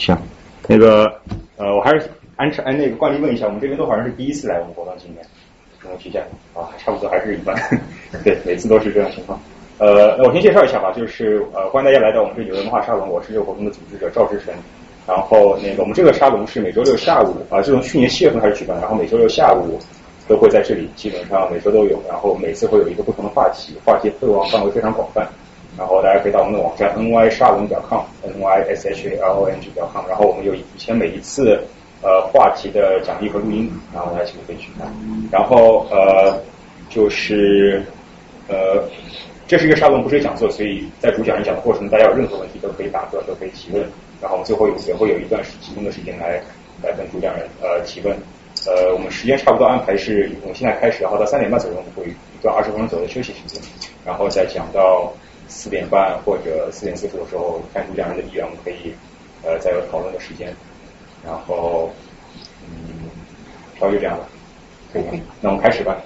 行，那个呃，我还是按按那个惯例问一下，我们这边都好像是第一次来我们活动今年，跟我提一下啊，差不多还是一般，对，每次都是这种情况。呃，那我先介绍一下吧，就是呃，欢迎大家来到我们这纽约文化沙龙，我是这个活动的组织者赵志成。然后那个我们这个沙龙是每周六下午啊，是从去年七月份开始举办，然后每周六下午都会在这里，基本上每周都有，然后每次会有一个不同的话题，话题覆盖范围非常广泛。然后大家可以到我们的网站 n y 沙龙点 com，n y s h a l o n g 点 com，然后我们有以前每一次呃话题的奖励和录音，然后大家请可以去看。然后呃就是呃这是一个沙龙，不是讲座，所以在主讲人讲的过程，大家有任何问题都可以打断，都可以提问。然后我们最后也会有一段几分钟的时间来来跟主讲人呃提问。呃，我们时间差不多安排是，我们现在开始，然后到三点半左右我们会一段二十分钟左右的休息时间，然后再讲到。四点半或者四点四十的时候，看出这样的意愿，我们可以呃再有讨论的时间。然后嗯，差不多就这样了。可以，那我们开始吧。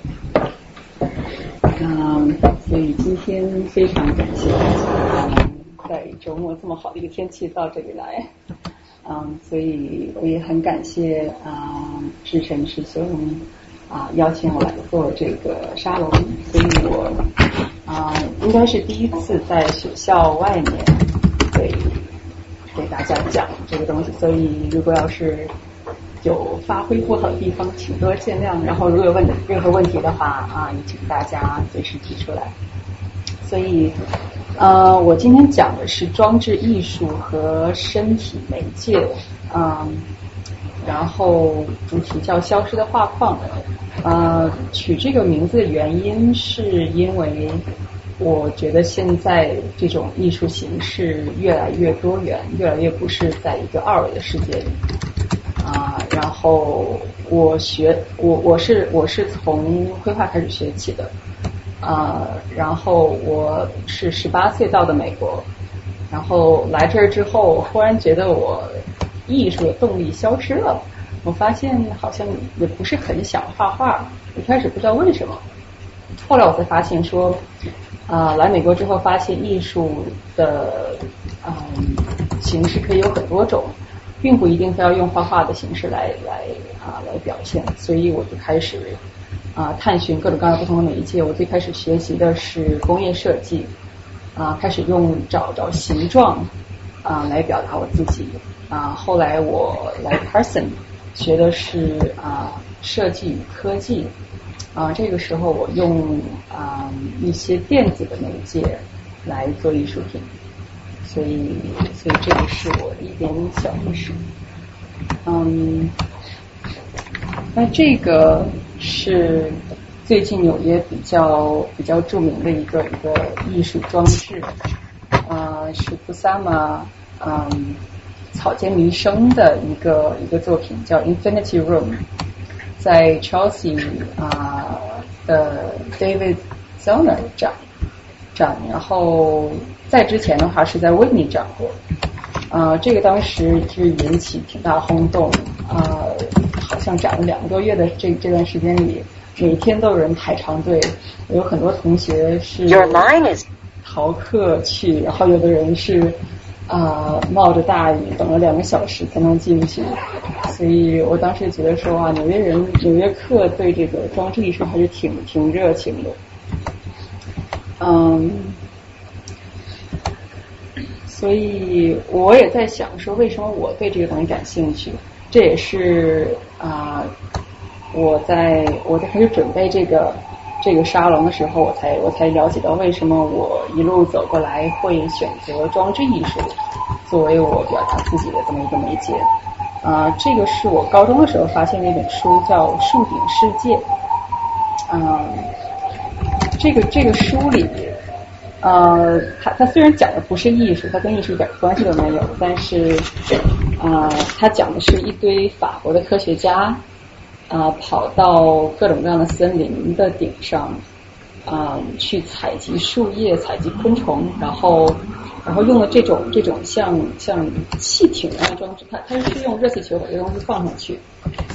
嗯，所以今天非常感谢大家在周末这么好的一个天气到这里来。嗯，所以我也很感谢啊，志成师兄啊邀请我来做这个沙龙，所以我。啊，应该是第一次在学校外面给给大家讲这个东西，所以如果要是有发挥不好的地方，请多见谅。然后如果有问任何问题的话啊，也请大家随时提出来。所以呃，我今天讲的是装置艺术和身体媒介，嗯，然后主题叫消失的画框。呃，取这个名字的原因是因为我觉得现在这种艺术形式越来越多元，越来越不是在一个二维的世界里啊。然后我学我我是我是从绘画开始学起的啊，然后我是十八岁到的美国，然后来这儿之后，忽然觉得我艺术的动力消失了。我发现好像也不是很想画画，一开始不知道为什么，后来我才发现说，啊，来美国之后发现艺术的嗯形式可以有很多种，并不一定非要用画画的形式来来啊来表现，所以我就开始啊探寻各种各样不同的媒介。我最开始学习的是工业设计，啊，开始用找找形状啊来表达我自己啊，后来我来 Person。学的是啊设计与科技啊，这个时候我用啊一些电子的媒介来做艺术品，所以所以这个是我的一点小故事。嗯，那这个是最近纽约比较比较著名的一个一个艺术装置啊，是布萨玛嗯。草间弥生的一个一个作品叫 Infinity Room，在 Chelsea 啊的 David Zoner 展展，然后在之前的话是在 Whitney 展过，啊，这个当时是引起挺大轰动，啊，好像展了两个多月的这这段时间里，每天都有人排长队，有很多同学是逃课去，然后有的人是。啊，冒着大雨等了两个小时才能进去，所以我当时觉得说啊，纽约人、纽约客对这个装置艺术还是挺挺热情的。嗯，所以我也在想说，为什么我对这个东西感兴趣？这也是啊，我在我在开始准备这个。这个沙龙的时候，我才我才了解到为什么我一路走过来会选择装置艺术作为我表达自己的这么一个媒介。啊，这个是我高中的时候发现的一本书，叫《树顶世界》。嗯，这个这个书里，呃，它它虽然讲的不是艺术，它跟艺术一点关系都没有，但是呃，它讲的是一堆法国的科学家。啊，跑到各种各样的森林的顶上，啊，去采集树叶、采集昆虫，然后，然后用了这种这种像像气艇一样的装置，它它是用热气球把这个东西放上去，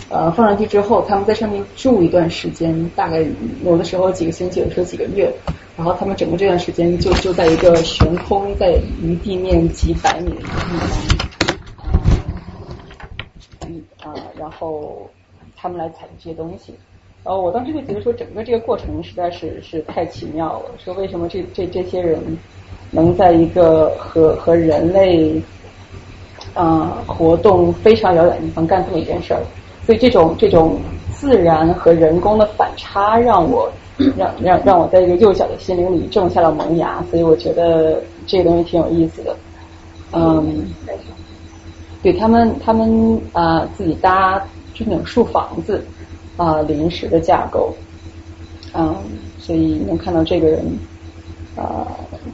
呃，放上去之后，他们在上面住一段时间，大概有的时候几个星期，有的时候几个月，然后他们整个这段时间就就在一个悬空在离地面几百米的地方。嗯啊然后他们来采集这些东西。然后我当时就觉得说，整个这个过程实在是是太奇妙了。说为什么这这这些人能在一个和和人类啊活动非常遥远的地方干这么一件事儿？所以这种这种自然和人工的反差，让我让让让我在一个幼小的心灵里种下了萌芽。所以我觉得这个东西挺有意思的。嗯，对他们他们啊自己搭就那种树房子。啊，临时的架构，嗯，所以能看到这个人，啊，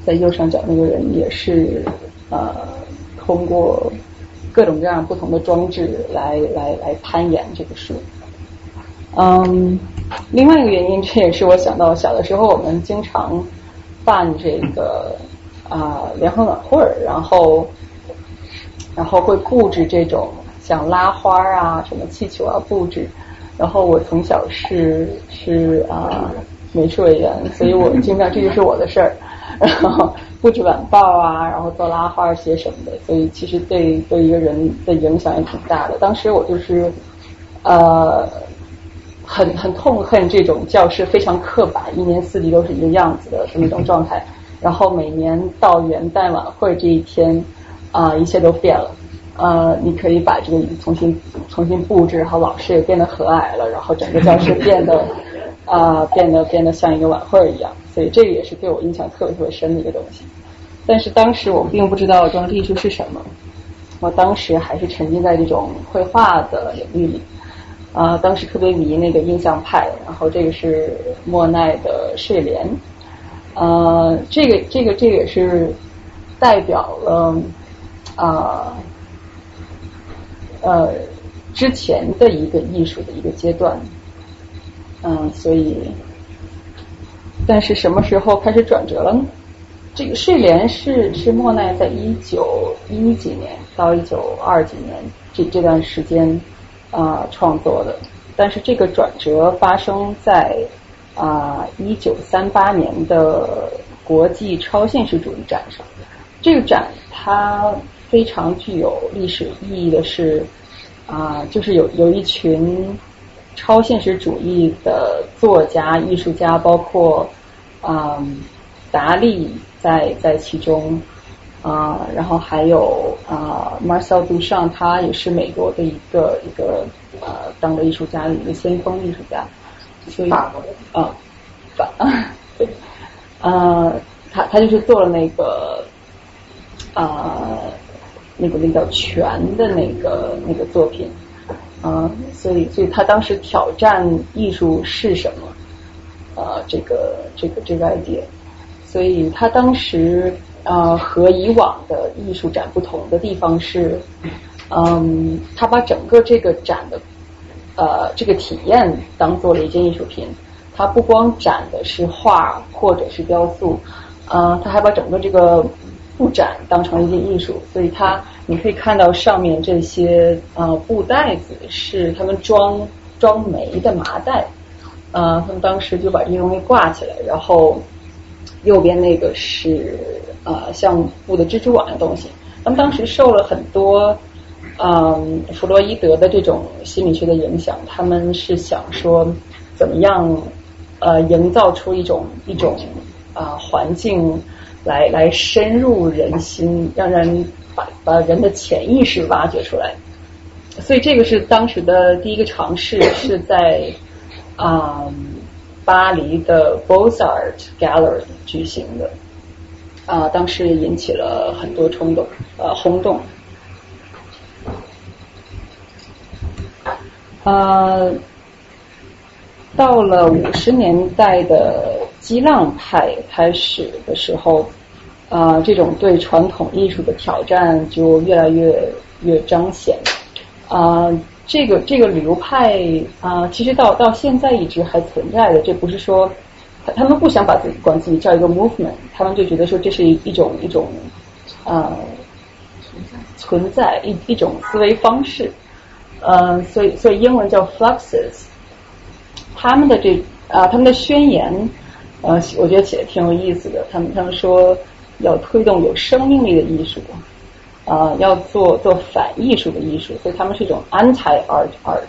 在右上角那个人也是呃，通过各种各样不同的装置来来来攀岩这个树。嗯，另外一个原因，这也是我想到小的时候我们经常办这个啊联欢晚会，然后然后会布置这种像拉花啊、什么气球啊布置。然后我从小是是啊美术委员，所以我经常这就是我的事儿。然后布置晚报啊，然后做拉花写什么的，所以其实对对一个人的影响也挺大的。当时我就是呃很很痛恨这种教室非常刻板，一年四季都是一个样子的那种状态。然后每年到元旦晚会这一天啊，一切都变了。呃，你可以把这个重新重新布置，然后老师也变得和蔼了，然后整个教室变得啊 变得变得像一个晚会一样，所以这个也是对我印象特别特别深的一个东西。但是当时我并不知道装置艺术是什么，我当时还是沉浸在这种绘画的领域里啊，当时特别迷那个印象派，然后这个是莫奈的睡莲，呃，这个这个这个也是代表了啊。呃，呃之前的一个艺术的一个阶段，嗯，所以，但是什么时候开始转折了呢？这个睡莲是是莫奈在一九一几年到一九二几年这这段时间啊创作的，但是这个转折发生在啊一九三八年的国际超现实主义展上，这个展它。非常具有历史意义的是，啊，就是有有一群超现实主义的作家、艺术家，包括啊达利在在其中啊，然后还有啊 Marcel Duchamp，他也是美国的一个一个呃当的艺术家的一个先锋艺术家，所以啊法对啊他他就是做了那个啊。那个那叫全的那个那个作品，嗯，所以所以他当时挑战艺术是什么，呃，这个这个这个 idea，所以他当时啊和以往的艺术展不同的地方是，嗯，他把整个这个展的呃这个体验当做了一件艺术品，他不光展的是画或者是雕塑，啊，他还把整个这个。布展当成一件艺术，所以它你可以看到上面这些呃布袋子是他们装装煤的麻袋，呃，他们当时就把这些东西挂起来，然后右边那个是呃像布的蜘蛛网的东西。他们当时受了很多嗯弗洛伊德的这种心理学的影响，他们是想说怎么样呃营造出一种一种啊环境。来来深入人心，让人把把人的潜意识挖掘出来。所以这个是当时的第一个尝试，是在啊巴黎的 Beaux-Arts Gallery 举行的。啊，当时引起了很多冲动，呃，轰动。呃，到了五十年代的激浪派开始的时候。啊，这种对传统艺术的挑战就越来越越彰显。啊，这个这个流派啊，其实到到现在一直还存在的。这不是说他他们不想把自己管自己叫一个 movement，他们就觉得说这是一种一种啊存在一一种思维方式。嗯，所以所以英文叫 fluxes。他们的这啊，他们的宣言，呃，我觉得写的挺有意思的。他们他们说。要推动有生命力的艺术，呃要做做反艺术的艺术，所以他们是一种 anti art art。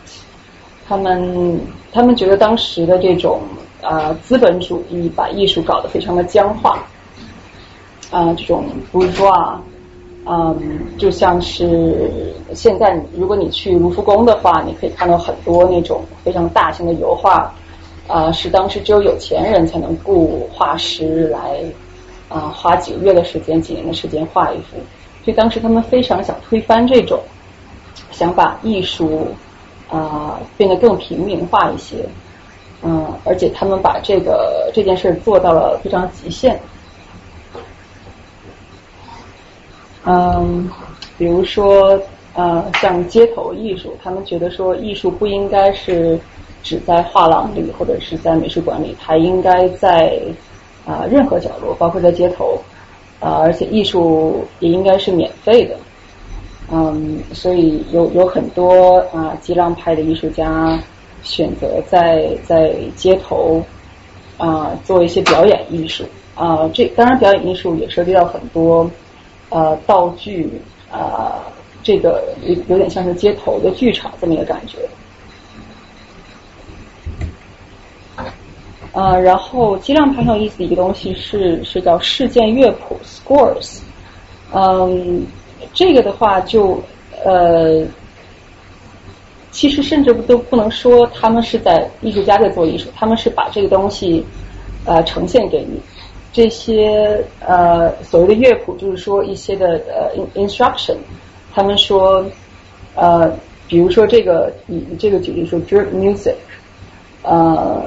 他们他们觉得当时的这种呃资本主义把艺术搞得非常的僵化，啊这种 bourgeois，嗯就像是现在如果你去卢浮宫的话，你可以看到很多那种非常大型的油画，啊是当时只有有钱人才能雇画师来啊花几个月的时间、几年的时间画一幅，所以当时他们非常想推翻这种，想把艺术。啊，变得更平民化一些，嗯，而且他们把这个这件事做到了非常极限，嗯，比如说呃，像街头艺术，他们觉得说艺术不应该是只在画廊里或者是在美术馆里，它应该在啊任何角落，包括在街头，啊，而且艺术也应该是免费的。嗯，所以有有很多啊，激浪派的艺术家选择在在街头啊做一些表演艺术啊。这当然，表演艺术也涉及到很多呃道具啊，这个有有点像是街头的剧场这么一个感觉。呃，然后激浪派很有意思的一个东西是是叫事件乐谱 （scores）。嗯。这个的话，就呃，其实甚至都不能说他们是在艺术家在做艺术，他们是把这个东西呃呈现给你。这些呃所谓的乐谱，就是说一些的呃 instruction，他们说呃，比如说这个以这个举例说 drip music，呃，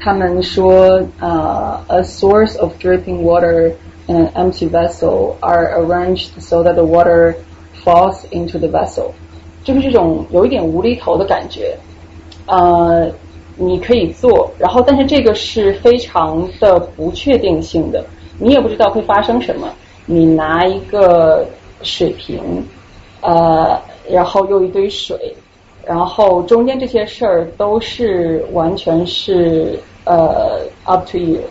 他们说呃 a source of dripping water。an empty vessel are arranged so that the water falls into the vessel，就是这种有一点无厘头的感觉。呃，你可以做，然后但是这个是非常的不确定性的，你也不知道会发生什么。你拿一个水瓶，呃，然后又一堆水，然后中间这些事儿都是完全是 呃 up to you。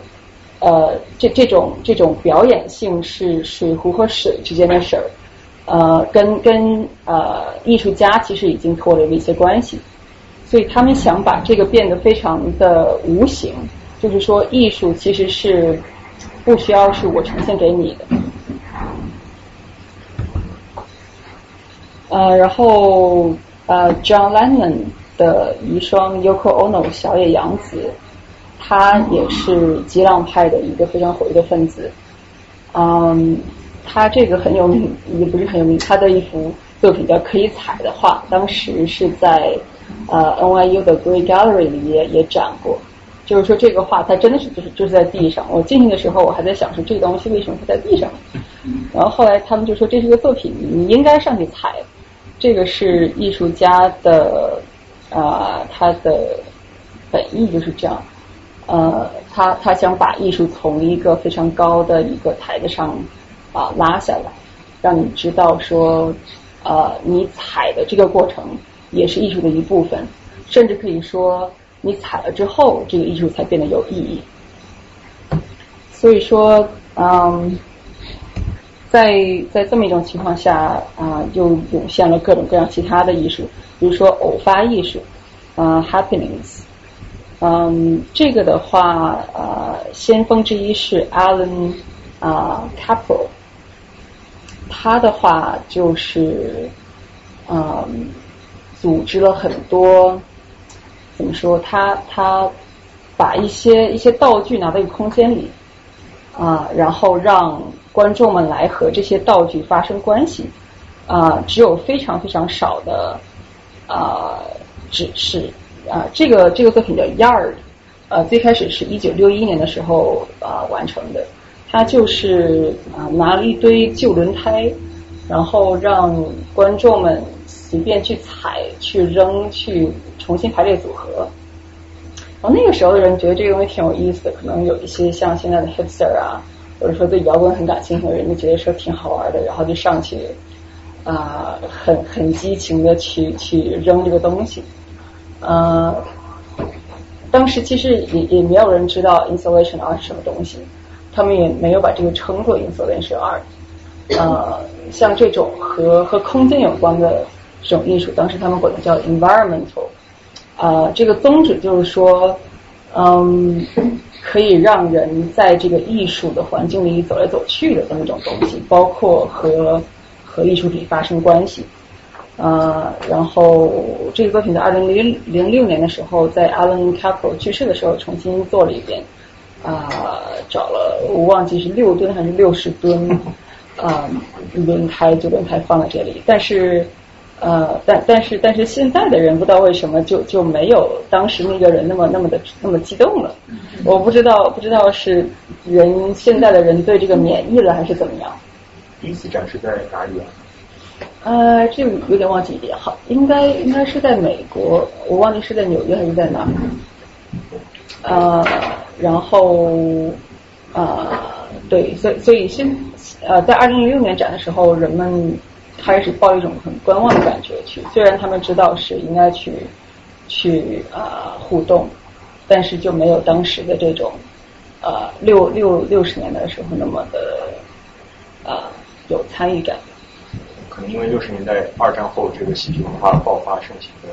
呃，这这种这种表演性是水壶和水之间的事儿，呃，跟跟呃艺术家其实已经脱离了一些关系，所以他们想把这个变得非常的无形，就是说艺术其实是不需要是我呈现给你的。呃，然后呃，John Lennon 的遗孀 Yoko Ono 小野洋子。他也是激浪派的一个非常活跃的分子，嗯，他这个很有名，也不是很有名。他的一幅作品叫《可以踩的画》，当时是在呃 NYU 的 Great Gallery 里也也展过。就是说这个画，它真的是就是就是在地上。我进去的时候，我还在想说这个东西为什么会在地上。然后后来他们就说这是个作品，你应该上去踩。这个是艺术家的啊，他的本意就是这样。呃，他他想把艺术从一个非常高的一个台子上啊拉下来，让你知道说，呃，你踩的这个过程也是艺术的一部分，甚至可以说你踩了之后，这个艺术才变得有意义。所以说，嗯，在在这么一种情况下啊，又涌现了各种各样其他的艺术，比如说偶发艺术，啊，happenings。嗯，这个的话，呃，先锋之一是 Alan 啊 Capel，他的话就是嗯，组织了很多，怎么说？他他把一些一些道具拿到一个空间里啊，然后让观众们来和这些道具发生关系啊，只有非常非常少的啊指示。啊，这个这个作品叫 Yard，呃，最开始是一九六一年的时候啊完成的。他就是啊拿了一堆旧轮胎，然后让观众们随便去踩、去扔、去重新排列组合。然后那个时候的人觉得这个东西挺有意思的，可能有一些像现在的 hipster 啊，或者说对摇滚很感兴趣的人，就觉得说挺好玩的，然后就上去啊很很激情的去去扔这个东西。呃，当时其实也也没有人知道 installation art 什么东西，他们也没有把这个称作 installation art。呃，像这种和和空间有关的这种艺术，当时他们管它叫 environmental，啊，这个宗旨就是说，嗯，可以让人在这个艺术的环境里走来走去的这么一种东西，包括和和艺术体发生关系。呃，然后这个作品在二零零零六年的时候，在 Alan Capel 去世的时候重新做了一遍，啊，找了我忘记是六吨还是六十吨啊轮胎，就轮胎放在这里，但是呃，但但是但是现在的人不知道为什么就就没有当时那个人那么那么的那么激动了，我不知道不知道是人现在的人对这个免疫了还是怎么样。第一次展示在哪里啊？呃，这个有点忘记，好，应该应该是在美国，我忘记是在纽约还是在哪。呃，然后呃，对，所以所以现呃，在二零零六年展的时候，人们开始抱一种很观望的感觉去，虽然他们知道是应该去去啊互动，但是就没有当时的这种呃六六六十年代的时候那么的啊有参与感。可能因为六十年代二战后这个戏剧文化爆发盛行的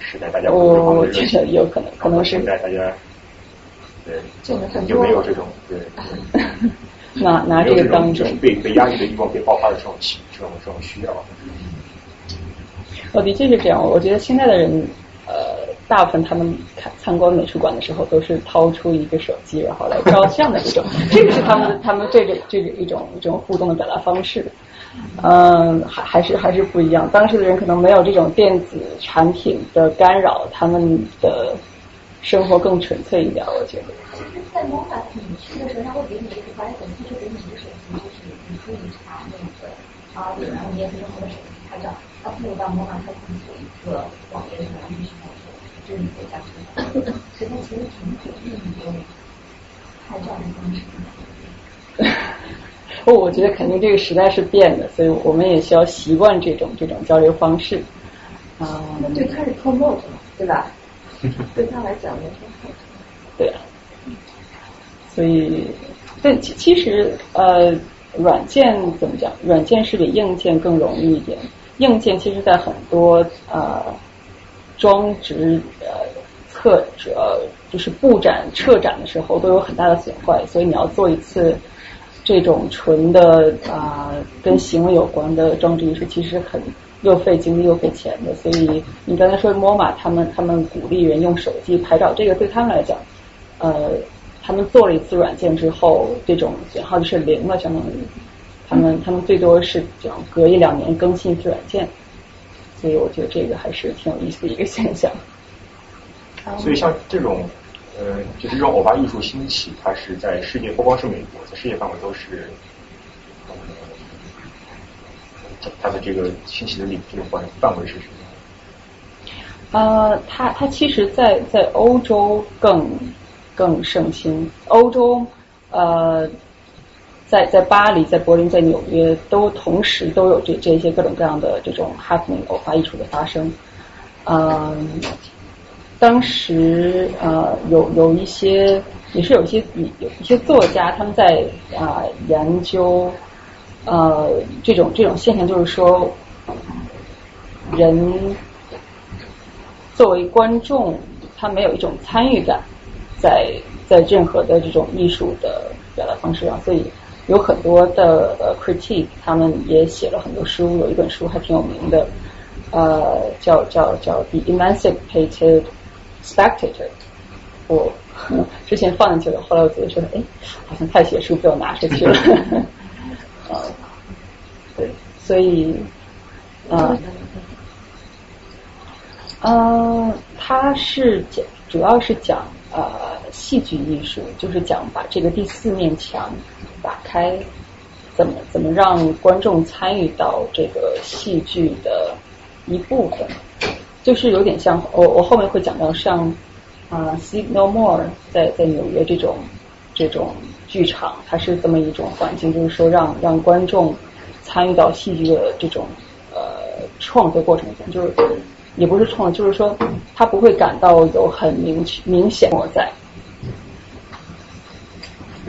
时代，大家我觉得有可能，可能是现在大家对就 没有这种对拿拿这个当就是被 被压抑的欲望被爆发的这种情这种这种需要。我的确是这样，我觉得现在的人呃，大部分他们看参观美术馆的时候，都是掏出一个手机，然后来照相的这种，这个是他们他们这个这个一种一种互动的表达方式。嗯，还还是还是不一样。当时的人可能没有这种电子产品的干扰，他们的生活更纯粹一点。我觉得。其实，在 MoMA 你去的时候，他会给你一个发现，就给你一个手机，就是你可以查那个啊，然后你也可以用他的手机拍照。他不如到他自己有一个网页上面去拍摄，就是你可以这样所以它其实挺鼓励你用拍照的方式。不，我觉得肯定这个时代是变的，所以我们也需要习惯这种这种交流方式。啊，对，他是 promote 嘛，对吧？对他来讲，没什么对啊。所以，但其其实呃，软件怎么讲？软件是比硬件更容易一点。硬件其实，在很多呃装置呃测呃就是布展撤展的时候，都有很大的损坏，所以你要做一次。这种纯的啊，跟行为有关的装置艺术，其实很又费精力又费钱的。所以你刚才说 MoMA 他们他们鼓励人用手机拍照，这个对他们来讲，呃，他们做了一次软件之后，这种损耗就是零了，相当于他们他们最多是这样隔一两年更新一次软件。所以我觉得这个还是挺有意思的一个现象。所以像这种。呃，就是这种偶发艺术兴起，它是在世界不光是美国，在世界范围都是，它的这个兴起的领这个范范围是什么？呃，它它其实，在在欧洲更更盛行，欧洲呃，在在巴黎、在柏林、在纽约都同时都有这这些各种各样的这种 happening 偶发艺术的发生，嗯。当时呃有有一些也是有一些有一些作家他们在啊研究呃这种这种现象，就是说人作为观众，他没有一种参与感，在在任何的这种艺术的表达方式上，所以有很多的呃 critique，他们也写了很多书，有一本书还挺有名的，呃叫叫叫 The Emancipated。Spectator，我之前放进去了，后来我觉得说，哎，好像太学术，被我拿出去了。啊，对，所以，啊，嗯，他是讲，主要是讲呃戏剧艺术，就是讲把这个第四面墙打开，怎么怎么让观众参与到这个戏剧的一部分。就是有点像我我后面会讲到像啊 See No More 在在纽约这种这种剧场，它是这么一种环境，就是说让让观众参与到戏剧的这种呃创作过程中，就是也不是创，就是说他不会感到有很明明显我在。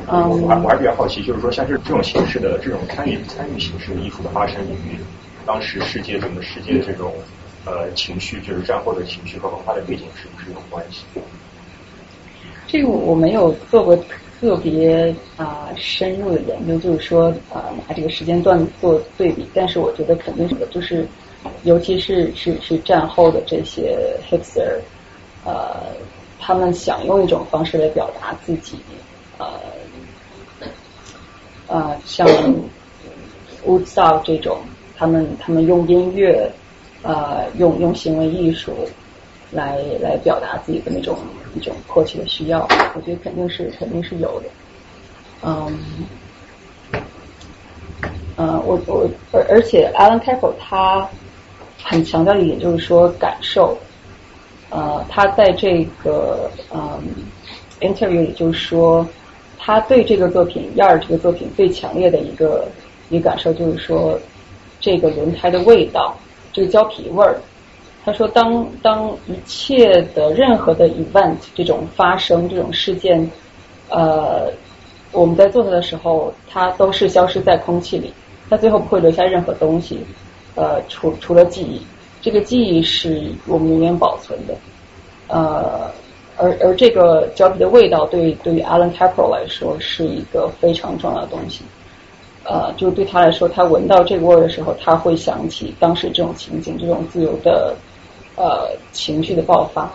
我还我还比较好奇，就是说像是这种形式的这种参与参与形式的艺术的发生，与当时世界整个世界的这种呃情绪，就是战后的情绪和文化的背景是不是有关系？这个我没有做过特别啊深入的研究，就是说啊拿这个时间段做对比，但是我觉得肯定是就是，尤其是是是战后的这些 hipster，呃，他们想用一种方式来表达自己。呃，呃，像 Woodstock 这种，他们他们用音乐，呃，用用行为艺术来来表达自己的那种一种迫切的需要，我觉得肯定是肯定是有的。嗯，呃，我我而而且 Alan k a p e l 他很强调一点，就是说感受。呃，他在这个嗯 interview 里就是说。他对这个作品《燕儿》这个作品最强烈的一个一个感受就是说，这个轮胎的味道，这个胶皮味儿。他说，当当一切的任何的 event 这种发生这种事件，呃，我们在做它的时候，它都是消失在空气里，它最后不会留下任何东西，呃，除除了记忆，这个记忆是我们永远保存的，呃。而而这个胶皮的味道，对对于 Alan c a p r o 来说是一个非常重要的东西。呃，就对他来说，他闻到这个味儿的时候，他会想起当时这种情景，这种自由的呃情绪的爆发。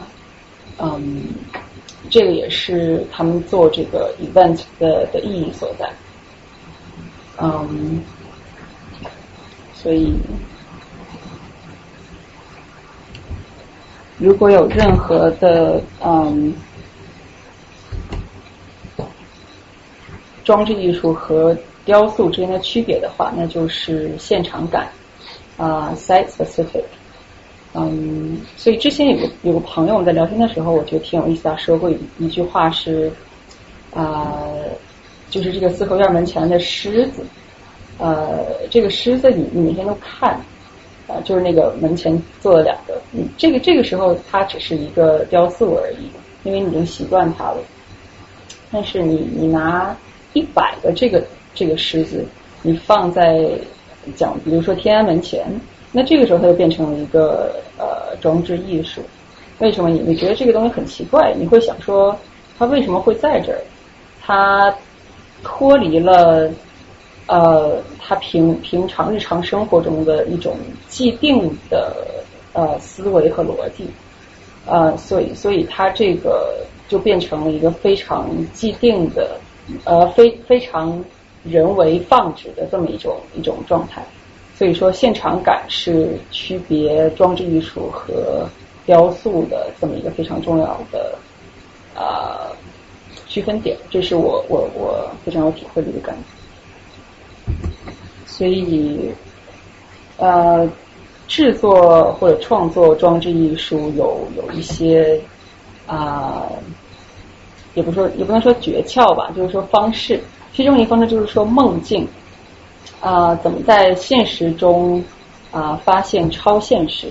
嗯，这个也是他们做这个 event 的的意义所在。嗯，所以。如果有任何的嗯装置艺术和雕塑之间的区别的话，那就是现场感啊，site specific。嗯，所以之前有个有个朋友在聊天的时候，我觉得挺有意思的，说过一一句话是啊，就是这个四合院门前的狮子，呃，这个狮子你你每天都看。啊，就是那个门前坐了两个，嗯，这个这个时候它只是一个雕塑而已，因为你已经习惯它了。但是你你拿一百个这个这个狮子，你放在讲，比如说天安门前，那这个时候它就变成了一个呃装置艺术。为什么你你觉得这个东西很奇怪？你会想说它为什么会在这儿？它脱离了。呃，他平平常日常生活中的一种既定的呃思维和逻辑，呃，所以所以它这个就变成了一个非常既定的呃非非常人为放置的这么一种一种状态。所以说，现场感是区别装置艺术和雕塑的这么一个非常重要的啊区分点。这是我我我非常有体会的一个感觉。所以，呃，制作或者创作装置艺术有有一些啊，也不说也不能说诀窍吧，就是说方式。其中一方呢就是说梦境啊，怎么在现实中啊发现超现实？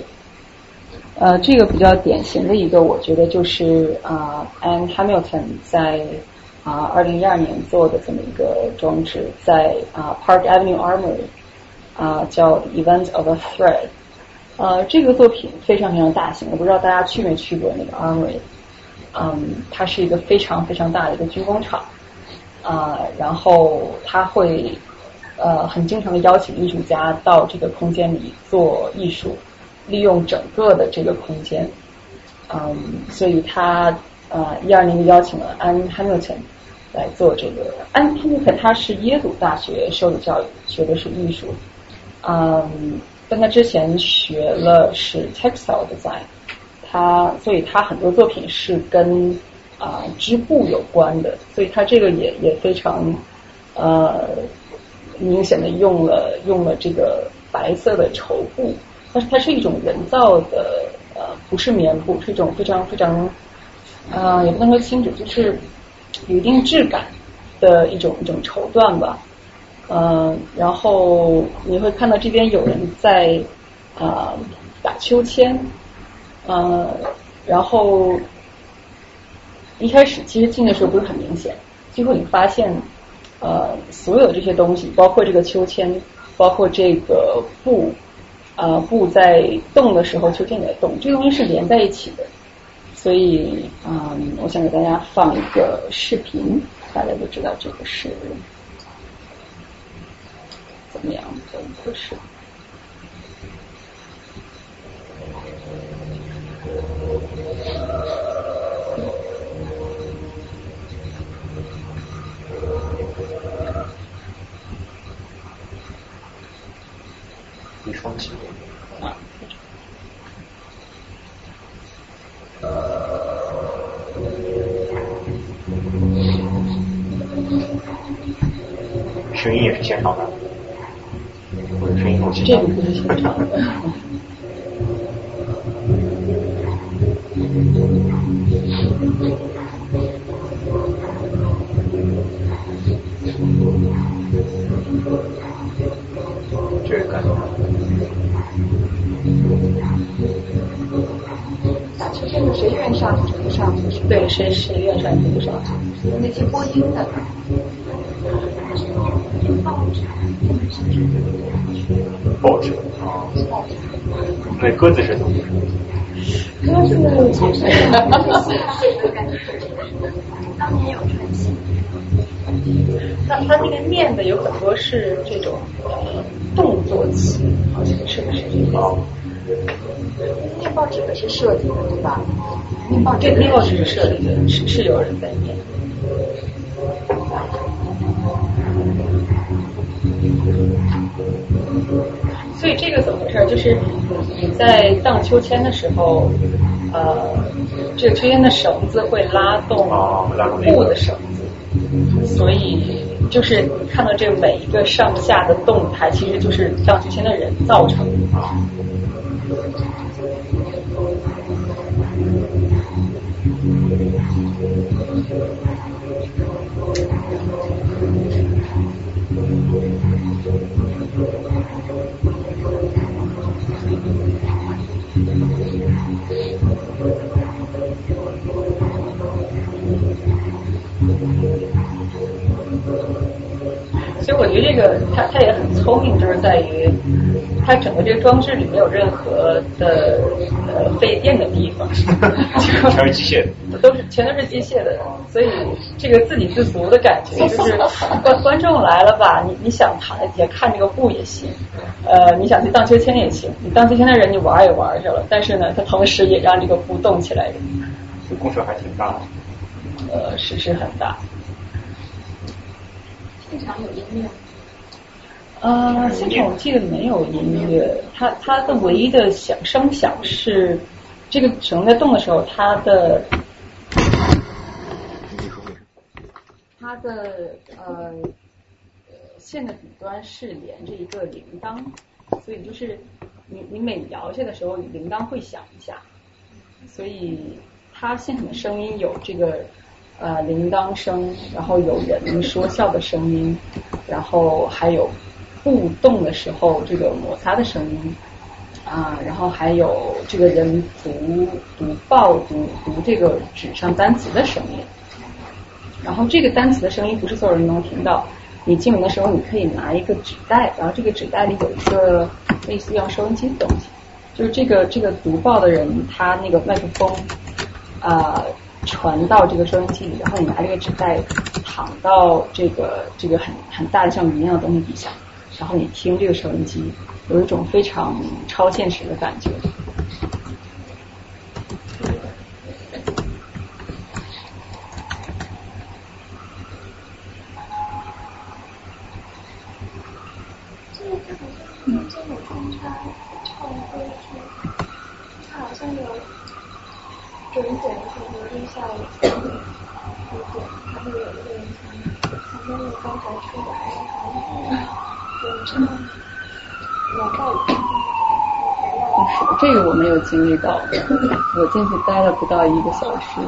呃，这个比较典型的一个，我觉得就是啊，Ann Hamilton 在。啊，二零一二年做的这么一个装置，在啊 Park Avenue Armory 啊叫 Event of a Thread，呃，这个作品非常非常大型，我不知道大家去没去过那个 Armory，嗯，它是一个非常非常大的一个军工厂啊，然后他会呃很经常的邀请艺术家到这个空间里做艺术，利用整个的这个空间，嗯，所以他呃一二年邀请了安 Hamilton。来做这个，安潘尼克他是耶鲁大学受的教育，学的是艺术，嗯，但他之前学了是 textile design，他所以他很多作品是跟啊织布有关的，所以他这个也也非常呃明显的用了用了这个白色的绸布，但是它是一种人造的呃不是棉布，是一种非常非常啊也不能说轻质，就是。有一定质感的一种一种绸缎吧，嗯，然后你会看到这边有人在啊打秋千，呃，然后一开始其实进的时候不是很明显，最后你发现呃，所有这些东西，包括这个秋千，包括这个布，啊，布在动的时候，秋千也在动，这个东西是连在一起的。所以，嗯，我想给大家放一个视频，大家就知道这个是怎么样的一回事。一双起。啊，声音也是现场的，声音录现场这个。这个感觉。打秋千的谁愿上去就上对，谁谁愿上去就上。那些播音的。报纸啊，那鸽子是怎么回事？歌是其实当年有传奇，它它那个念的有很多是这种呃动作词，好像是不是这个？啊，念报纸的是设计的对吧？念报纸这那个是设计的，是是有人在念。所以这个怎么回事？就是你在荡秋千的时候，呃，这个秋千的绳子会拉动布的绳子，所以就是看到这每一个上下的动态，其实就是荡秋千的人造成的。我觉得这个他他也很聪明，就是在于它整个这个装置里没有任何的呃费电的地方，全是机械的。都是全都是机械的，所以这个自给自足的感觉，就是 观观众来了吧，你你想躺在底下看这个布也行，呃，你想去荡秋千也行，你荡秋千的人你玩也玩去了，但是呢，它同时也让这个布动起来，这公社还挺大的。呃，是是很大。现场有音乐，呃，现场我记得没有音乐，它它的唯一的响声响是这个绳在动的时候，它的它的呃呃线的底端是连着一个铃铛，所以就是你你每摇下的时候，铃铛会响一下，所以它现场的声音有这个呃铃铛声，然后有人说笑的声音，然后还有互动的时候这个摩擦的声音。啊，然后还有这个人读读报读读这个纸上单词的声音，然后这个单词的声音不是所有人都能听到。你进门的时候，你可以拿一个纸袋，然后这个纸袋里有一个类似像收音机的东西，就是这个这个读报的人他那个麦克风啊、传到这个收音机里，然后你拿这个纸袋躺到这个这个很很大的像云一样的东西底下，然后你听这个收音机，有一种非常超现实的感觉。这个好像中间有穿插唱歌剧，它好像有准点的时候跟下午五点，还会有一个人从旁边那个刚才出来，好像有唱两到五分钟。是 这个我没有经历到，我进去待了不到一个小时。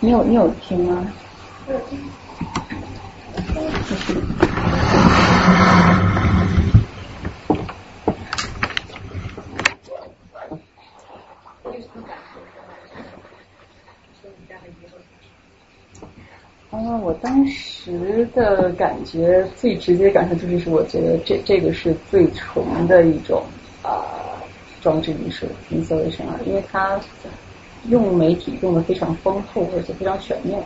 你有你有听吗？啊，我当时的感觉最直接感受就是，我觉得这这个是最纯的一种啊装置艺术 installation 啊，因为它用媒体用的非常丰富，而且非常全面。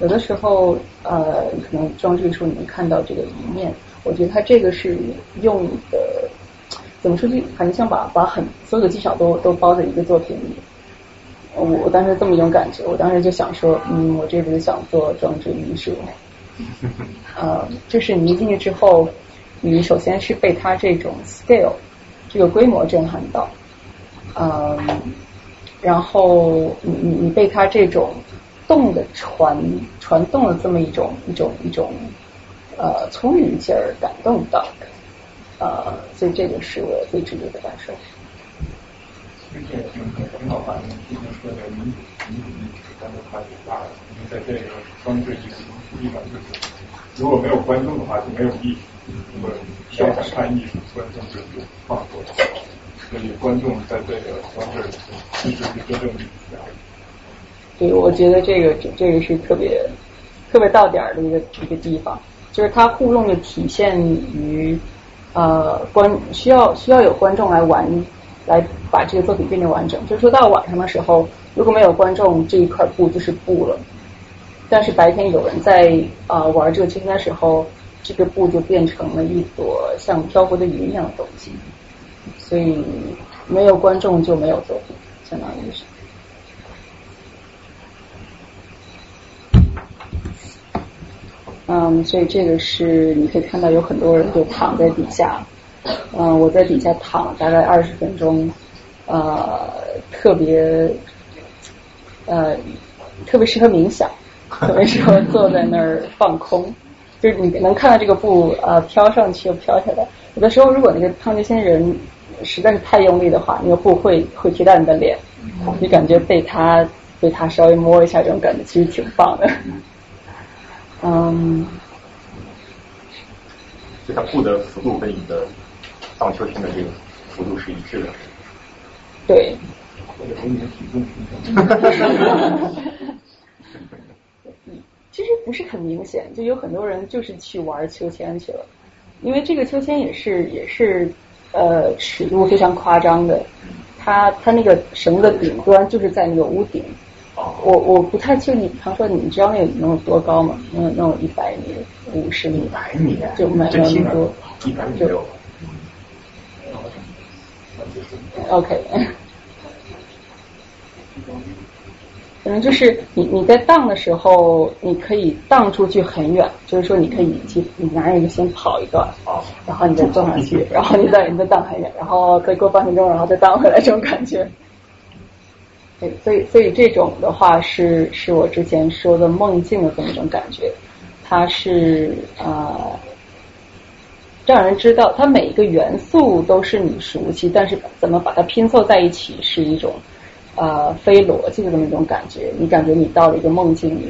有的时候呃，可能装置艺术你能看到这个一面，我觉得它这个是用的怎么说就好像把把很所有的技巧都都包在一个作品里。我我当时这么一种感觉，我当时就想说，嗯，我这辈子想做装置艺术。呃，就是你一进去之后，你首先是被它这种 scale 这个规模震撼到，嗯，然后你你你被它这种动的传传动的这么一种一种一种呃聪明劲儿感动到，呃，所以这个是我最直接的感受。这个挺挺好玩的，今天说的民主民主艺术，但是它挺大的，因为在这个装置艺术地方，就是如果没有观众的话，就没有意义。如果想想看艺术，观众就是创作，所以观众在这个装置其实是真正的艺术家。对，我觉得这个这这个是特别特别到点儿的一个一个地方，就是它互动的体现于呃观需要需要有观众来玩。来把这个作品变成完整。就是说到晚上的时候，如果没有观众，这一块布就是布了。但是白天有人在啊玩这个秋千的时候，这个布就变成了一朵像漂浮的云一样的东西。所以没有观众就没有作品，相当于是。嗯，所以这个是你可以看到有很多人就躺在底下。嗯，我在底下躺大概二十分钟，呃，特别，呃，特别适合冥想，特别适合坐在那儿放空，就是你能看到这个布呃飘上去又飘下来。有的时候，如果那个烫秋千人实在是太用力的话，那个布会会贴到你的脸，你感觉被他被他稍微摸一下，这种感觉其实挺棒的。嗯，就它布的幅度跟你的。荡秋千的这个幅度是一致的。对。其实不是很明显，就有很多人就是去玩秋千去了，因为这个秋千也是也是呃尺度非常夸张的，它它那个绳子的顶端就是在那个屋顶。我我不太清楚，比方说你知道那个能有多高吗？能能有一百米、五十米？一百米？就没那么多。一百米有。OK，可能就是你你在荡的时候，你可以荡出去很远，就是说你可以去，你拿一个先跑一段，然后你再坐上去，然后你再你再荡很远，然后再过半分钟，然后再荡回来，这种感觉。对，所以所以这种的话是是我之前说的梦境的这么一种感觉，它是啊。让人知道，它每一个元素都是你熟悉，但是怎么把它拼凑在一起是一种呃非逻辑的那么一种感觉。你感觉你到了一个梦境里，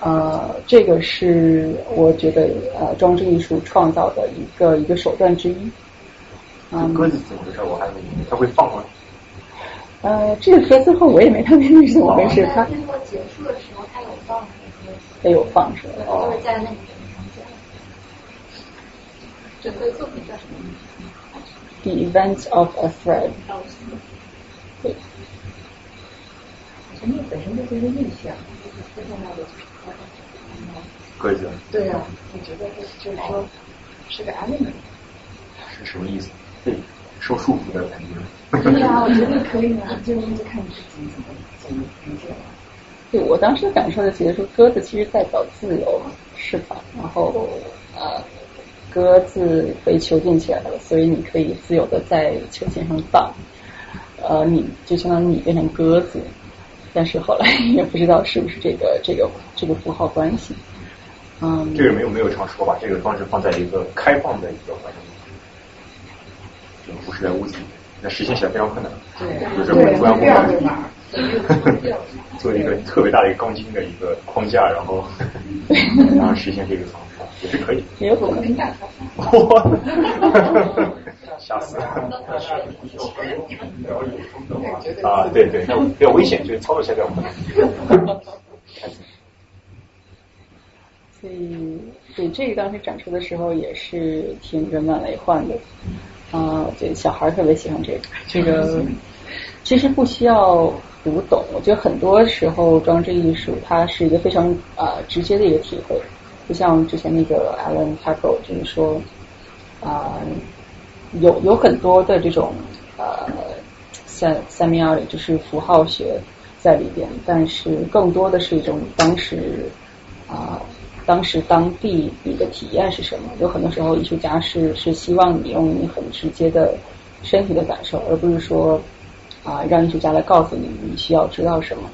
呃，这个是我觉得呃装置艺术创造的一个一个手段之一。嗯，鸽子怎么回事？我还没它会放吗？呃，这个歌最后我也没太明白是怎么回事。它最后结束的时候，它有放它有放是吧？就是在那里。整个作品叫什么？The Events of a Thread。对。陈列本身就是一个印象，最重要的。鸽子。对啊，我觉得是就是说是个 element。是什么意思？对，受束缚的感觉。对呀，我觉得可以啊，就就看你自己怎么怎么理解了。对我当时感受的，其实说鸽子其实代表自由释放，然后呃。鸽子被囚禁起来了，所以你可以自由的在秋千上荡。呃，你就相当于你变成鸽子，但是后来也不知道是不是这个 这个这个符号关系。嗯，这个没有没有常说吧这个装置放在一个开放的一个环境，就不是在屋子里，那实现起来非常困难。对，就是我中央公园做一个特别大的一个钢筋的一个框架，然后 然后实现这个方式。也是可以，也有可能。吓死了！啊，对对，那比较危险，就是操作起来比较困难。所以，对，这个当时展出的时候也是挺人满为患的。啊，对，小孩特别喜欢这个。这个其实不需要读懂，我觉得很多时候装置艺术它是一个非常啊直接的一个体会。不像之前那个 Alan c a p e 就是说啊，有有很多的这种呃 sem semiology 就是符号学在里边，但是更多的是一种当时啊。当时当地你的体验是什么？有很多时候，艺术家是是希望你用你很直接的身体的感受，而不是说啊让艺术家来告诉你你需要知道什么。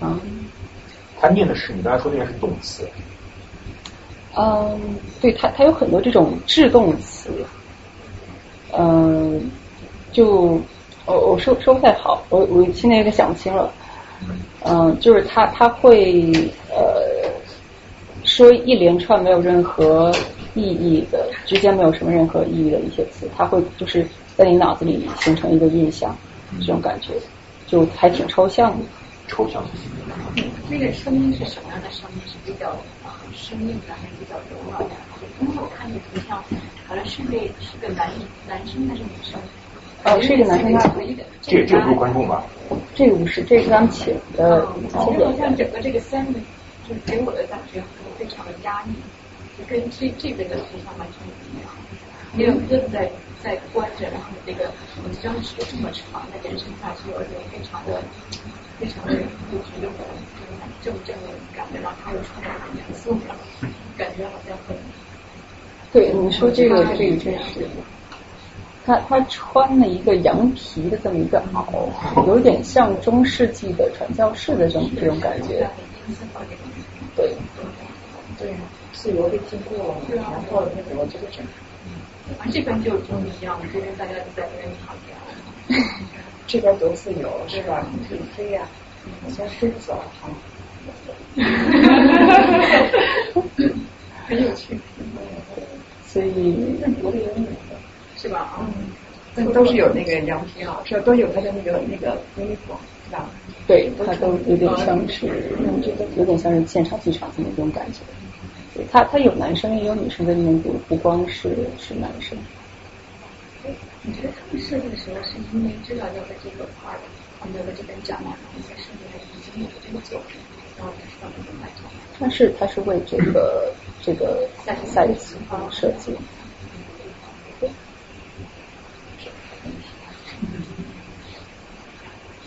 啊，他念的是你刚才说那个是动词。嗯，对它它有很多这种制动词。嗯，就我我说说不太好，我我现在有点想不清了。嗯，就是他他会呃。说一连串没有任何意义的，之间没有什么任何意义的一些词，它会就是在你脑子里形成一个印象，这种感觉就还挺抽象的。抽象。那个声音是什么样的声音？是比较生硬的，还是比较柔软的？因为我看那个图像，好像是个是个男男生还是女生？哦，是一个男生。这这不是观众吧？这个不是，这是他们请的。其实好像整个这个三个，就给我的感觉。非常的压抑，就跟这这边的图像完全不一样。因为鸽子在在关着，然后这个张是这么长的延伸下去，而且非常的非常的有这种正正的感觉，然后它又充满了严肃，感觉好像很。对，你说这个这个真是，他他穿了一个羊皮的这么一个袄，有点像中世纪的传教士的这种这种感觉。对。对，自由的经过，然后那个我这个整，啊这边就不一样，这边大家都在那边躺着，这边多自由是吧？可以飞呀，像狮子啊，很有趣，所以是吧？嗯，都是有那个羊皮袄，是？都有他的那个那个衣服，是吧？对，他都有点像是，有点像是现场剧场的那种感觉。他他有男生也有女生在里面，不不光是是男生。你觉得他们设计的时候是因为知道要在这个块儿，他们要在这边展览，然后在设计的已经有这个作品，然后才知道怎么来做？他是它是为这个这个赛赛季设计。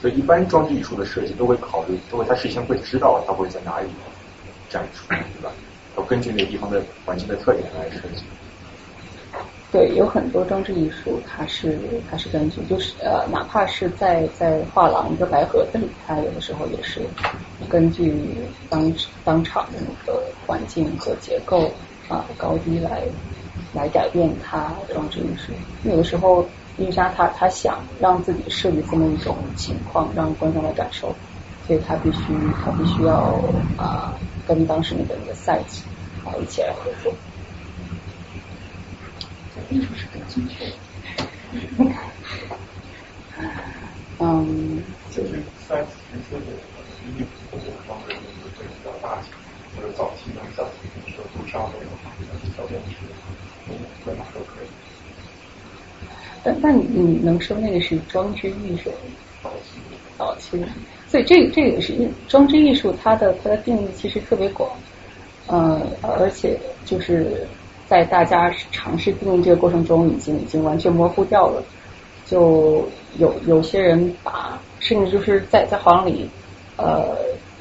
所以一般装置艺术的设计都会考虑，都会他事先会知道他会在哪里展出，对吧？要根据那个地方的环境的特点来设计。对，有很多装置艺术，它是它是根据，就是呃，哪怕是在在画廊一个白盒子里，它有的时候也是根据当当场的那个环境和结构啊高低来来改变它装置艺术。有的时候艺术家他他想让自己设计这么一种情况，让观众来感受，所以他必须他必须要啊。跟当时那个那个赛季啊一起来合作，艺术是很精确的。嗯，就是赛季之前的衣服方面会比较大型，或者早期的像说图上那种小电视，在哪都可以。但但你能说那个是装置艺术？早期的。所以这这个是装置艺术，它的它的定义其实特别广，嗯，而且就是在大家尝试定义这个过程中，已经已经完全模糊掉了。就有有些人把，甚至就是在在画廊里，呃，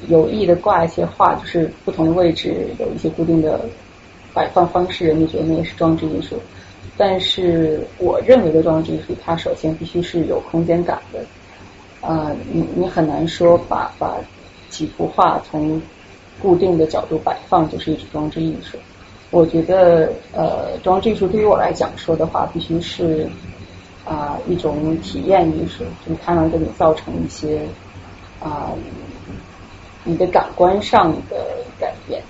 有意的挂一些画，就是不同的位置有一些固定的摆放方式，人们觉得那个是装置艺术。但是我认为的装置艺术，它首先必须是有空间感的。呃，你你很难说把把几幅画从固定的角度摆放就是一种装置艺术。我觉得呃，装置艺术对于我来讲说的话，必须是啊一种体验艺术，就是它能给你造成一些啊你的感官上的改变。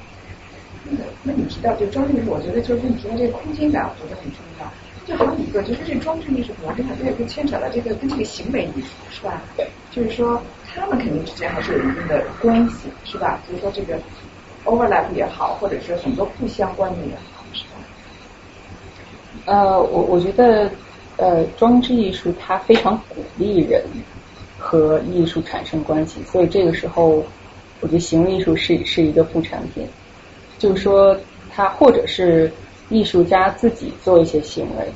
那那你提到这个装置艺术，我觉得就是你提到这个空间感，我觉得很重要。就好几个，就是这装置艺术可能它也会牵扯到这个跟这个行为艺术，是吧？对，就是说他们肯定之间还是有一定的关系，是吧？比如说这个 overlap 也好，或者是很多不相关的也好，是吧？呃，我我觉得呃，装置艺术它非常鼓励人和艺术产生关系，所以这个时候，我觉得行为艺术是是一个副产品，就是说它或者是艺术家自己做一些行为，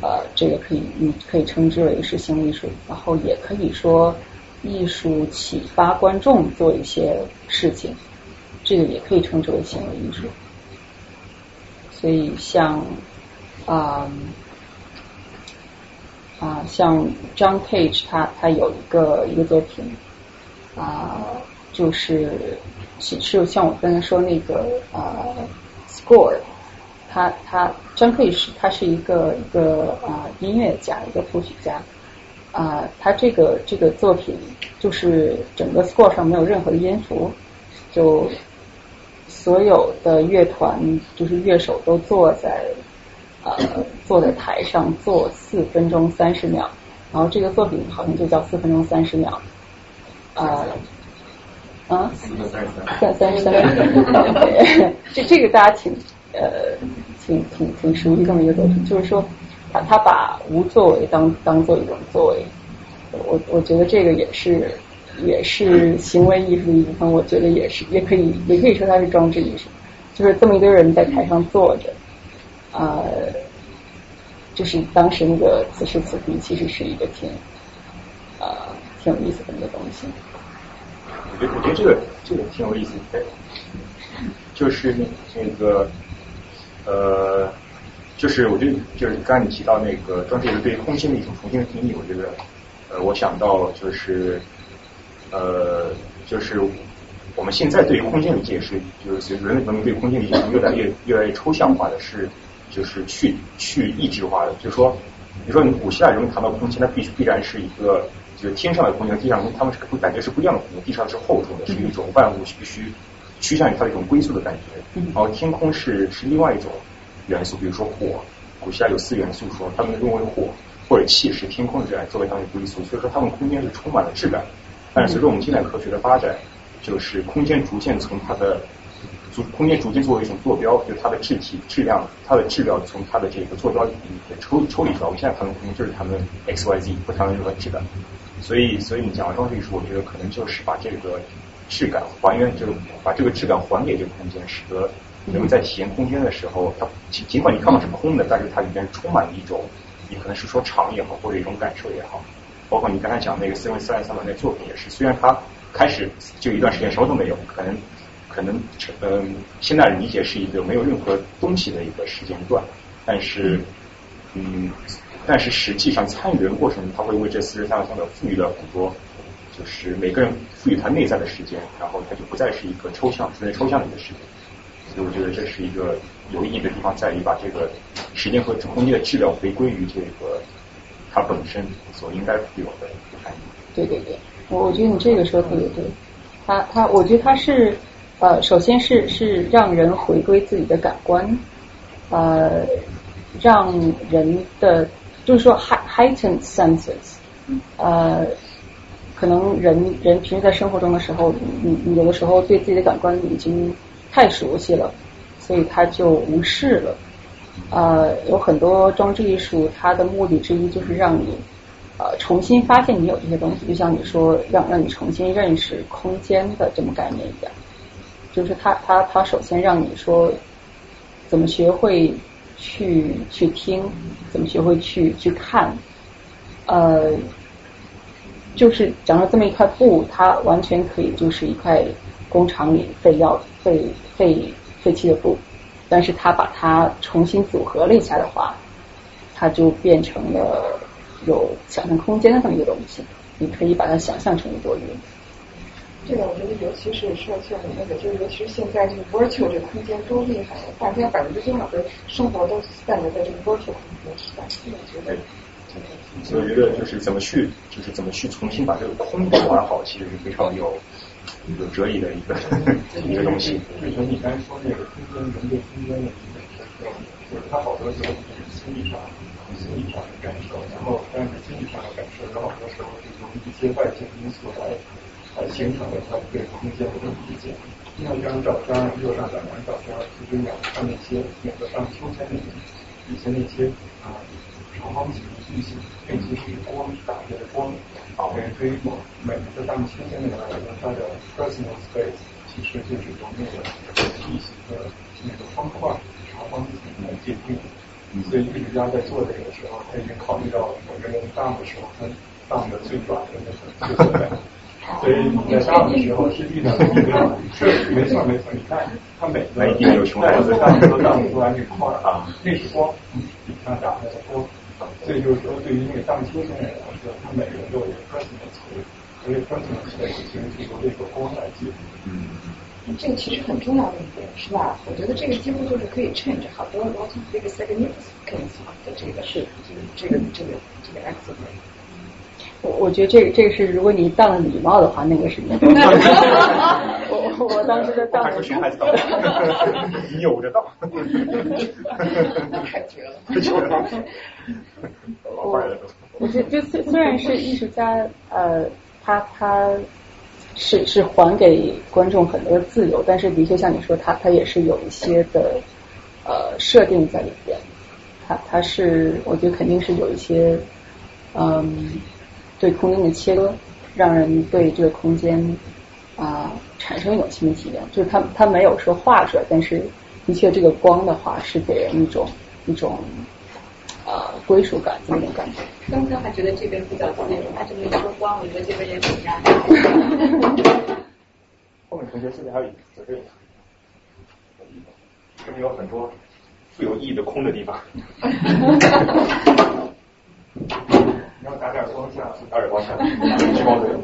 呃，这个可以你可以称之为是行为艺术，然后也可以说艺术启发观众做一些事情，这个也可以称之为行为艺术。所以像。啊啊，像 John Cage 他他有一个一个作品啊，就是是是像我刚才说那个啊 Score，他他 John Cage 他是一个一个啊音乐家一个谱曲家啊，他这个这个作品就是整个 Score 上没有任何的音符，就所有的乐团就是乐手都坐在。呃，坐在台上坐四分钟三十秒，然后这个作品好像就叫四分钟三十秒。啊啊，三三十三。这这个大家挺呃挺挺挺熟悉这么一个作品，就是说他他把无作为当当做一种作为，我我觉得这个也是也是行为艺术的一部分，我觉得也是也可以也可以说它是装置艺术，就是这么一堆人在台上坐着。呃，就是当时那个此时此地，其实是一个挺呃挺有意思的一个东西。我觉得我觉得这个这个挺有意思的，就是那那个呃，就是我觉得就是刚才你提到那个装置艺术对空间的一种重新的定义，我觉得呃，我想到了就是呃，就是我们现在对于空间理解是，就是随着人类文明对空间理解是越来越越来越抽象化的是。就是去去意志化的，就是说，比如说你古希腊人谈到空间，它必须必然是一个就是天上的空间，地上空他们是感觉是不一样的空间，地上是厚重的，是一种万物必须趋向于它的一种归宿的感觉。然后天空是是另外一种元素，比如说火，古希腊有四元素，说他们认为火或者气是天空的这样作为他们的归宿，所以说他们空间是充满了质感。但是随着我们现代科学的发展，就是空间逐渐从它的空间逐渐作为一种坐标，就是它的质体、质量、它的质量从它的这个坐标里面抽抽离出来。我们现在谈论空间就是谈论 x、y、z，不谈论任何质感。所以，所以你讲装饰艺术，我觉得可能就是把这个质感还原，就是把这个质感还给这个空间，使得人们在体验空间的时候，它尽尽管你看到是空的，但是它里面充满了一种，你可能是说场也好，或者一种感受也好。包括你刚才讲那个斯文斯兰萨满那作品也是，虽然他开始就一段时间什么都没有，可能。可能嗯，现在理解是一个没有任何东西的一个时间段，但是嗯，但是实际上参与的过程，他会为这四十三个三角赋予了很多，就是每个人赋予他内在的时间，然后他就不再是一个抽象，存在抽象里的时间。所以我觉得这是一个有意义的地方，在于把这个时间和空间的质量回归于这个它本身所应该具有的含义。对对对，我我觉得你这个说的特别对，他他，我觉得他是。呃，首先是是让人回归自己的感官，呃，让人的就是说 heightened senses，呃，可能人人平时在生活中的时候，你你有的时候对自己的感官已经太熟悉了，所以他就无视了。呃，有很多装置艺术，它的目的之一就是让你呃重新发现你有这些东西，就像你说让让你重新认识空间的这么概念一样。就是他他他首先让你说怎么学会去去听，怎么学会去去看，呃，就是讲了这么一块布，它完全可以就是一块工厂里废料废废废弃的布，但是他把它重新组合了一下的话，它就变成了有想象空间的这么一个东西，你可以把它想象成一朵云。这个我觉得，尤其是说像你那个，就是尤其是现在这个 virtual 这个空间多厉害呀！大家百分之多少的生活都散落在这个 virtual 空间时代，我觉得。所以我觉得就是怎么去，就是怎么去重新把这个空间玩好，其实是非常有有哲理的一个一个东西。就像你刚才说那个空间，人对空间的就是它好多时候是心理上、心理上的感受，然后但是心理上的感受，有好多时候是由一些外界因素来来。形成了他对空间的理解，另外一张照片，右上角两张照片，其实两看那些每个上秋千里以前那些啊长方形的地形，那些是光打下的光，等于对于每一个大秋千里来说，它的 personal space 其实就是由那个地形的那个方块长方形来界定。所以艺术家在做这个时候，他已经考虑到每个人荡的时候，他荡的最短的那个最短。所以你在荡的时候，实际上一个是没错没错。你看，它每个每一个有熊袋子上都荡出来那块儿啊，那是光底下打下的光。所以就是说，对于那个荡秋千人来说，他每个人都有 personal space，所以 personal space 其实是这个光来界定。嗯。这个其实很重要的一点，是吧？我觉得这个几乎就是可以趁着好多 lot of big significance 的这个是，这个这个这个 X 我我觉得这个这个是，如果你当了礼貌的话，那个是。我我当时在当还是熊孩子当，扭着当。太绝了！我我觉得，就虽虽然是艺术家，呃，他他。是是还给观众很多的自由，但是的确像你说，他他也是有一些的呃设定在里边。他他是我觉得肯定是有一些嗯对空间的切割，让人对这个空间啊产生一种新的体验。就是他他没有说画出来，但是的确这个光的话是给人一种一种。呃，归属感这么一种感觉。刚刚还觉得这边比较自由，他这么一说光，我觉得这边也挺压抑。后面同学是不是还有责任？这边有很多富有意义的空的地方。打点光下，打点光下，激光灯。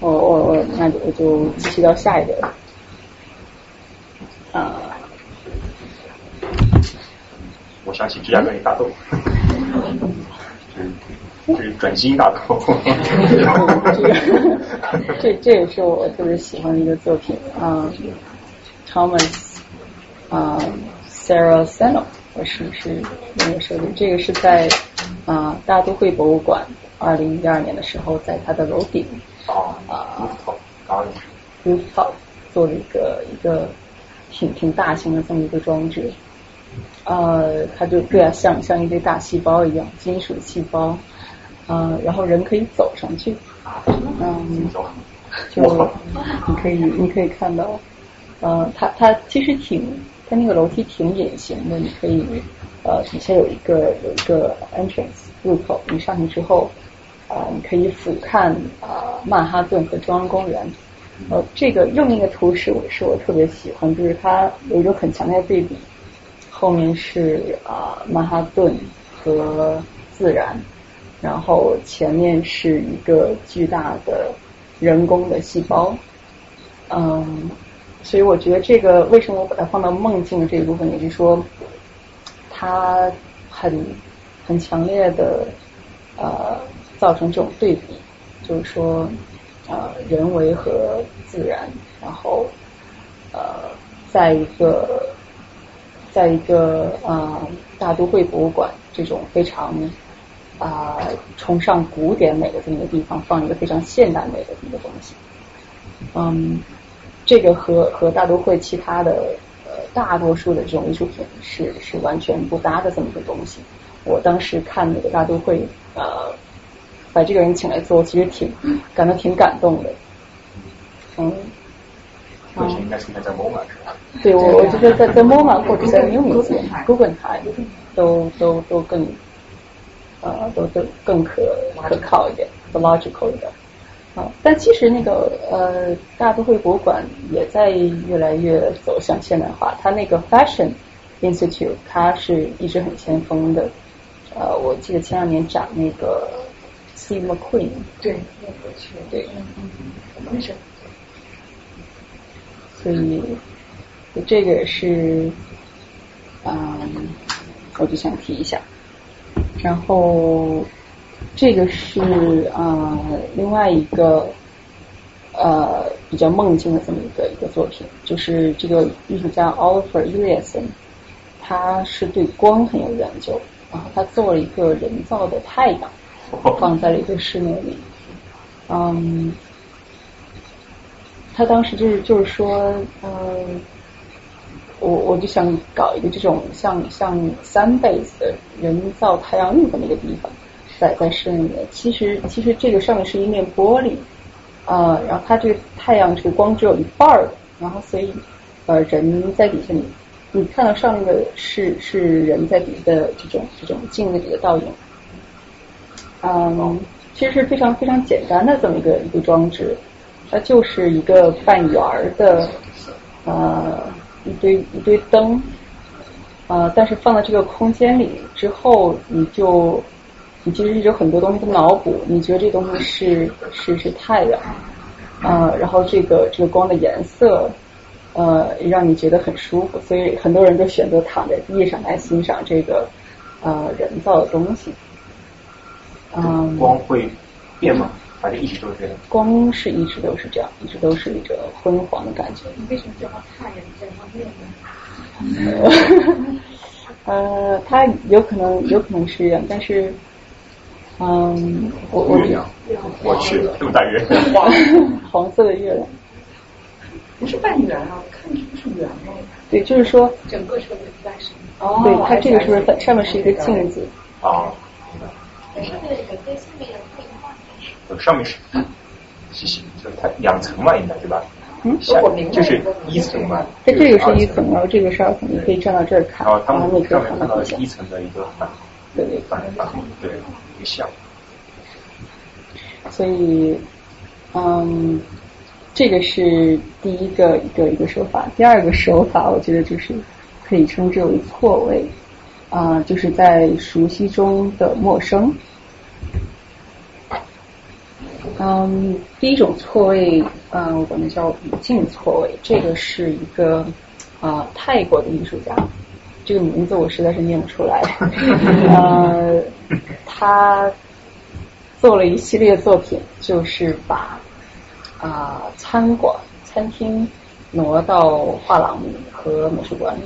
我我我，那就我就继续到下一个。啊，我想起芝加哥那大豆，这是转基因大豆。这，这这也是我特别喜欢的一个作品啊，Thomas 啊，Sarah Seno，我是是那个设计，这个是在啊大都会博物馆二零一二年的时候，在它的楼顶。啊啊，rooftop 做了一个一个挺挺大型的这么一个装置，呃，它就对啊，像像一堆大细胞一样，金属细胞，呃，然后人可以走上去，嗯，就你可以你可以看到，呃，它它其实挺，它那个楼梯挺隐形的，你可以呃底下有一个有一个 entrance 入口，你上去之后。啊，你可以俯瞰啊曼哈顿和中央公园。呃，这个右面的图是我是我特别喜欢，就是它有一种很强烈的对比，后面是啊曼哈顿和自然，然后前面是一个巨大的人工的细胞。嗯，所以我觉得这个为什么我把它放到梦境的这一部分，也是说，它很很强烈的呃。造成这种对比，就是说，呃，人为和自然，然后，呃，在一个，在一个啊大都会博物馆这种非常啊崇尚古典美的这么一个地方，放一个非常现代美的这么一个东西，嗯，这个和和大都会其他的呃大多数的这种艺术品是是完全不搭的这么一个东西。我当时看那个大都会呃。把这个人请来做，其实挺感到挺感动的。嗯。目前应该出现在 MoMA 是吧？对，我我觉得在在 MoMA 或者在 New Museum、Guggenheim 都都都更呃都都更可可靠一点，更 logical 一点。啊，但其实那个呃大都会博物馆也在越来越走向现代化。它那个 Fashion Institute 它是一直很先锋的。呃，我记得前两年展那个。Steve McQueen，对，那个去，对，嗯嗯。所以，这个也是，嗯，我就想提一下。然后，这个是啊，另外一个呃比较梦境的这么一个一个作品，就是这个艺术家 Oliver Eliasson，他是对光很有研究，然后他做了一个人造的太阳。放在了一个室内里。嗯，他当时就是就是说，呃，我我就想搞一个这种像像 sun base 的人造太阳浴这么一个地方，在在室内里面。其实其实这个上面是一面玻璃，呃，然后它这个太阳这个光只有一半儿，然后所以呃人在底下你你看到上面的是是人在底下的这种这种镜子里的倒影，嗯。其实是非常非常简单的这么一个一个装置，它就是一个半圆儿的呃一堆一堆灯，呃，但是放到这个空间里之后，你就你其实有很多东西的脑补，你觉得这东西是是是太阳，呃，然后这个这个光的颜色呃让你觉得很舒服，所以很多人都选择躺在地上来欣赏这个呃人造的东西。嗯，光会变吗？还是一直都是这样？光是一直都是这样，一直都是一个昏黄的感觉。你为什么叫它太阳在方面呢？呃，它有可能有可能是这样，但是，嗯，我我我去这么大月亮，黄色的月亮，不是半圆啊，看着不是圆吗？对，就是说整个车子在是。哦，对，它这个是不是上面是一个镜子？啊。但是这个跟下面一样。上面是，谢谢，就是它两层嘛，应该对吧？嗯，就是一层嘛。它这个是一层，然后这个是二层，你可以站到这儿看。然后他们可以看到一层的一个反，对对反反对笑。所以，嗯，这个是第一个一个一个手法。第二个手法，我觉得就是可以称之为错位。啊，就是在熟悉中的陌生。嗯，第一种错位，嗯，我们叫语境错位。这个是一个啊泰国的艺术家，这个名字我实在是念不出来。呃，他做了一系列作品，就是把啊餐馆、餐厅挪到画廊里和美术馆里。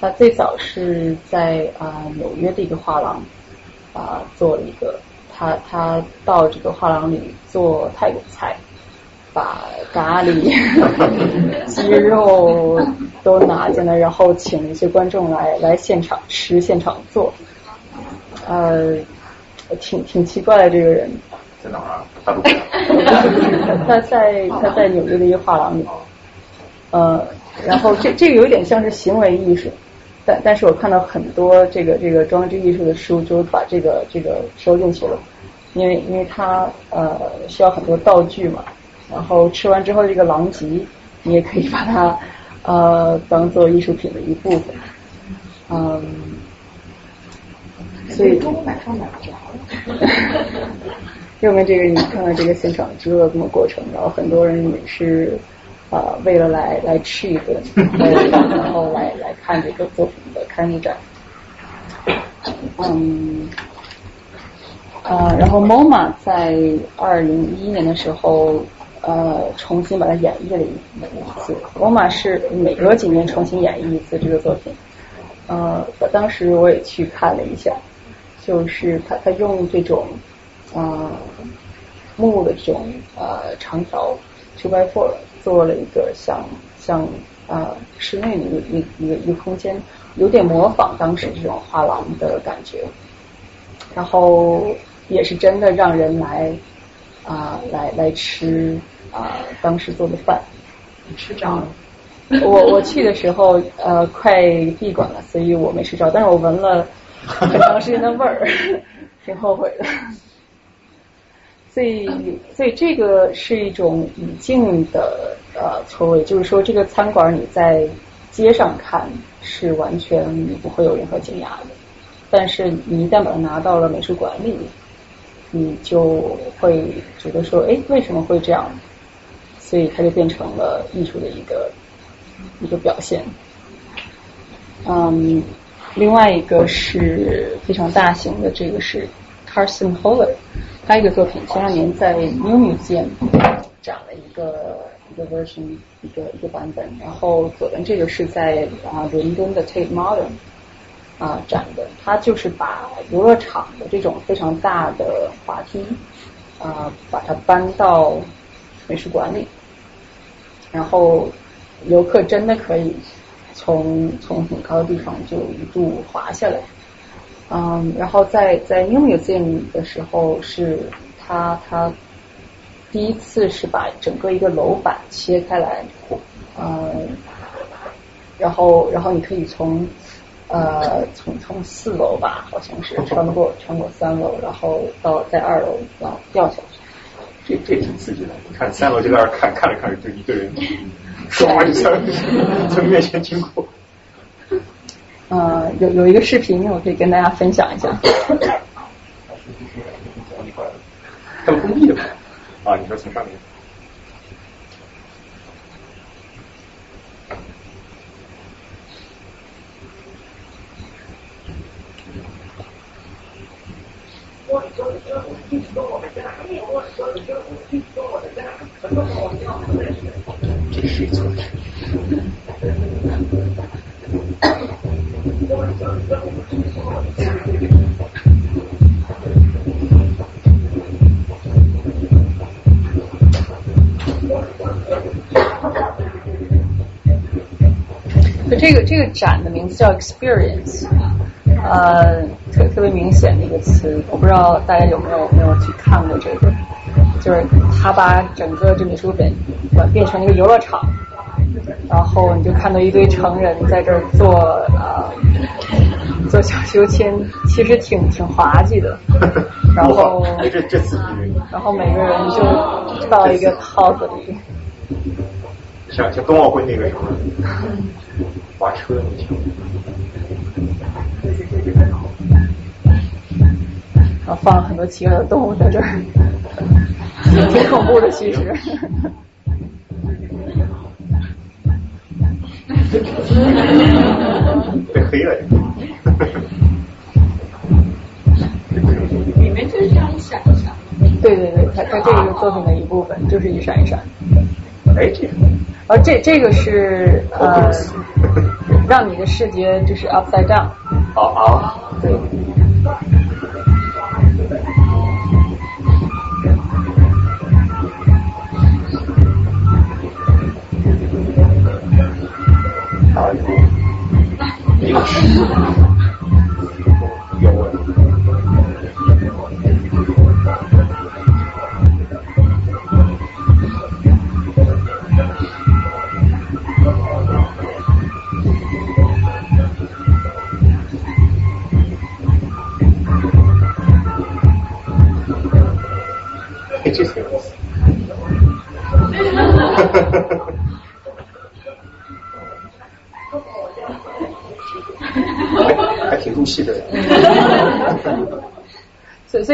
他最早是在啊纽约的一个画廊啊做了一个，他他到这个画廊里做泰国菜，把咖喱、鸡肉都拿进来，然后请了一些观众来来现场吃、现场做，呃，挺挺奇怪的这个人。在哪儿。他在他在纽约的一个画廊里，呃，然后这这个有点像是行为艺术。但但是我看到很多这个这个装置艺术的书，就把这个这个收进去了，因为因为它呃需要很多道具嘛，然后吃完之后这个狼藉，你也可以把它呃当做艺术品的一部分，嗯，所以买上买就好了。右边这个你看看这个现场制作这么过程，然后很多人也是。呃，为了来来吃一顿，然后来来看这个作品的开幕展。嗯，呃，然后 MoMA 在二零一一年的时候，呃，重新把它演绎了一次。罗马是每隔几年重新演绎一次这个作品。呃，我当时我也去看了一下，就是他他用这种啊木的这种呃长条 two by four。做了一个像像呃室内的一个一个一个空间，有点模仿当时这种画廊的感觉，然后也是真的让人来啊来来吃啊当时做的饭。你吃着了？我我去的时候呃快闭馆了，所以我没吃着，但是我闻了很长时间的味儿，挺后悔的。所以，所以这个是一种语境的呃错位，就是说，这个餐馆你在街上看是完全你不会有任何惊讶的，但是你一旦把它拿到了美术馆里，你就会觉得说，哎，为什么会这样？所以它就变成了艺术的一个一个表现。嗯，另外一个是非常大型的，这个是 Carson Holler。他一个作品，前两年在 New Museum 展了一个一个 version，一个一个版本。然后左边这个是在啊伦敦的 Tate Modern，啊展的，他就是把游乐场的这种非常大的滑梯啊，把它搬到美术馆里，然后游客真的可以从从很高的地方就一度滑下来。嗯，然后在在 New Museum 的时候，是他他第一次是把整个一个楼板切开来，嗯，然后然后你可以从呃从从四楼吧，好像是穿过穿过三楼，然后到在二楼然后掉下去。这这挺刺激的，你看三楼就在那儿看，看着看着就一个人唰就从从面前经过。呃，有有一个视频，我可以跟大家分享一下。还有工地的吧？啊，你说从上面。这是错的。就这个这个展的名字叫 Experience，呃，特特别明显的一个词，我不知道大家有没有没有去看过这个，就是他把整个这美术馆馆变成一个游乐场，然后你就看到一堆成人在这儿做呃做小秋千，其实挺挺滑稽的，然后然后每个人就到一个套子里。像像冬奥会那个什么 滑车那种。然后放了很多奇怪的动物在这儿，挺恐怖的其实。被黑了。里面就是这样一闪一闪。对对对，它它这个作品的一部分就是一闪一闪。哎，这个。而这这个是呃，让你的视觉就是 upside down。啊啊。对。有。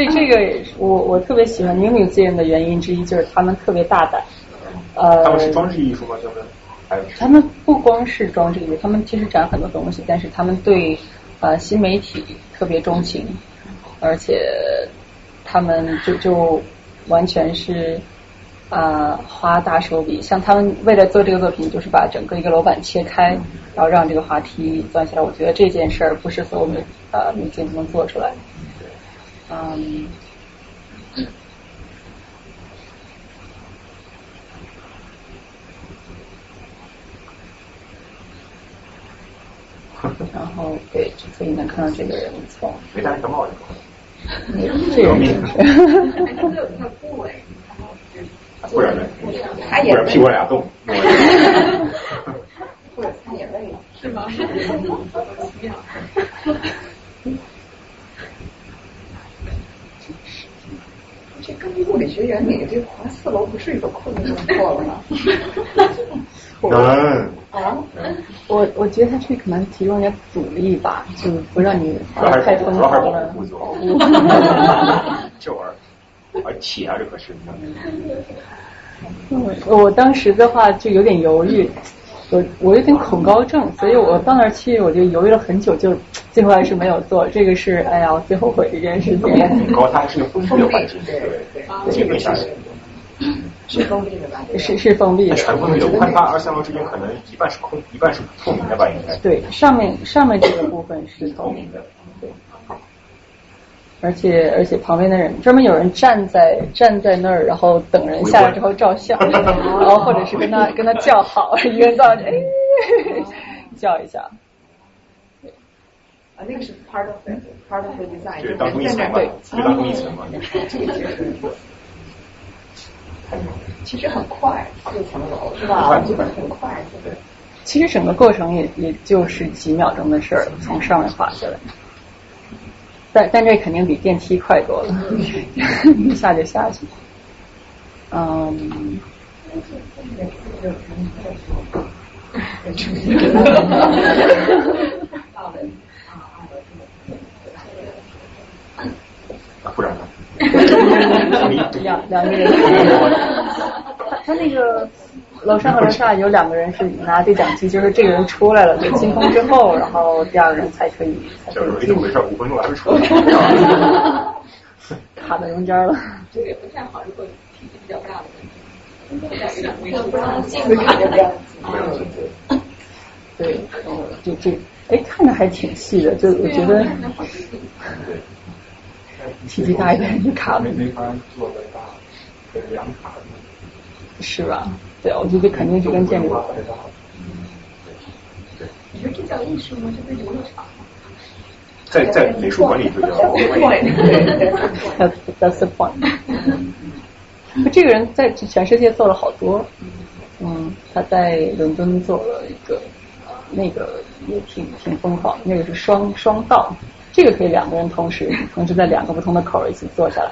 所以这个我我特别喜欢 New Museum 的原因之一就是他们特别大胆。呃。他们是装置艺术吗？就是。他们不光是装置艺术，他们其实展很多东西，但是他们对呃新媒体特别钟情，而且他们就就完全是啊、呃、花大手笔，像他们为了做这个作品，就是把整个一个楼板切开，然后让这个滑梯钻下来。我觉得这件事儿不是所有的呃明星都能做出来。嗯。然后对，所以能看到这个人从没戴个帽子。这个面还是有。一条部位，不然呢？他也不然屁股俩洞。或者他也累了，是吗？这根据物理学原理，这滑四楼不是一个困难就破了吗？能。啊？我我觉得它这可能提供点阻力吧，就不让你太疯狂了。这玩意儿，而且啊，这可是。嗯，我当时的话就有点犹豫，我我有点恐高症，所以我到那儿去我就犹豫了很久，就最后还是没有做。这个是哎呀，我最后悔的一件事情。恐高它还是个封闭的环境，对对，这个下去。是封闭的吧？是是封闭的，全封闭的。我看它二三楼之间可能一半是空，一半是透明的吧，应该。对，上面上面这个部分是透明的，对。而且而且旁边的人专门有人站在站在那儿，然后等人下来之后照相，然后或者是跟他跟他叫好，一个人到哎 叫一下。啊，那个是 part of it，part of the design，就是当中一层嘛，就当中一层嘛。其实很快，四层楼是吧？基本很快，对。其实整个过程也也就是几秒钟的事儿，从上面滑下来。但但这肯定比电梯快多了，一 下就下去。嗯。啊，不然呢？两两个人，他他那个楼上和楼下有两个人是拿对讲机，就是这个人出来了，就清空之后，然后第二个人才可以才可以进。没事，五分钟还没出来。卡在中间了。这个也不太好，如果体积比较大的。对，就这，哎，看着还挺细的，就我觉得。体积大一点就卡了。没法做的大，两卡。是吧？对，我觉得肯定是跟建筑。你说这叫艺术吗？这不是游乐场吗？在在美术馆里就叫。That's that's the point。这个人在全世界做了好多，嗯，他在伦敦做了一个，那个也挺挺疯狂，那个是双双道。这个可以两个人同时同时在两个不同的口一起坐下来。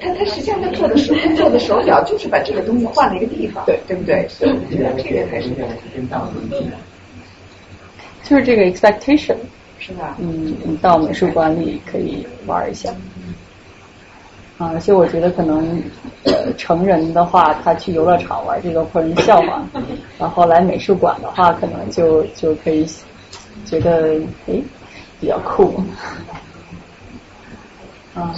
他他实际上他做的手做的手脚就是把这个东西换了一个地方，对对不对？这个还是就是这个 expectation 是吧？嗯，你到美术馆里可以玩一下。啊，而且我觉得可能呃成人的话，他去游乐场玩这个会人笑话，然后来美术馆的话，可能就就可以觉得诶。比较酷，啊，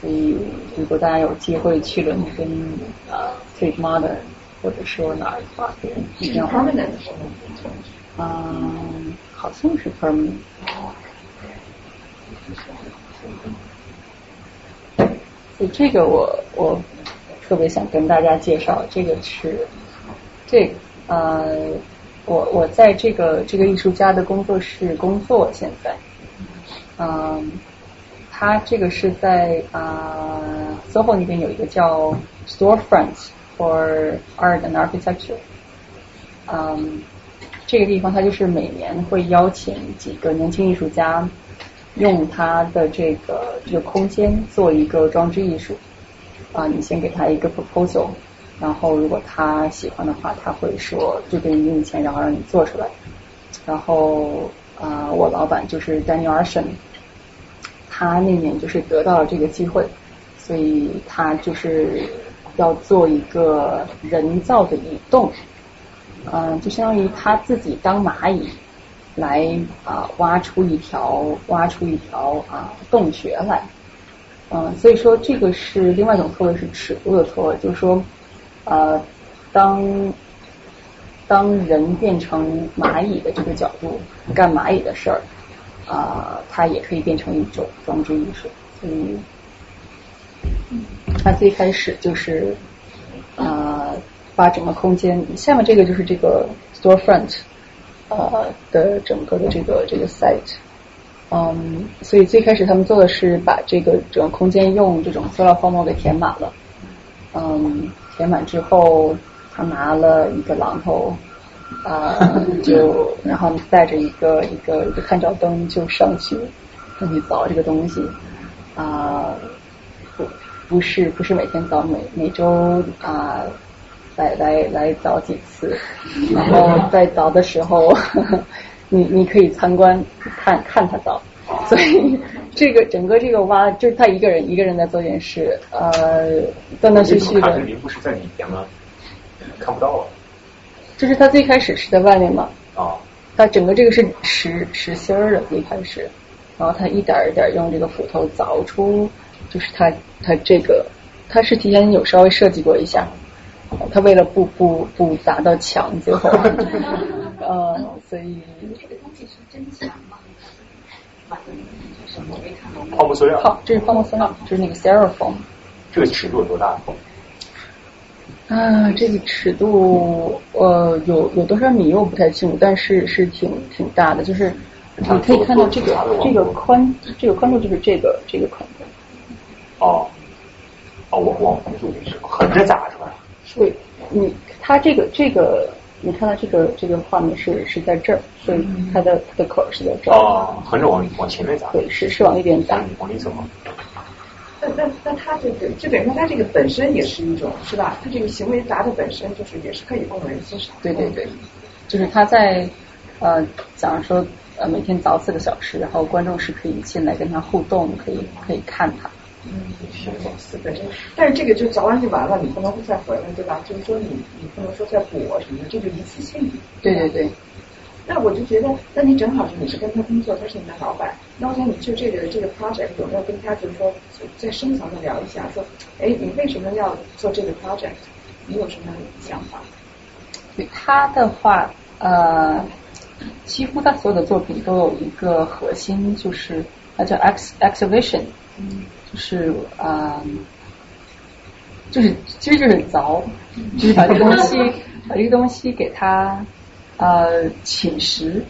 所以如果大家有机会去伦敦啊，Tate Modern 或者说哪儿的话，一定要。permanent 嗯，好像是 permanent。所以这个我我特别想跟大家介绍，这个是这呃。我我在这个这个艺术家的工作室工作，现在，嗯，他这个是在啊，SOHO 那边有一个叫 Storefront for Art and Architecture，嗯，这个地方他就是每年会邀请几个年轻艺术家，用他的这个这个空间做一个装置艺术，啊，你先给他一个 proposal。然后，如果他喜欢的话，他会说就给你给你钱，然后让你做出来。然后啊，我老板就是 Daniel Arson，他那年就是得到了这个机会，所以他就是要做一个人造的移动，嗯，就相当于他自己当蚂蚁来啊挖出一条挖出一条啊洞穴来，嗯，所以说这个是另外一种错位是尺度的错位，就是说。呃，当当人变成蚂蚁的这个角度干蚂蚁的事儿，啊，它也可以变成一种装置艺术。所以，它最开始就是啊，把整个空间，下面这个就是这个 storefront 呃的整个的这个这个 site，嗯，所以最开始他们做的是把这个整个空间用这种塑料泡沫给填满了，嗯。填满之后，他拿了一个榔头，啊，就然后你带着一个一个一个探照灯就上去上去凿这个东西，啊，不不是不是每天凿，每每周啊来来来凿几次，然后在凿的时候，你你可以参观看看他凿，所以。这个整个这个挖就是他一个人一个人在做件事，呃，断断续续的。不是在里边吗？看不到啊。就是它最开始是在外面嘛。啊。他整个这个是实实心儿的最开始，然后它一点一点用这个斧头凿出就是它它这个它是提前有稍微设计过一下，它为了不不不砸到墙，最后 呃，所以这个东西是真墙吗？什么没看懂？泡沫塑料，好，这是泡沫塑料，这是那个 styrofoam。这个尺度有多大？啊，这个尺度呃有有多少米我不太清楚，但是是挺挺大的，就是你可以看到这个这个宽这个宽度就是这个这个宽度。哦，哦，我往横竖是横着砸是吧？对，你它这个这个你看到这个这个画面是是在这儿，所以它的它的口是在这儿。哦，横着往往前面砸。对，是是往那边砸。往里走吗？那那那他这个就等于说他这个本身也是一种是吧？他这个行为达的本身就是也是可以供人欣赏。对对对，就是他在呃，假如说呃每天早四个小时，然后观众是可以进来跟他互动，可以可以看他。嗯，是是本身，但是这个就早完就完了，你不能再回来，对吧？就是说你你不能说再补什么的，这就一次性。对对对。那我就觉得，那你正好是你是跟他工作，他是你的老板，那我想你就这个这个 project 有没有跟他就是说再深层的聊一下，说，哎，你为什么要做这个 project？你有什么想法？对他的话，呃，几乎他所有的作品都有一个核心，就是它叫 ex exhibition，嗯，就是啊，就是其实就是凿，就是把这个东西 把这个东西给他。呃，侵蚀，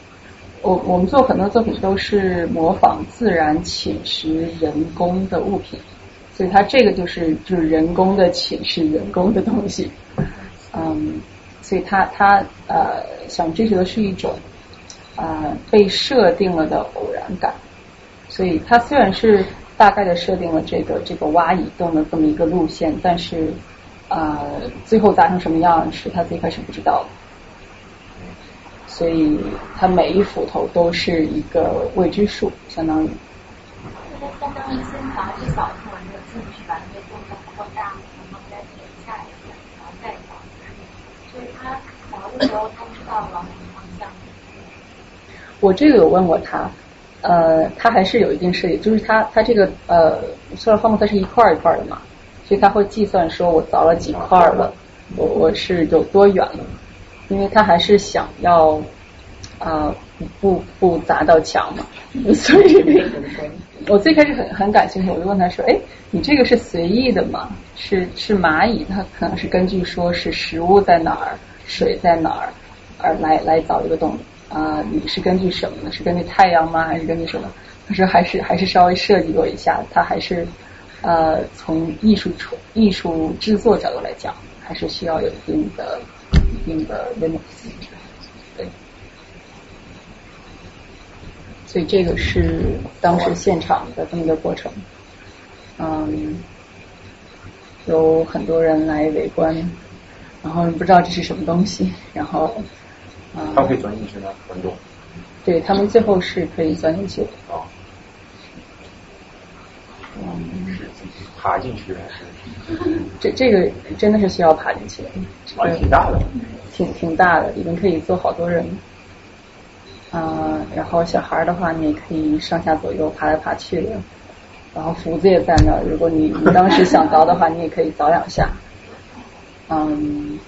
我我们做很多作品都是模仿自然侵蚀人工的物品，所以它这个就是就是人工的侵蚀人工的东西，嗯，所以它它呃想追求的是一种啊被设定了的偶然感，所以它虽然是大概的设定了这个这个蛙移动的这么一个路线，但是啊最后砸成什么样是他最开始不知道的。所以它每一斧头都是一个未知数，相当于。那相当于先拿一小块那个进去，把那个洞再扩大，然后再剪下来，然后再凿。所以他凿的时候，他知道往哪个方向。我这个有问过他，呃，他还是有一定设计，就是他他这个呃塑料泡沫它是一块一块的嘛，所以他会计算说我凿了几块了，我我是有多远了。因为他还是想要啊不不砸到墙嘛，所以我最开始很很感兴趣，我就问他说：“哎，你这个是随意的吗？是是蚂蚁，它可能是根据说是食物在哪儿，水在哪儿而来来凿一个洞啊？你是根据什么呢？是根据太阳吗？还是根据什么？”他说：“还是还是稍微设计过一下，他还是呃从艺术出艺术制作角度来讲，还是需要有一定的。”一定的 limits，对，所以这个是当时现场的这么一个过程，嗯，有很多人来围观，然后不知道这是什么东西，然后，啊，他可以钻进去吗？观众？对他们最后是可以钻进去的。哦，嗯，是爬进去还是？这这个真的是需要爬进去，啊，挺大的，挺挺大的，里面可以坐好多人。啊，然后小孩的话，你也可以上下左右爬来爬去的。然后福子也在那儿，如果你你当时想凿的话，你也可以凿两下。嗯，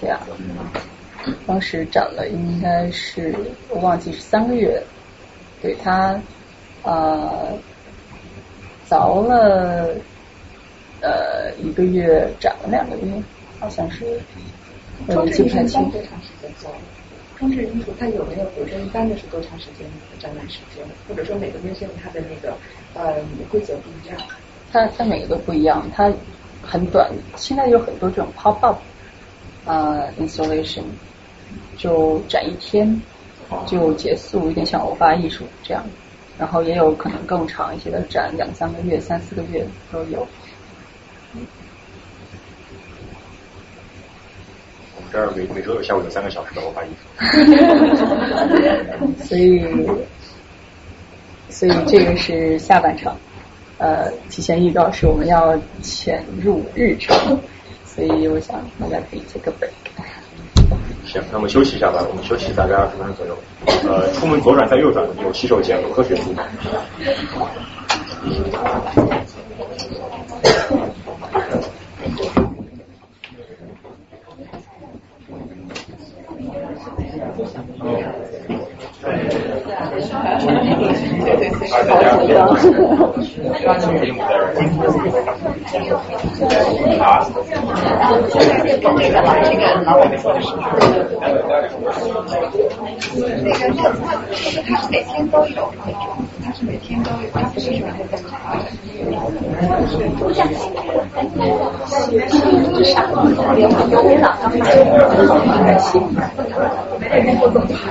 这样。当时展了应该是我忘记是三个月，对他呃凿了。呃，一个月展了两个月，好像是。装置艺术一般多长时间做？装置艺术它有没有，比如说一般的是多长时间的展览时间？或者说每个 museum 它的那个呃规则不一样？它它每个都不一样，它很短。现在有很多这种 pop up 呃 installation，就展一天就结束，有点像偶发艺术这样。然后也有可能更长一些的展，两三个月、三四个月都有。我们这儿每每周有下午有三个小时的我发艺术，所以所以这个是下半场，呃，提前预告是我们要潜入日程，所以我想大家可以 take a break。行，那么休息一下吧，我们休息大概二十分钟左右。呃，出门左转再右转有洗手间和科学对对对书。他是每天都有，他是每天都有，他不是说他在查的。那他不会每天一个小时，还每天都有这样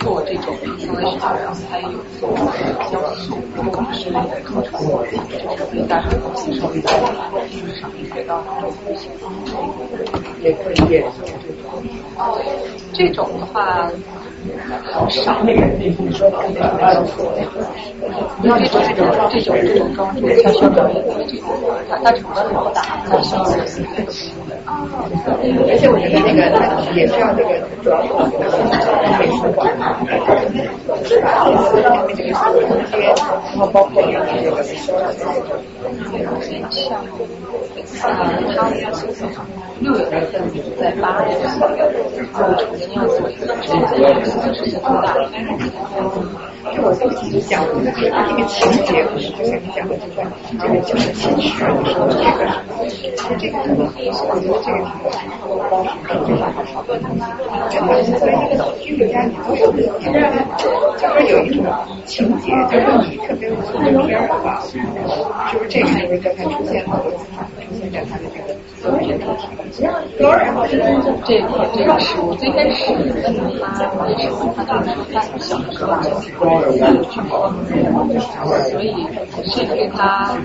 做这种相当于是还有做销售或者是课程，所以大家都吸收到就是上面学到的东西。也可以也做这种。这种的话很少，那个你你说的那个因为这种这种这种这种装置像小表演的这种，它它成本很大，它需要而且我觉得那个也需要这个主要是我觉得美术馆，那个是空间，然后包括那个那个收纳像呃，它六月份在八月份，然后重新要做一个这个是很大的。就我自己讲的那个那个情节，不是就像你讲的，就在这个讲的情绪的时候，这个这个我觉得这个挺有帮助的，对吧？真的，所以那个剧里边你都是就是有一种情节，就是你特别无论片儿的话，是不是这个就是在它出现好多次出现在它的这个作品里。这个这个是我最开始问他为什么他就是说他小时候所以是对他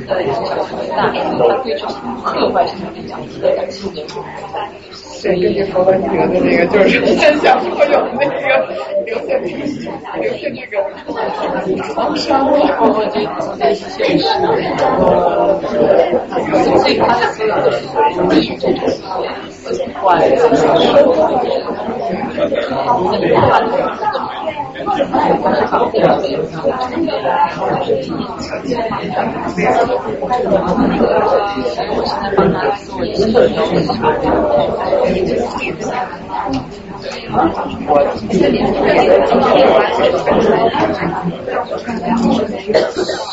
的影响特别大，所以他对这种课外上面讲特别感兴趣。对，根据佛罗尼德的那个，就是小时候有那个留下留下这个创伤，包括这个现实，所以他的所有的都是这种关于我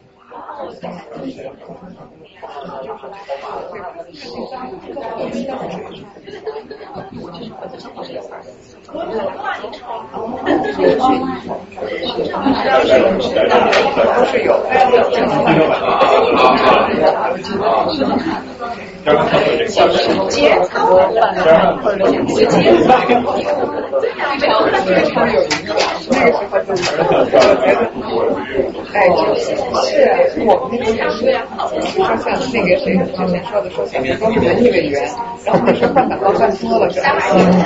都是我们，那个也是我觉得，哎，就说像那个谁之前说的，说小时候都是文艺委员，然后可是换感到换多了，是吧？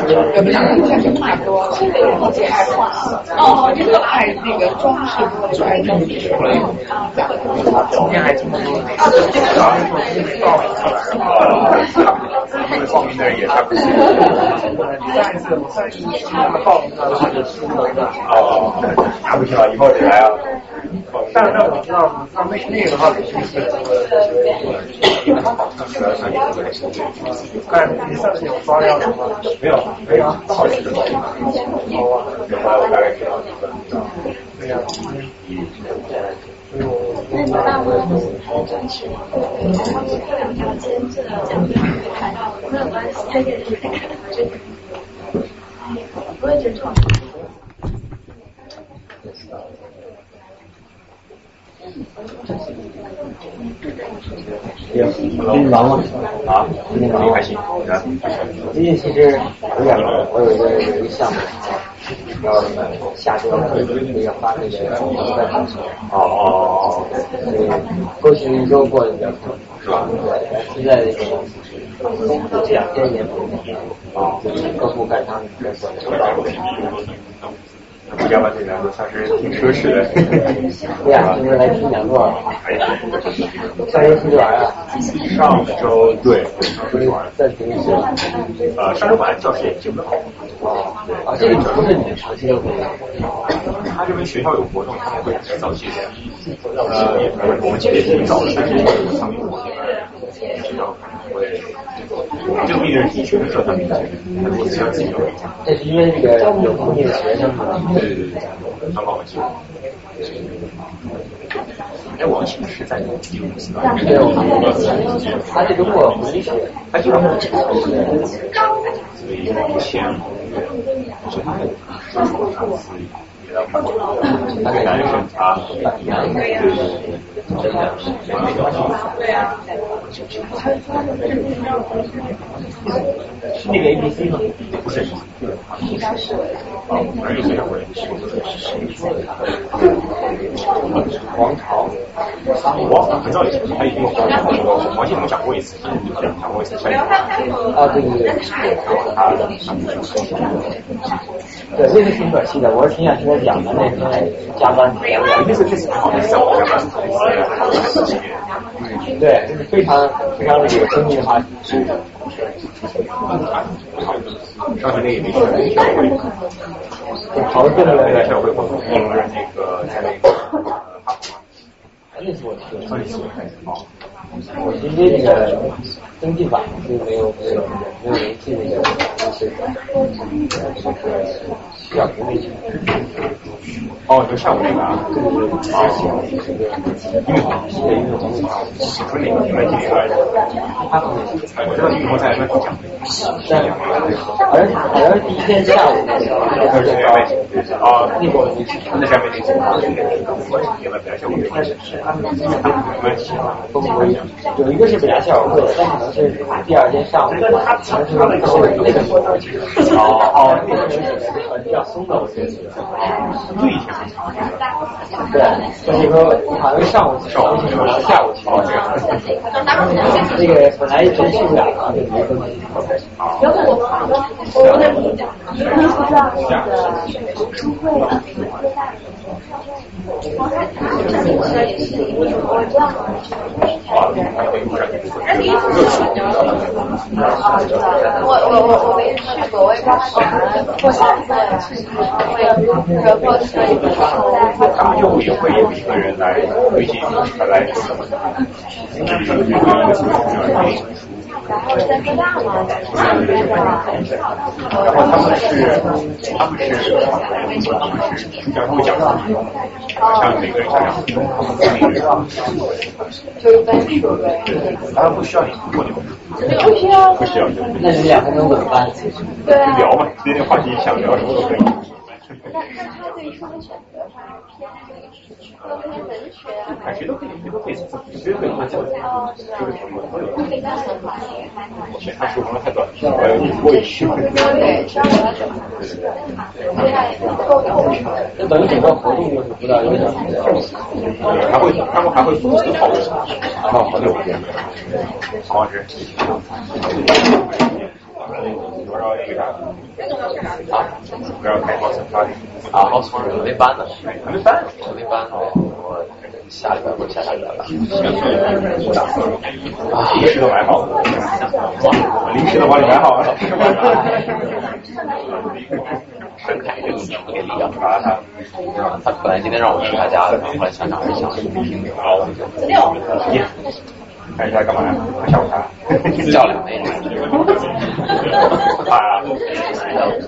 有的时候像是太多了，而且爱画，哦，这个爱那个装饰多了，就爱装饰。今天还听说，主要是说因为报名的人也差不多。上一次上一次他们报名的话就输了的。哦，那不行了，以后得来啊。但是我知道，那那那个的话肯定是。看你上次有刷料的吗？没有，没有，好几个。好啊，有啊，我大概知道一个。对呀。那你大部分还有真实，然后是这两条签这个奖励会看到，没有关系，他也是这个。我也觉得这种。行，今天忙吗？啊，今天忙还行，最近其实有点忙，我有一个有一个项目，然后下周那个要发那个哦哦对，过去一周过得比较痛，是吧？对，现在这个这两天也不啊，就是各部干他们的工作。不加班这两个算是挺奢侈的。对呀，今天来听讲座，哎，上周出去玩了，上周对，上周出去玩。暂停一下。呃，上周本来教室也进不好。啊，这个不是你们长期都会的。他这边学校有活动，他们会提早解决。呃，我们其实也挺早的，但是上面我这边学校可能会，这个毕竟是学生社团名，他如果需要自己有。这是因为那个有固定的学生嘛？对对对，很好记。哎，我其实是在第五次。对，我们他这个过回学，他就是所以目前是他的上司也要那个男生他对对对。是那个 A B C 吗？不是，应该是。而且非常会王朝，王朝很早以前他已经王建龙讲过一次，讲过一次。啊，对对对。对，那个挺可惜的，我是挺想听他讲的，那个加班。那次确实很好，那次在我加班。对，就是非常非常这个生硬的话题。上次那也没去，好的，对在校会活动，那个在那个那是我去上一次开始报，我今天那个登记版就没有没有没有联系那个公司，这个需要国内去。哦，就上午那个啊，啊，这个运动，对运动，喜欢哪个品牌经理来着？他我知道运动在那讲，这样，好像好像是第一天下午那个那个最高，啊，那个没去，那下面那个，我也本来是我们是他们关系不不有一个是北大校友会的，但可能是第二天上午，可能是那个那个哦哦，那个是比较松的，我觉得。对一天。对，就是说好像上午上午去，然后下午去。那个本来一直去不了啊，就没登记。啊。然后我我我那个，你不知道那个书会的那个最大的我我，我。我没去过，我也不知道我下次去会然后可以。大就会有一个人来推荐他来，然后在科大嘛，然后他们是他们是他们是讲会讲，像每个人讲两分就一般说呗，他们不需要你过牛，不需要，不需要，那你两分钟怎么办？对啊，聊嘛，今天话题想聊什么都可以。那那他对书的选择，他偏那个偏文学啊，还是谁都可以，谁都可以，谁都可以看这个，这个什么都有。选他书可能太短，呃，过于虚。对，稍微要久。对啊，够够。那等于整个活动就是不到一个小时。还会，他们还会组织讨论，然后好久不见，好像是。啊，不要开 house party 啊，house party 没搬呢，还没搬，还没搬，我下礼拜或者下下礼拜吧。啊，临时都买好了，临时都帮你买好了。沈凯这个名字给力啊！他他本来今天让我去他家的，后后来想想还是想去听听。六。看一下干嘛呀？下午茶。叫两杯。啊，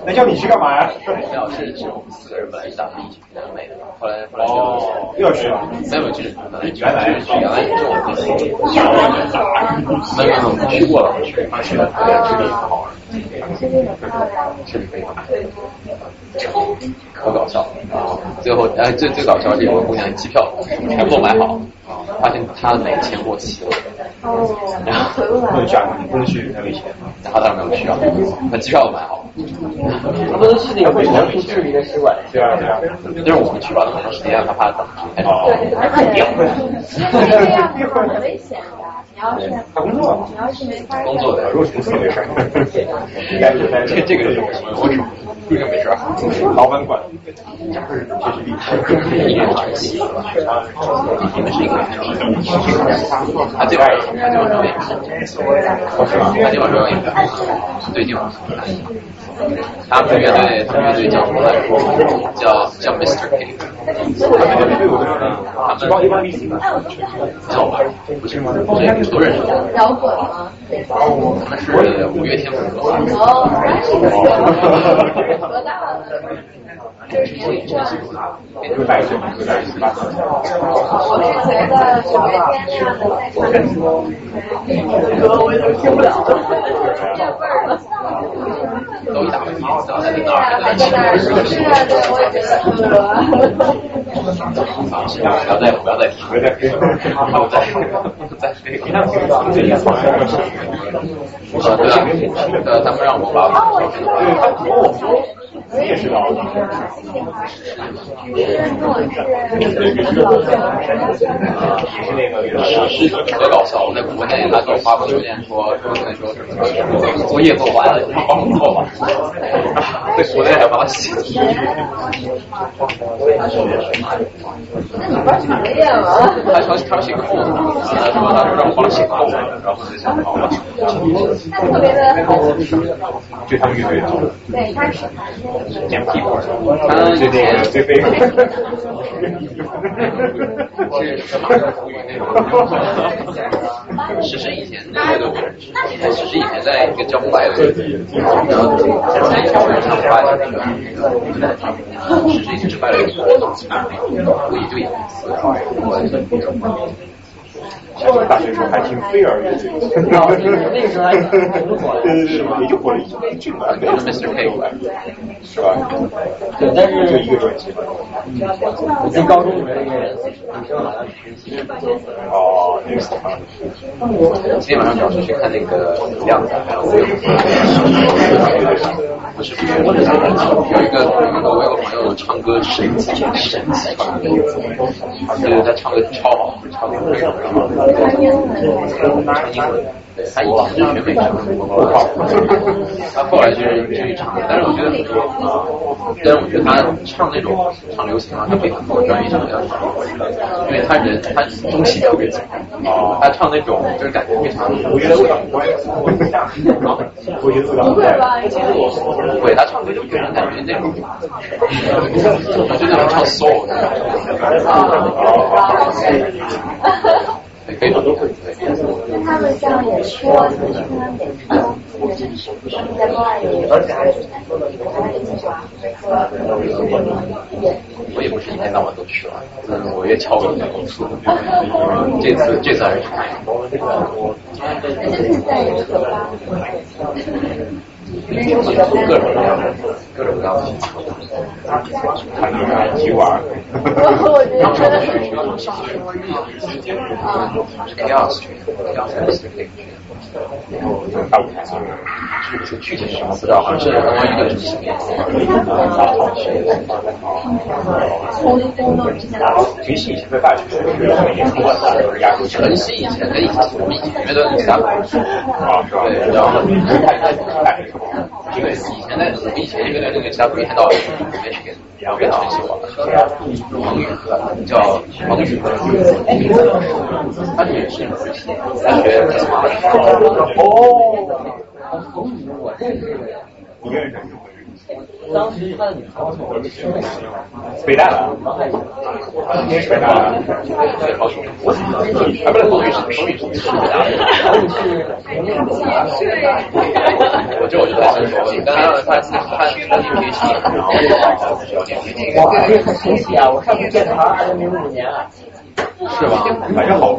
那叫你去干嘛呀？没有，是是我们四个人本来打算一起去南美的，后来后来哦，又要去了。没有去，本来原来去原来就我们自己。没有没有，去过了，去他去了，对，这里很好玩。这里非常可搞笑啊！最后哎，最最搞笑是有个姑娘机票全部买好，发现她的哪个钱过期了。哦。然后不能去，不能去那没钱。然后他没有去啊，那机票都买好了，他不能去那个美国驻智利的使馆。对啊对啊，但是我们去吧，那么长时间，他怕等。哦，而且这样很危险的。你要是他工作，你要是没法工作的，如果是公司没事儿，应该是在这这个是我什么？这个没事儿，老板管，这是确实厉害。一年长期，你们是一个他这边他这边也是，他这边也是，对这边他们乐队他们乐队叫什么来着？叫叫 Mr. K。他们叫吧？不是吗？这个都认识。摇滚吗？他们是五月天风格。哦，多大了？就是年龄段。六百岁，六百十八。我是觉得五月天那样的在唱歌，我都听不了，了。都一大问题，在对呀，还在那是啊，对，我也觉得。不要再不要再提，不要再提，不要再再这个。呃，对啊，呃，他们让我把你也知道。也是那个是特搞笑，我在国内他给我发过邮件说说那时候什么作业做完了，你帮我做吧。在国内还帮他写。那你不是抢作业吗？他抄他写扣子，他说他让我帮他写扣子，然后就想好了。他特别的好。就他们乐队的。对，他是捡屁股，他最那个最飞。是什么？以前那个都不认识，石深以前在一个叫不来的，然后在跳舞唱不来的那个那个，石深以前是拜了一个，我也就一次，然后大学时候还听飞儿乐队，那个时候还挺火的，对对对，也就火了一一句吧，没有 Mr. K 是吧？对，但是就一个专辑。我记得高中里面那个女生好像是哦，那个是他。今天晚上主要是去看那个亮仔，还有不是不是，有一个有一个我有个朋友唱歌神奇神奇唱歌，对，他唱歌超好，唱歌非常非常好。唱英文，对，他以前是学美声，他后来就是继续唱，但是我觉得，但是我觉得他唱那种唱流行啊，他比很多专业唱的要好，因为他人他中气特别强，他唱那种就是感觉非常我觉得我我不会吧？不会，他唱歌就给人感觉那种，就那种唱 soul 他们像演说，就是他们演说，在国外有，而且还有我也不是一天到晚都去了，嗯，我也敲过你的公司，这次这次还是去看。这次在有酒吧。各种各样的，各种各样的情况。看那个鸡娃。我觉得真的是。啊。Chaos Chaos 大舞台上，具具体什么不知道，好像是关于一个什么晨曦以前在大学是每年春晚都是压轴。晨曦以前跟以前我们以前觉得其他啊是吧？对，然后这个，以前在我们以前乐队那个其他不一天到晚也是给然后跟晨曦玩，王宇叫蒙语，他也是大学哦，蒙语我认识这个人，你认识？当时他的女朋友是北大的，你也是北大的，对，好兄弟，我啊不是王宇是王宇是北大的，王宇是我这我就不太清楚，但他他他他他念 PhD，然后哇，这很神奇啊！我上次见他二零零五年啊。是吧？反正好，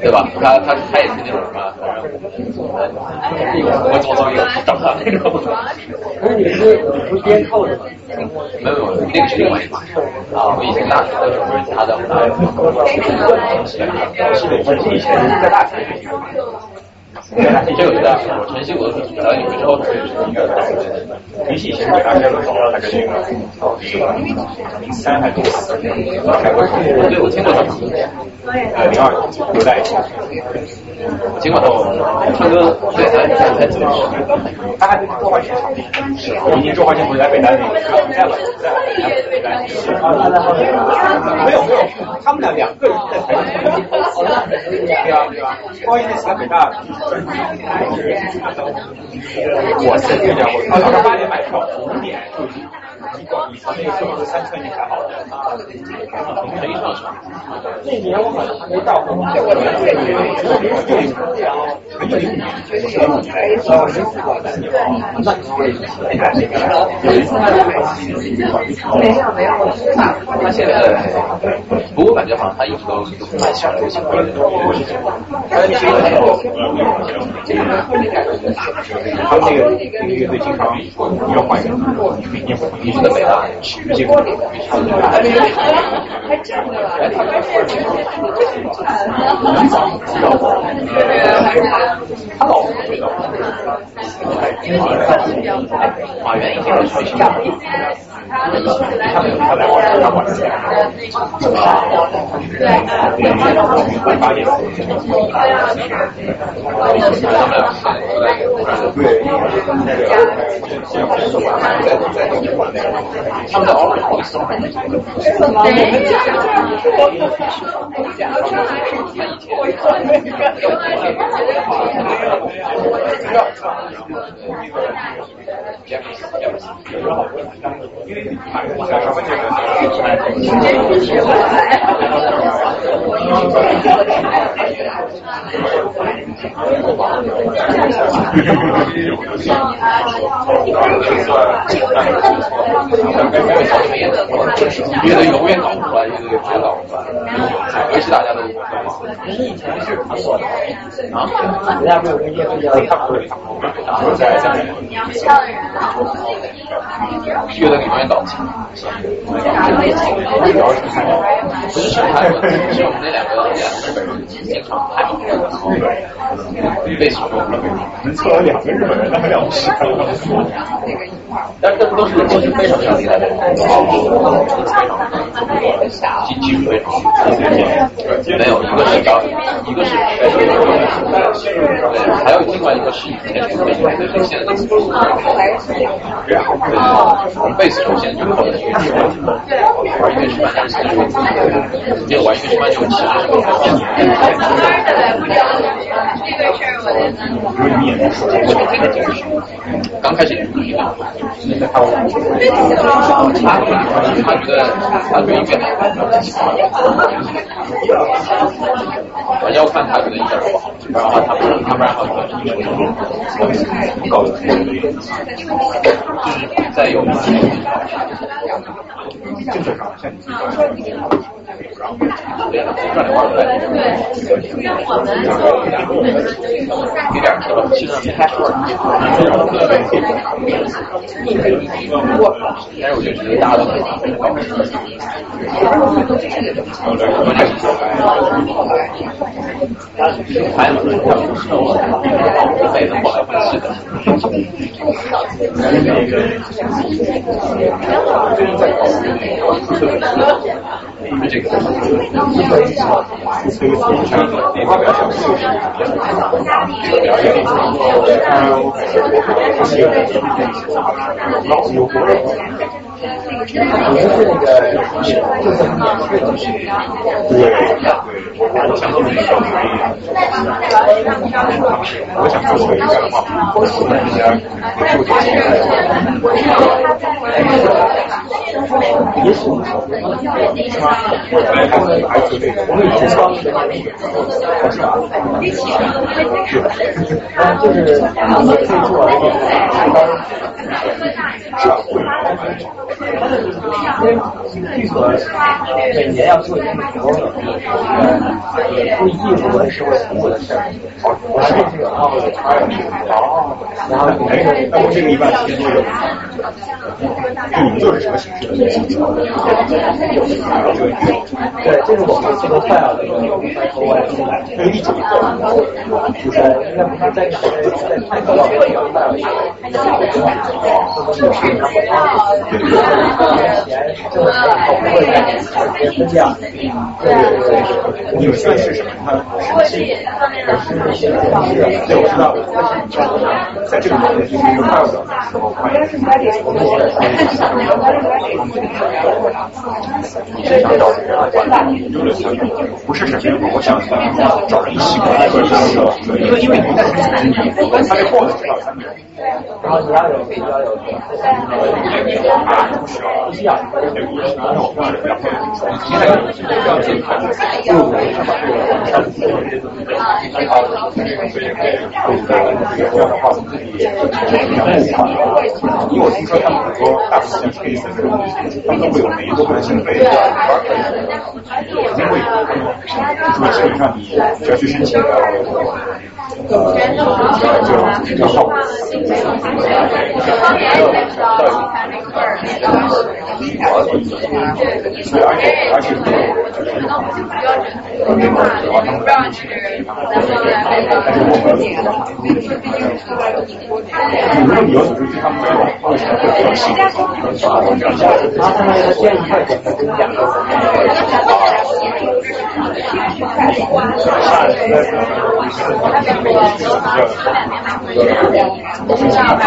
对吧？他他他也是那种什么，反正我做做一个长大那种。可是你是你不编扣的吗？没有没有，那个是另外一码事啊。我以前大学的时候是他在我们大学，是的，我以前在大学。这个不大，我晨曦我都是来纽约之后才认识的。林夕以前北大开的时候，还是那个零三还是零四开过场，对，我听过他们。呃零二有在。尽管他唱歌对还还还真实，他还跟周华健唱的。今年周华健不是来北大，不在，不在，没有没有，他们俩两个人在台上唱。对啊对啊，周华健那次来北大，我是这样，我早上八点买票，五点就他。那个时候三寸已经排好了，可以上场。那年我好像还没到，我很有名，没有没有，我知道。他现在，不过感觉好像他一直都都蛮喜欢流行歌的。他那个他那个那个乐队经常要换人，每年换一个北大，一些歌还真的。他老知道。马原已经是学习他他来玩，他玩的。八点。他们的偶尔好什么？乐队永远搞不出来，乐队永远搞不出来，尤其大家都。你以前是韩国的啊？人家不有跟叶飞叫他不会，在在。乐队永远搞清。不是上海，是我们那两个两个日本人经常拍。类似能凑到两个日本人，那还了不起？但是这都是都是非常非常厉害的人，技技术非常。没有，一个是高，一个是，还有另外一个是以前是贝斯手，现在都是对，贝斯手现在就靠的是玩音乐吃饭的技术，没有玩乐吃饭就其实刚开始也不一样。他他觉得他觉得音乐好，我要看他觉得音乐不好，不然的话他不他不然的话音乐不高的，就是再有。正正常，像你自己然后对了，赚点花呗。有点什么，其实没太说。但是我就觉得大家都很忙，很高兴。还有呢，他不是我，一辈子过来不是的。最近在搞这个。哪块表现？表演。老有活力。你是那个，就是免费的。对对，我想做一个。小主意。我想做一个。的话，我喜欢人家就点。也是你说的。来，还是还是这个，我们有双的。然后就是你可以做那个，是吧？每年要做一个活动，呃，为艺术和社会服务的事儿。我还认识有奥的传染哦，然后你们那我这个一般时间都有。那你们做是什么形式的？对，这是我们这个快要的一个国外出来，那一种就是应该不是在在泰国那边有快要一个，钱挣钱后不会再给分这样。对对对，你们算是什么？它是是对，我知道。在这个里面就是一个快乐的时候，快乐。我们现在是想找人来管理，不是什么，我想找人一起管理，因为因为你在他这货至少三个人。然后你要有比较有，因为我听说他们很多大部分 case 这种，他们会有每一个人性费，肯定会有，那基本上你要去申请，呃，就就好。所以而且而且就是呃那个主要他们但是我们如果你有组织去他们这种为什么会比较细？我这样想，然后他们建议快点的跟讲的。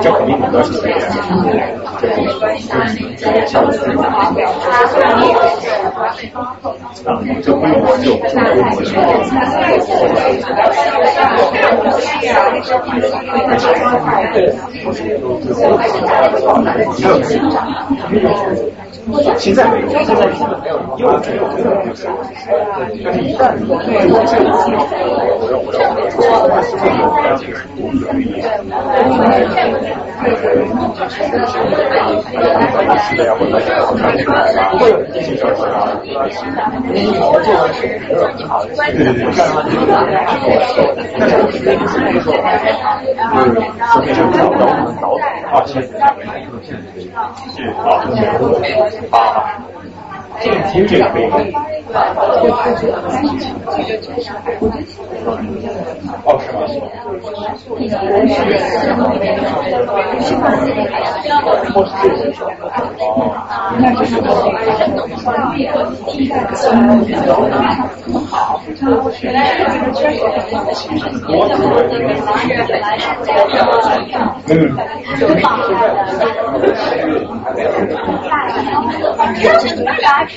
这肯定很多是这样，这效果非常好。这规模就这规模是。Amen. Amen. 现在没有，现在没有，因为只有。这个就是，但是一旦有。这个，我要我要我要这个我要这个是的呀，我那个我看这个啊，会有。这些小事啊，对对对，但是我觉得这个时候，就是说变成找不到我们导啊，谢谢，谢谢。啊，这个其实也可以。哦，是吗？哦，那是。是因为，嗯，二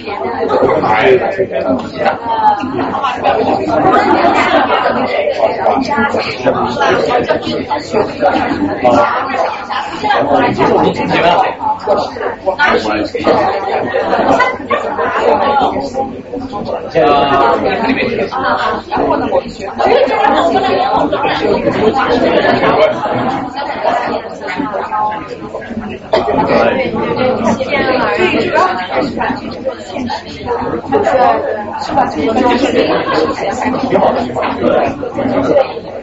现实是有有时候是吧这个是挺好的地方，对的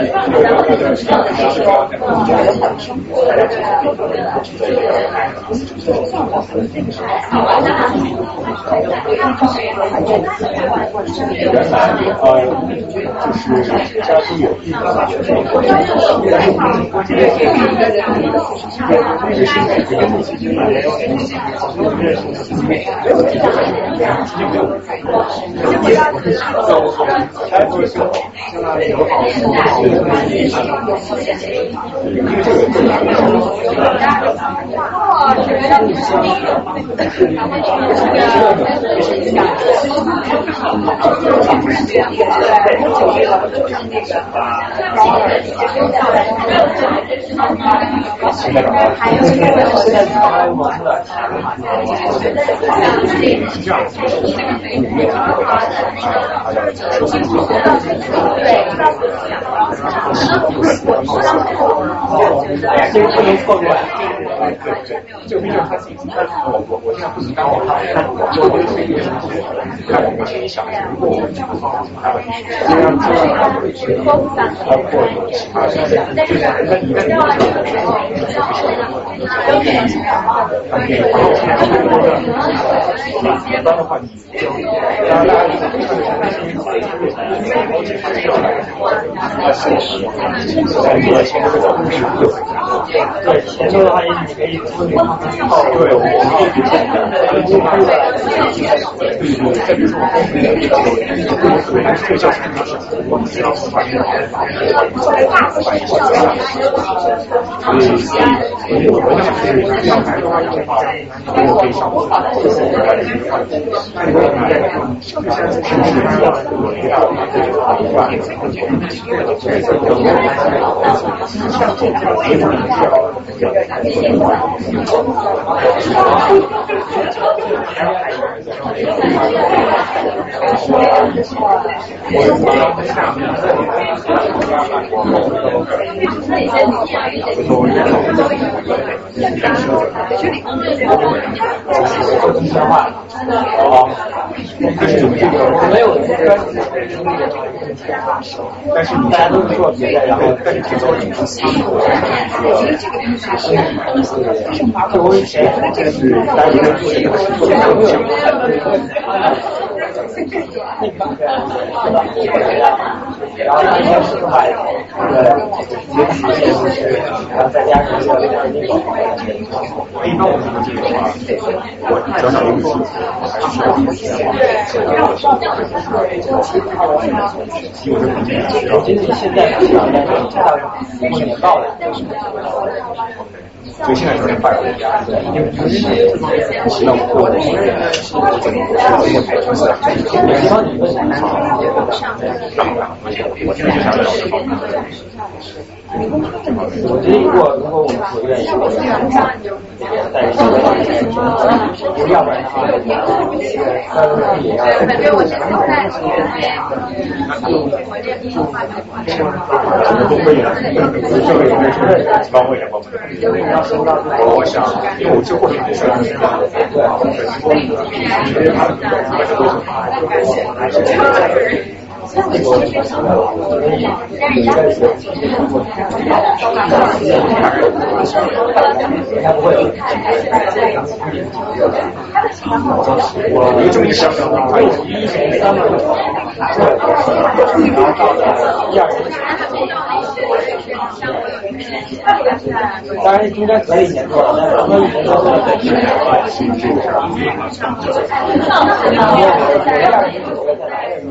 原来呃，就是嘉宾有地方的学生，这个是目前的一个目的，因为我们没有这个经验，没有这个经验，没有这个经验，也没有这个经验，在我们开会的时候，相当于有好多好多。对。不能错过。这个毕竟他自己，但是我我我现在不能干我他，我我这个看我心里想，如果我们这个方法还问题，这样这样会去包括有其他的，就是那你在你的时候，他可以一般的话，你当然大家看的了解他这个来说，在你的前面的故事就很对，前头的话也许你可以做那个对，我们可以比较，再比如说，这个教程就是我们知道是反映的，反映所以，所以我们就是要来的话，的话，我可以上去，来的话，这个是不是有一没有但是大家都做别的，然后但是节奏很自私。我觉得这个东西是是麻烦。我以前就是单一的做这个事情，然后一天是买那个节体现就是，然后再加上一个那个。一般我们这个话，我小小的事情，还是需要因为这毕竟需要。我觉得你现在不想，但是你看到过年到了。所以现在有点快了，因为就是那我我现在是我怎么我怎么排除的？希望你们能好。我现在就想聊我觉得如果如果我们所愿意，但是要不然的话，那也要。不会的，这个有没有帮我一下帮我？我想，因为我就会很喜欢这样的，我有这么一个想法，还有一年三个，一二当然应该可以年做，但是可以年做的是电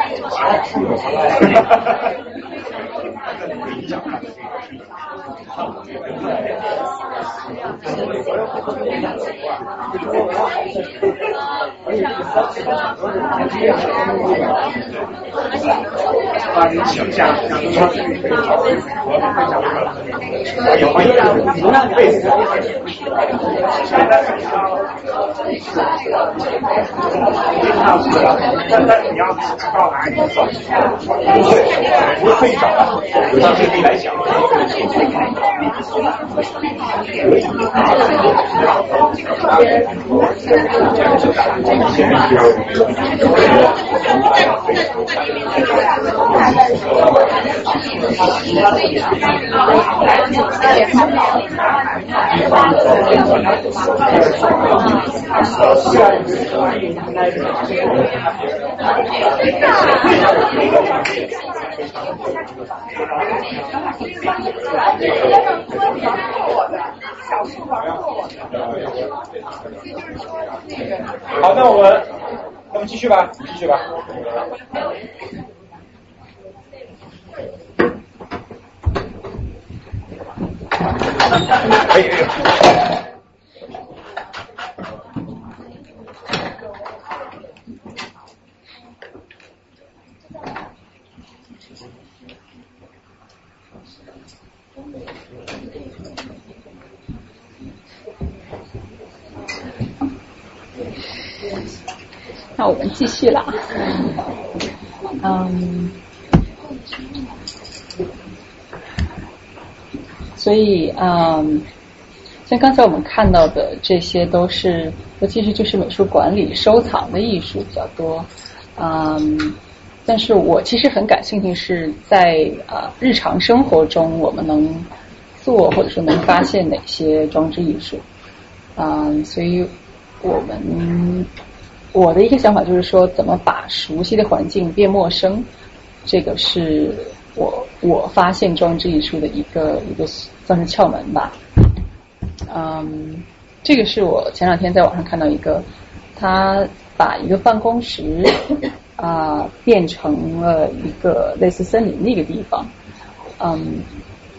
好酷啊！哈哈哈哈。欢迎小佳，欢迎，欢迎，欢迎，欢迎。那被，你？找到，有机会来讲。真 的。好，那我们，那么继续吧，继续吧。可那我们继续了。嗯，所以嗯，像刚才我们看到的，这些都是，尤其实就是美术馆里收藏的艺术比较多。嗯，但是我其实很感兴趣是在啊日常生活中我们能做或者说能发现哪些装置艺术。嗯，所以我们。我的一个想法就是说，怎么把熟悉的环境变陌生，这个是我我发现装置艺术的一个一个算是窍门吧。嗯，这个是我前两天在网上看到一个，他把一个办公室啊变成了一个类似森林的一个地方。嗯，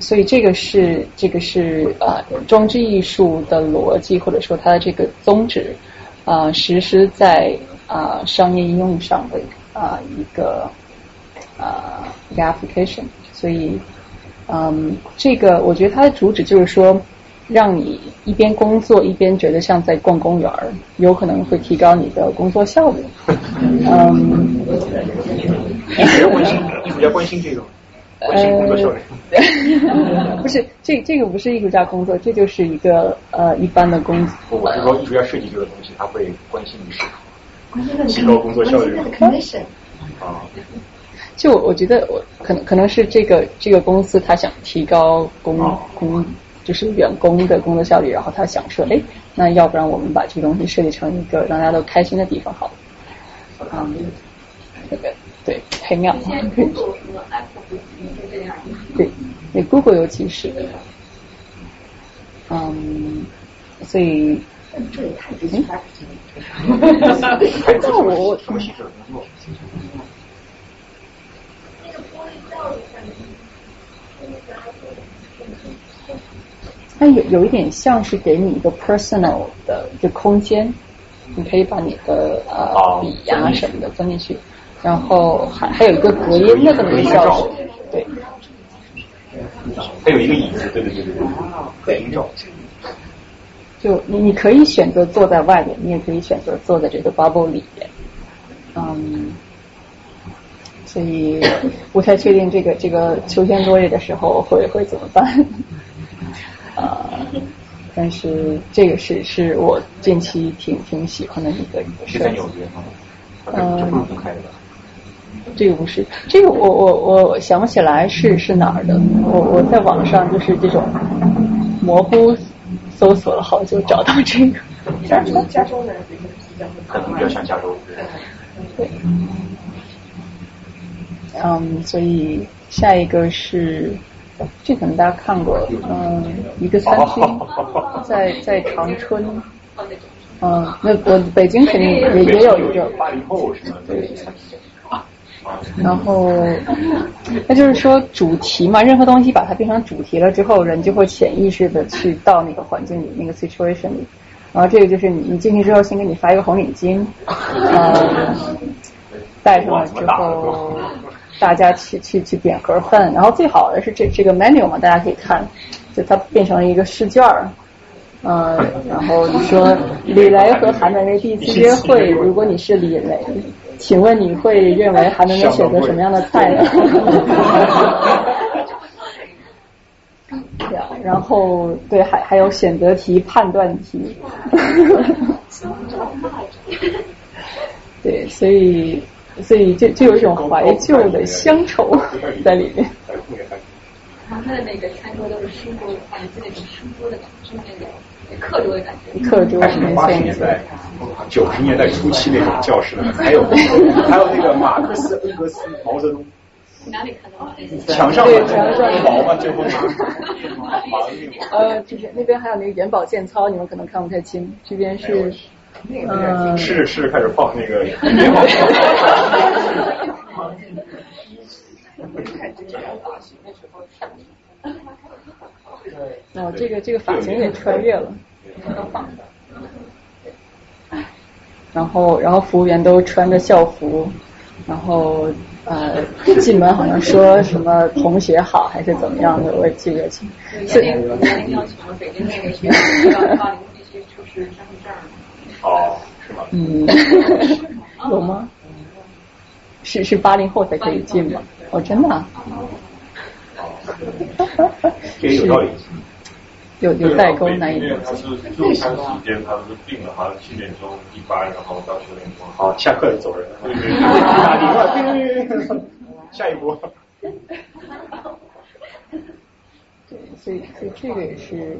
所以这个是这个是呃装置艺术的逻辑或者说它的这个宗旨。啊，实施在啊商业应用上的啊一个啊一个 application，所以嗯，这个我觉得它的主旨就是说，让你一边工作一边觉得像在逛公园儿，有可能会提高你的工作效率。嗯，比较关心，你比较关心这种。呃，不是，这这个不是艺术家工作，这就是一个呃一般的工作。我是说，艺术家设计这个东西，他会关心的是提高工作效率。啊，就我觉得，我可能可能是这个这个公司，他想提高工工就是员工的工作效率，然后他想说，哎，那要不然我们把这个东西设计成一个让大家都开心的地方，好。嗯，那个对，很妙。对，那，Google 尤其是，嗯，所以这也太直接了。那我它有有一点像是给你一个 personal 的一个空间，你可以把你的呃笔呀什么的装进去，然后还还有一个隔音的这么一个效果，对。还有一个椅子，对对对对对，对，营造。就你你可以选择坐在外面，你也可以选择坐在这个 bubble 里面。嗯，所以不太确定这个这个秋天落叶的时候会会怎么办。呃，但是这个是是我近期挺挺喜欢的一个一个是在纽约吗？嗯。这个不是，这个我我我想不起来是是哪儿的。我我在网上就是这种模糊搜索了好久，找到这个。加州加州的可能比较像加州。对。嗯，所以下一个是，这可能大家看过，嗯，一个餐厅 在在长春。嗯，那我北京肯定也也有一个。八零后是吗？对。然后，那就是说主题嘛，任何东西把它变成主题了之后，人就会潜意识的去到那个环境里，那个 situation 里。然后这个就是你你进去之后，先给你发一个红领巾，嗯，戴上了之后，大家去去去点盒饭，然后最好的是这这个 menu 嘛，大家可以看，就它变成了一个试卷儿。呃，然后你说李雷和韩梅梅第一次约会，如果你是李雷，请问你会认为韩梅梅选择什么样的菜呢？对啊，然后对，还还有选择题、判断题。对，所以所以就就有一种怀旧的乡愁在里面。他们的那个餐桌都是书桌，反正是那种书桌的感觉，那个。课桌的感觉，课桌是八十年代、九十年代初期那种教室的，还有还有那个马克思、恩格斯、毛泽东。哪里看到？墙上对墙上毛嘛，最后呃，这边那边还有那个眼保健操，你们可能看不太清。这边是，嗯，吃着吃着开始放那个眼保健操。哦，这个这个发型也穿越了。然后，然后服务员都穿着校服，然后呃，进门好像说什么“同学好”还是怎么样的，我也记不清。年龄年龄要求，北京那个学校要八零必须出示身份证。哦，是吗？嗯，有吗？是是八零后才可以进吗？哦，真的？啊？这也有道理。有有代沟难以理解。他是就餐时间，他是定了，好像七点钟一班，然后到九点钟。好，下课就走人。打铃了，下一波。对，所以所以这个也是，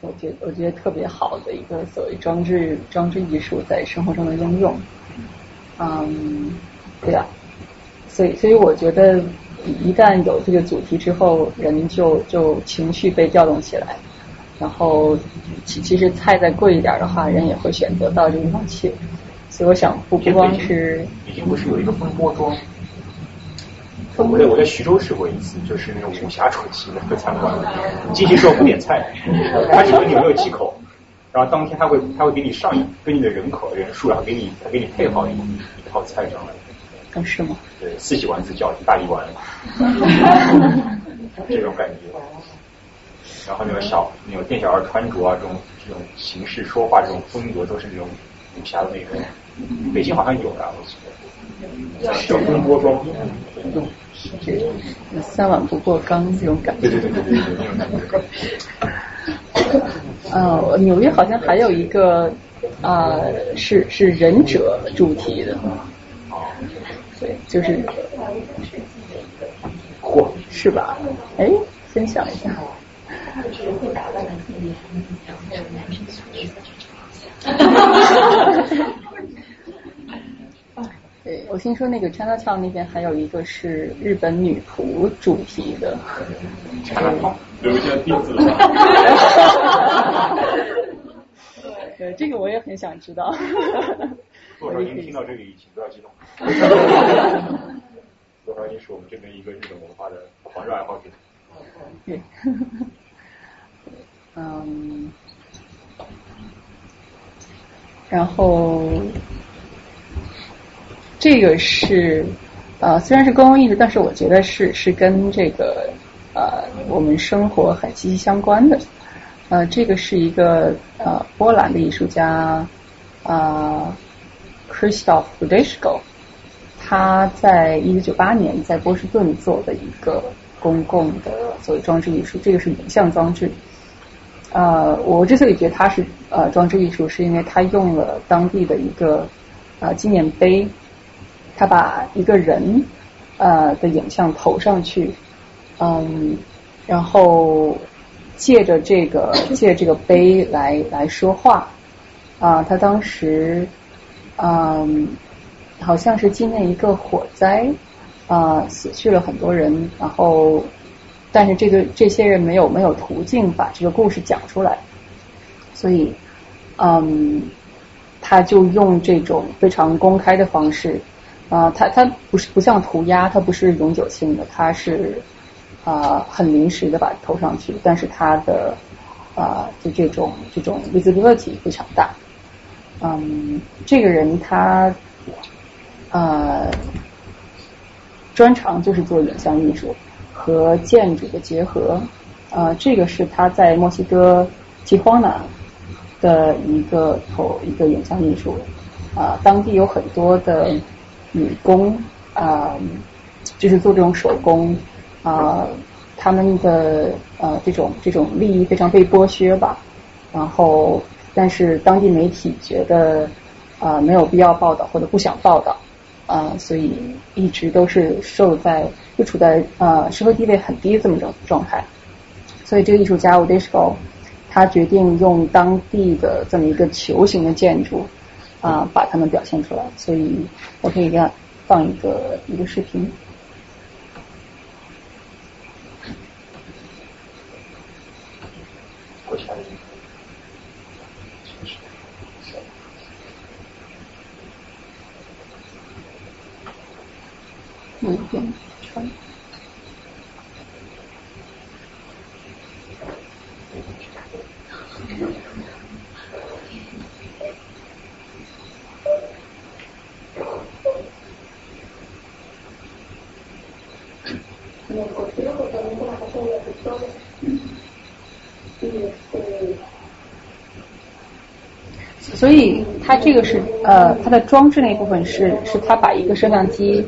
我觉得我觉得特别好的一个所谓装置装置艺术在生活中的应用。嗯，对啊，所以所以我觉得。一旦有这个主题之后，人就就情绪被调动起来，然后其其实菜再贵一点的话，人也会选择到这个地方去。所以我想不不光是北京不是有一个风波庄？我在我在徐州吃过一次，就是那种武侠传奇的个餐馆，进去之后不点菜，他只问你有没有忌口，然后当天他会他会给你上一根据你的人口人数，然后给你他给你配好一一套菜上来。是吗？对，四喜丸子叫大一丸，这种感觉。然后那个小那种店小二穿着啊，这种这种形式说话这种风格都是那种武侠的那种。北京好像有的，我记得。叫风波庄。三碗不过冈这种感觉。对对对对对。呃，纽约好像还有一个啊，是是忍者主题的。对，就是，嚯，是吧？哎，分享一下。对，我听说那个 Chinatown 那边还有一个是日本女仆主题的。留下地址。对，这个我也很想知道。多少您听到这里，请不要激动。多少您是我们这边一个日本文化的狂热爱好者。对，嗯，然后这个是呃，虽然是公共艺术，但是我觉得是是跟这个呃我们生活很息息相关的。呃，这个是一个呃波兰的艺术家啊。Christoph b u d e s c o 他在一九九八年在波士顿做的一个公共的所谓装置艺术，这个是影像装置。呃，我之所以觉得它是呃装置艺术，是因为他用了当地的一个呃纪念碑，他把一个人呃的影像投上去，嗯，然后借着这个 借这个碑来来说话啊，他当时。嗯，好像是纪念一个火灾啊，死去了很多人，然后，但是这个这些人没有没有途径把这个故事讲出来，所以，嗯，他就用这种非常公开的方式啊，他他不是不像涂鸦，它不是永久性的，它是啊很临时的把它投上去，但是它的啊就这种这种 visibility 非常大。嗯，这个人他呃专长就是做影像艺术和建筑的结合。呃，这个是他在墨西哥提华纳的一个投一个影像艺术。啊，当地有很多的女工啊，就是做这种手工啊，他们的呃这种这种利益非常被剥削吧。然后，但是当地媒体觉得啊没有必要报道或者不想报道啊，所以一直都是受在就处在呃社会地位很低这么种状态。所以这个艺术家 u d i s c o 他决定用当地的这么一个球形的建筑。啊，把它们表现出来，所以我可以给他放一个一个视频。嗯，对，穿。所以它这个是呃，它的装置那部分是是它把一个摄像机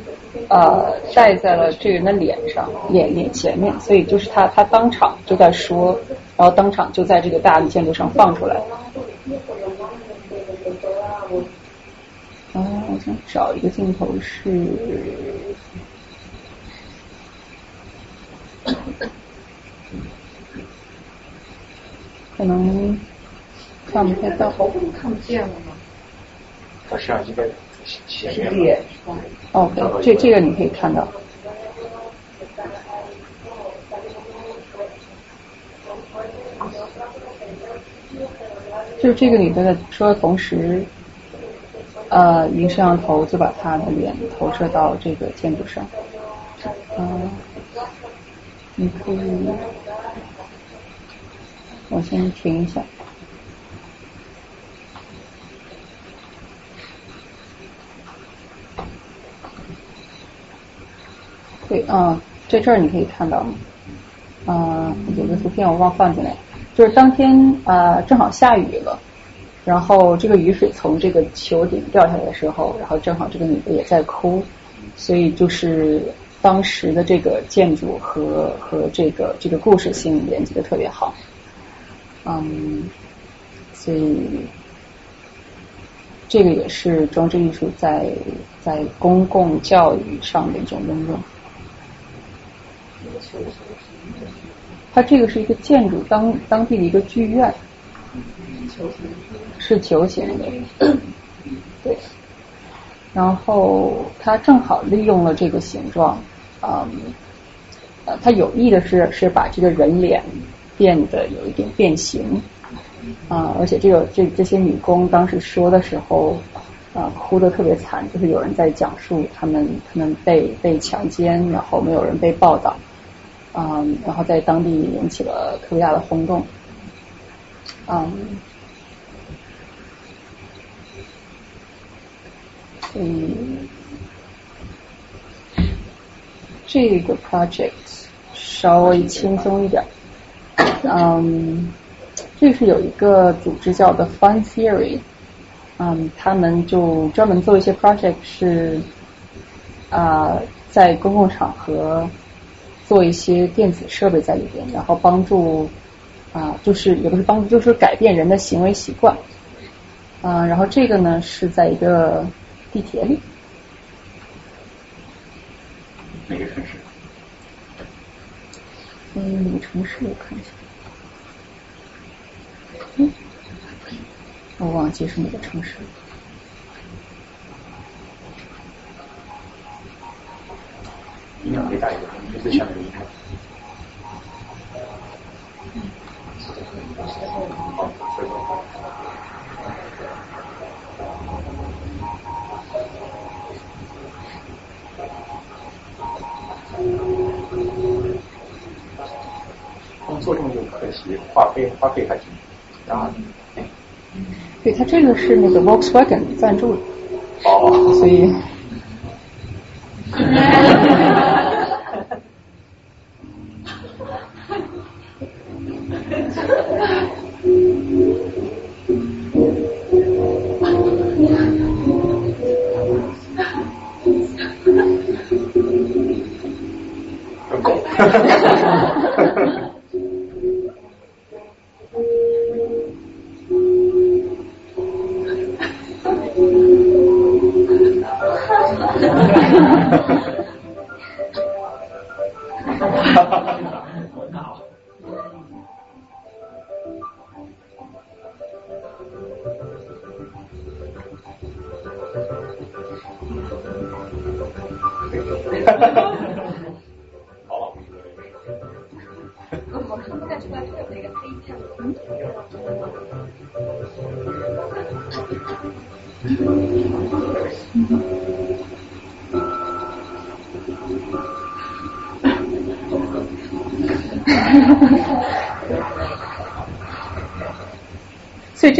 呃戴在了这个人的脸上脸脸前面，所以就是他他当场就在说，然后当场就在这个大的建筑上放出来。啊，我想找一个镜头是。可能看不太到头，看不见了吗？它摄像机在前面。脸。哦，这这个你可以看到。就这个里边的说，同时，呃，一个摄像头就把他的脸投射到这个建筑上，嗯，你可以。我先停一下。对，啊，在这儿你可以看到，啊，有个图片我忘放进来，就是当天啊正好下雨了，然后这个雨水从这个球顶掉下来的时候，然后正好这个女的也在哭，所以就是当时的这个建筑和和这个这个故事性连接的特别好。嗯，所以这个也是装置艺术在在公共教育上的一种应用。它这个是一个建筑，当当地的一个剧院，是球形的，对。然后它正好利用了这个形状，嗯，呃，它有意的是是把这个人脸。变得有一点变形啊，而且这个这这些女工当时说的时候啊，哭得特别惨，就是有人在讲述他们他们被被强奸，然后没有人被报道啊，然后在当地引起了特别大的轰动，嗯，所以这个 project 稍微轻松一点。嗯，这是有一个组织叫的 Fun Theory，嗯，他们就专门做一些 project，是啊，在公共场合做一些电子设备在里边，然后帮助啊，就是也不是帮助，就是改变人的行为习惯。嗯，然后这个呢是在一个地铁里。哪个城市？嗯，哪个城市？我看一下。嗯我忘记是哪个城市。音量可以大一点，就最下面的音量。工作量就可惜，花费花费还挺大。对，他这个是那个 Volkswagen 赞助的，哦，所以。很狗。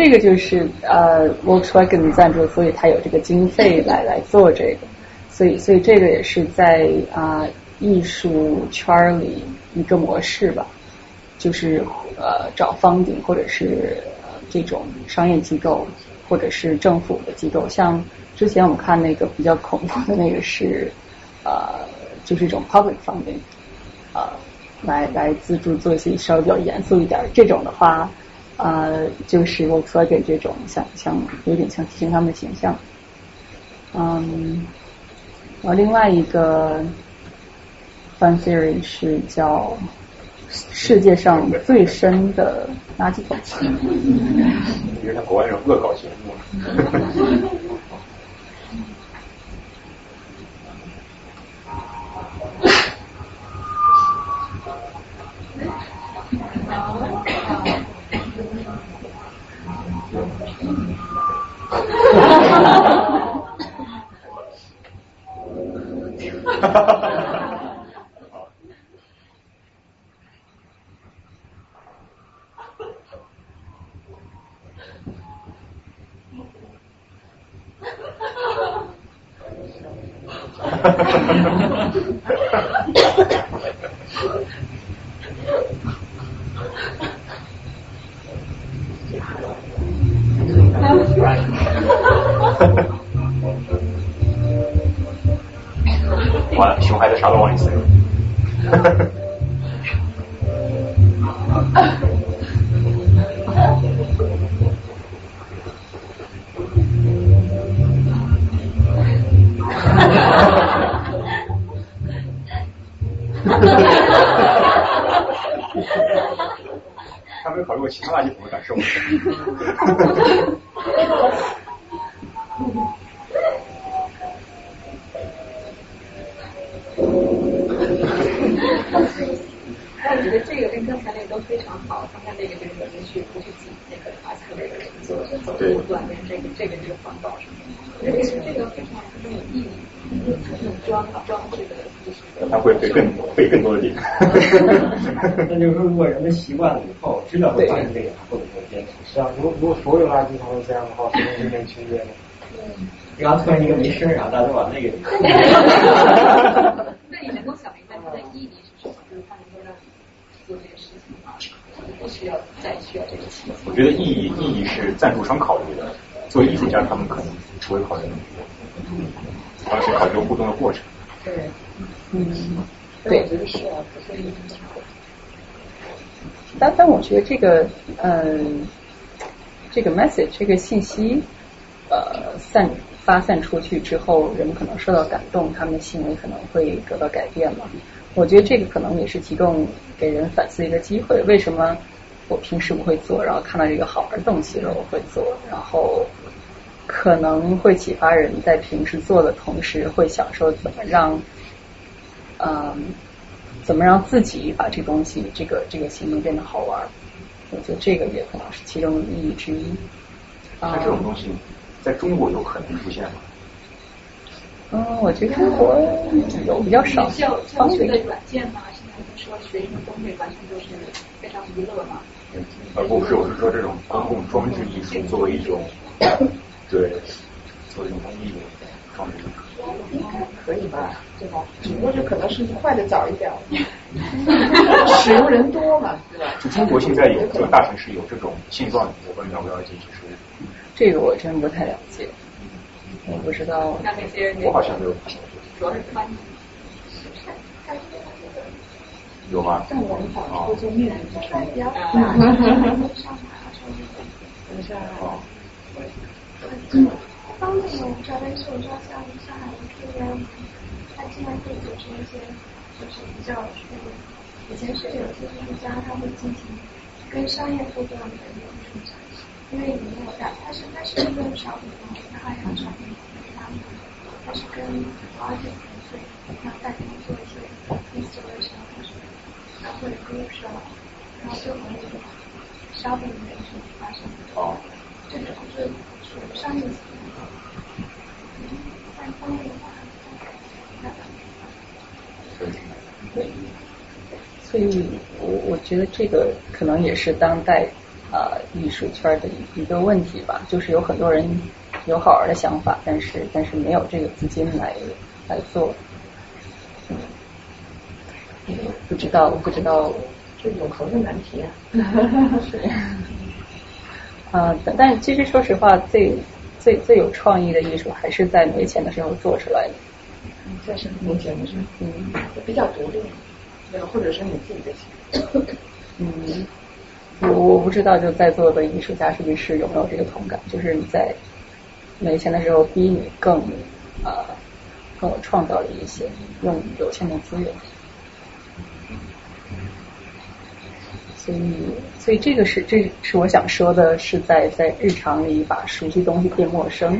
这个就是呃，Volkswagen 赞助，所以他有这个经费来来做这个，所以所以这个也是在啊、艺术圈里一个模式吧，就是呃找方顶或者是、呃、这种商业机构或者是政府的机构，像之前我们看那个比较恐怖的那个是呃就是一种 public funding 啊、来来资助做一些稍微比较严肃一点儿。这种的话。呃，就是我所给这种像像有点像提升他们的形象，嗯，然后另外一个 fun theory 是叫世界上最深的垃圾桶。因为像国外那种恶搞节目。ハハハハ!熊孩子啥都往里塞。他没有考虑过其他垃圾桶的感受。但我觉得这个跟刚才那个都非常好，刚才那个就是我们去不去挤那个马斯克那个人做走路锻炼，这个这个这个环保什么的，我觉得这个这个非常非常有意义。用装装这个会费更费更多的点。那就是说，如果人们习惯了以后，知道会发现这个，会不会坚持？是啊，如如果所有垃圾桶都这样的话，是不是就没区别了？然后突然一个没声，然后大家都往那个里。那你能够想明白它的意义是什么？就是它能够让你做这个事情吗？不需要再需要这个钱。我觉得意义意义是赞助商考虑的，作为艺术家他们可能不会考虑那么多，而是考虑互动的过程。对，嗯，我觉得是啊，不是但但我觉得这个嗯，这个 message 这个信息呃散发散出去之后，人们可能受到感动，他们的行为可能会得到改变嘛。我觉得这个可能也是提供给人反思一个机会。为什么我平时不会做，然后看到这个好玩的东西了我会做，然后可能会启发人在平时做的同时，会享受怎么让嗯。怎么让自己把这东西、这个这个行为变得好玩？我觉得这个也可能是其中的意义之一。像这种东西，在中国有可能出现吗？嗯，我觉得中国有比较少。教教学的软件嘛，现在不是说学生的东西完全就是非常娱乐嘛。而，不是，我是说这种公共装置艺术作为一种，对，作为一种公益的装置艺术。应该可以吧，对吧？只不过是可能是坏的早一点，使用人多嘛，对吧？就中国现在有这个大城市有这种现状，我不知道了不了解，就是这个我真不太了解，我不知道。那那些我好像没有。主要是翻译。有吗？但我们早上会做面的，比较大，上海等一下啊。嗯，方面我不知道，但是我知道像上海的 KM，他经常会组织一些，就是比较那个，以前是有些艺术家他会进行跟商业互动的那种展，因为你没有大，他是他是一个小品种，他还有小品种，他是跟 artist 对，然后大家做一些 installation 然后或者 group 然后就和那种消费的一种发生。哦。这种就是属于商业。对。所以我我觉得这个可能也是当代啊、呃、艺术圈的一个问题吧，就是有很多人有好玩的想法，但是但是没有这个资金来来做。嗯，不知道不知道，这永恒的难题啊。是。啊、呃，但但其实说实话，最最最有创意的艺术还是在没钱的时候做出来的。在什么没钱的时候，嗯，比较独立，对，或者是你自己的钱。嗯，我我不知道，就在座的艺术家设计师有没有这个同感？就是你在没钱的时候，逼你更啊、呃、更有创造力一些，用有限的资源。所以，所以这个是这是我想说的，是在在日常里把熟悉东西变陌生，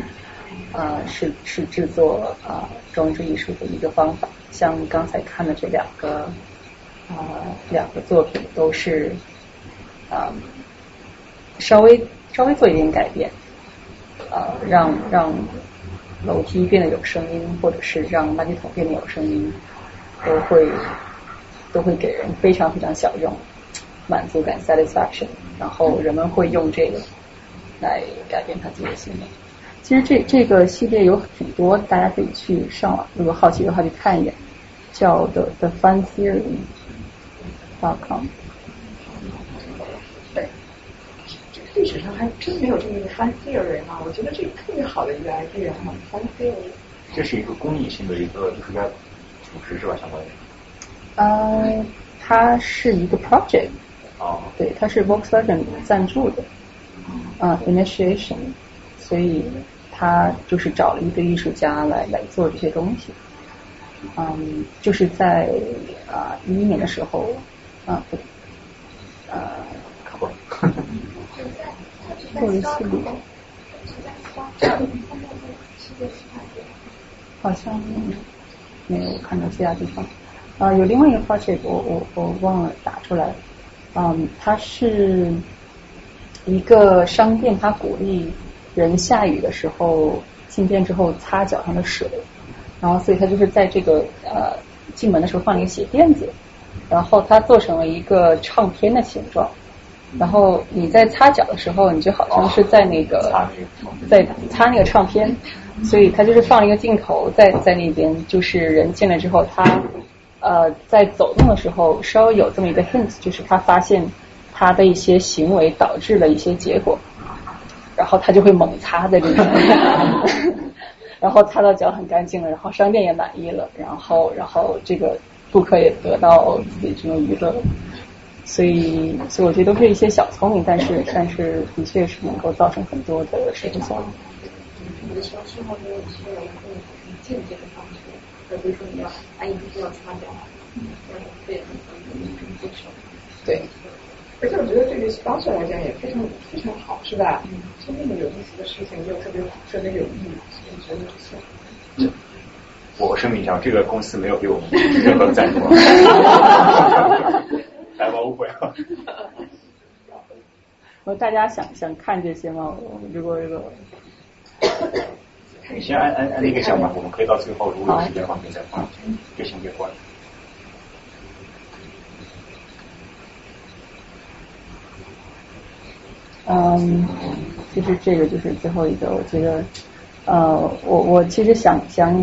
啊、是是制作啊、装置艺术的一个方法。像刚才看的这两个啊、两个作品都是啊、稍微稍微做一点改变，啊、让让楼梯变得有声音，或者是让垃圾桶变得有声音，都会都会给人非常非常小用。满足感 satisfaction，然后人们会用这个来改变他自己的心理。其实这这个系列有挺多，大家可以去上网，如果好奇的话去看一眼，叫 The The Fun Theory dot com。对，这个历史上还真没有这么一个 fun theory 啊，我觉得这个特别好的一个 idea 哈，fun theory。这是一个公益性的一个艺术家组织是吧？相当于。呃，它是一个 project。哦，对，它是 Volkswagen 赞助的，啊、呃、，initiation，所以他就是找了一个艺术家来来做这些东西，嗯，就是在啊一一年的时候，啊，不，呃，不，做了一系列，好像没有看到其他地方，啊、呃，有另外一个 project，我我我忘了打出来。了。嗯，它是一个商店，它鼓励人下雨的时候进店之后擦脚上的水，然后所以它就是在这个呃进门的时候放了一个鞋垫子，然后它做成了一个唱片的形状，然后你在擦脚的时候，你就好像是在那个在擦那个唱片，所以它就是放了一个镜头在在那边，就是人进来之后他。呃，在走动的时候，稍微有这么一个 hints，就是他发现他的一些行为导致了一些结果，然后他就会猛擦在这边，然后擦到脚很干净了，然后商店也满意了，然后然后这个顾客也得到自己这种娱乐，所以所以我觉得都是一些小聪明，但是但是的确是能够造成很多的社会效应。的时候生活中有些人会间接的方式。比如说你要，哎，你必须要擦掉，嗯，这也很很接受。对，而且我觉得对于 sponsor 来讲也非常非常好，是吧？嗯，做那么有意思的事情又特别特别有意义，所以觉得不错。我声明一下，这个公司没有给我们任何赞助，来吧，误会了。我大家想想看这些吗？如果如果。你先按按按那个项吧，我们可以到最后，如果有时间的话，可以再放。就先别关。嗯，其实这个就是最后一个，我觉得，呃，我我其实想想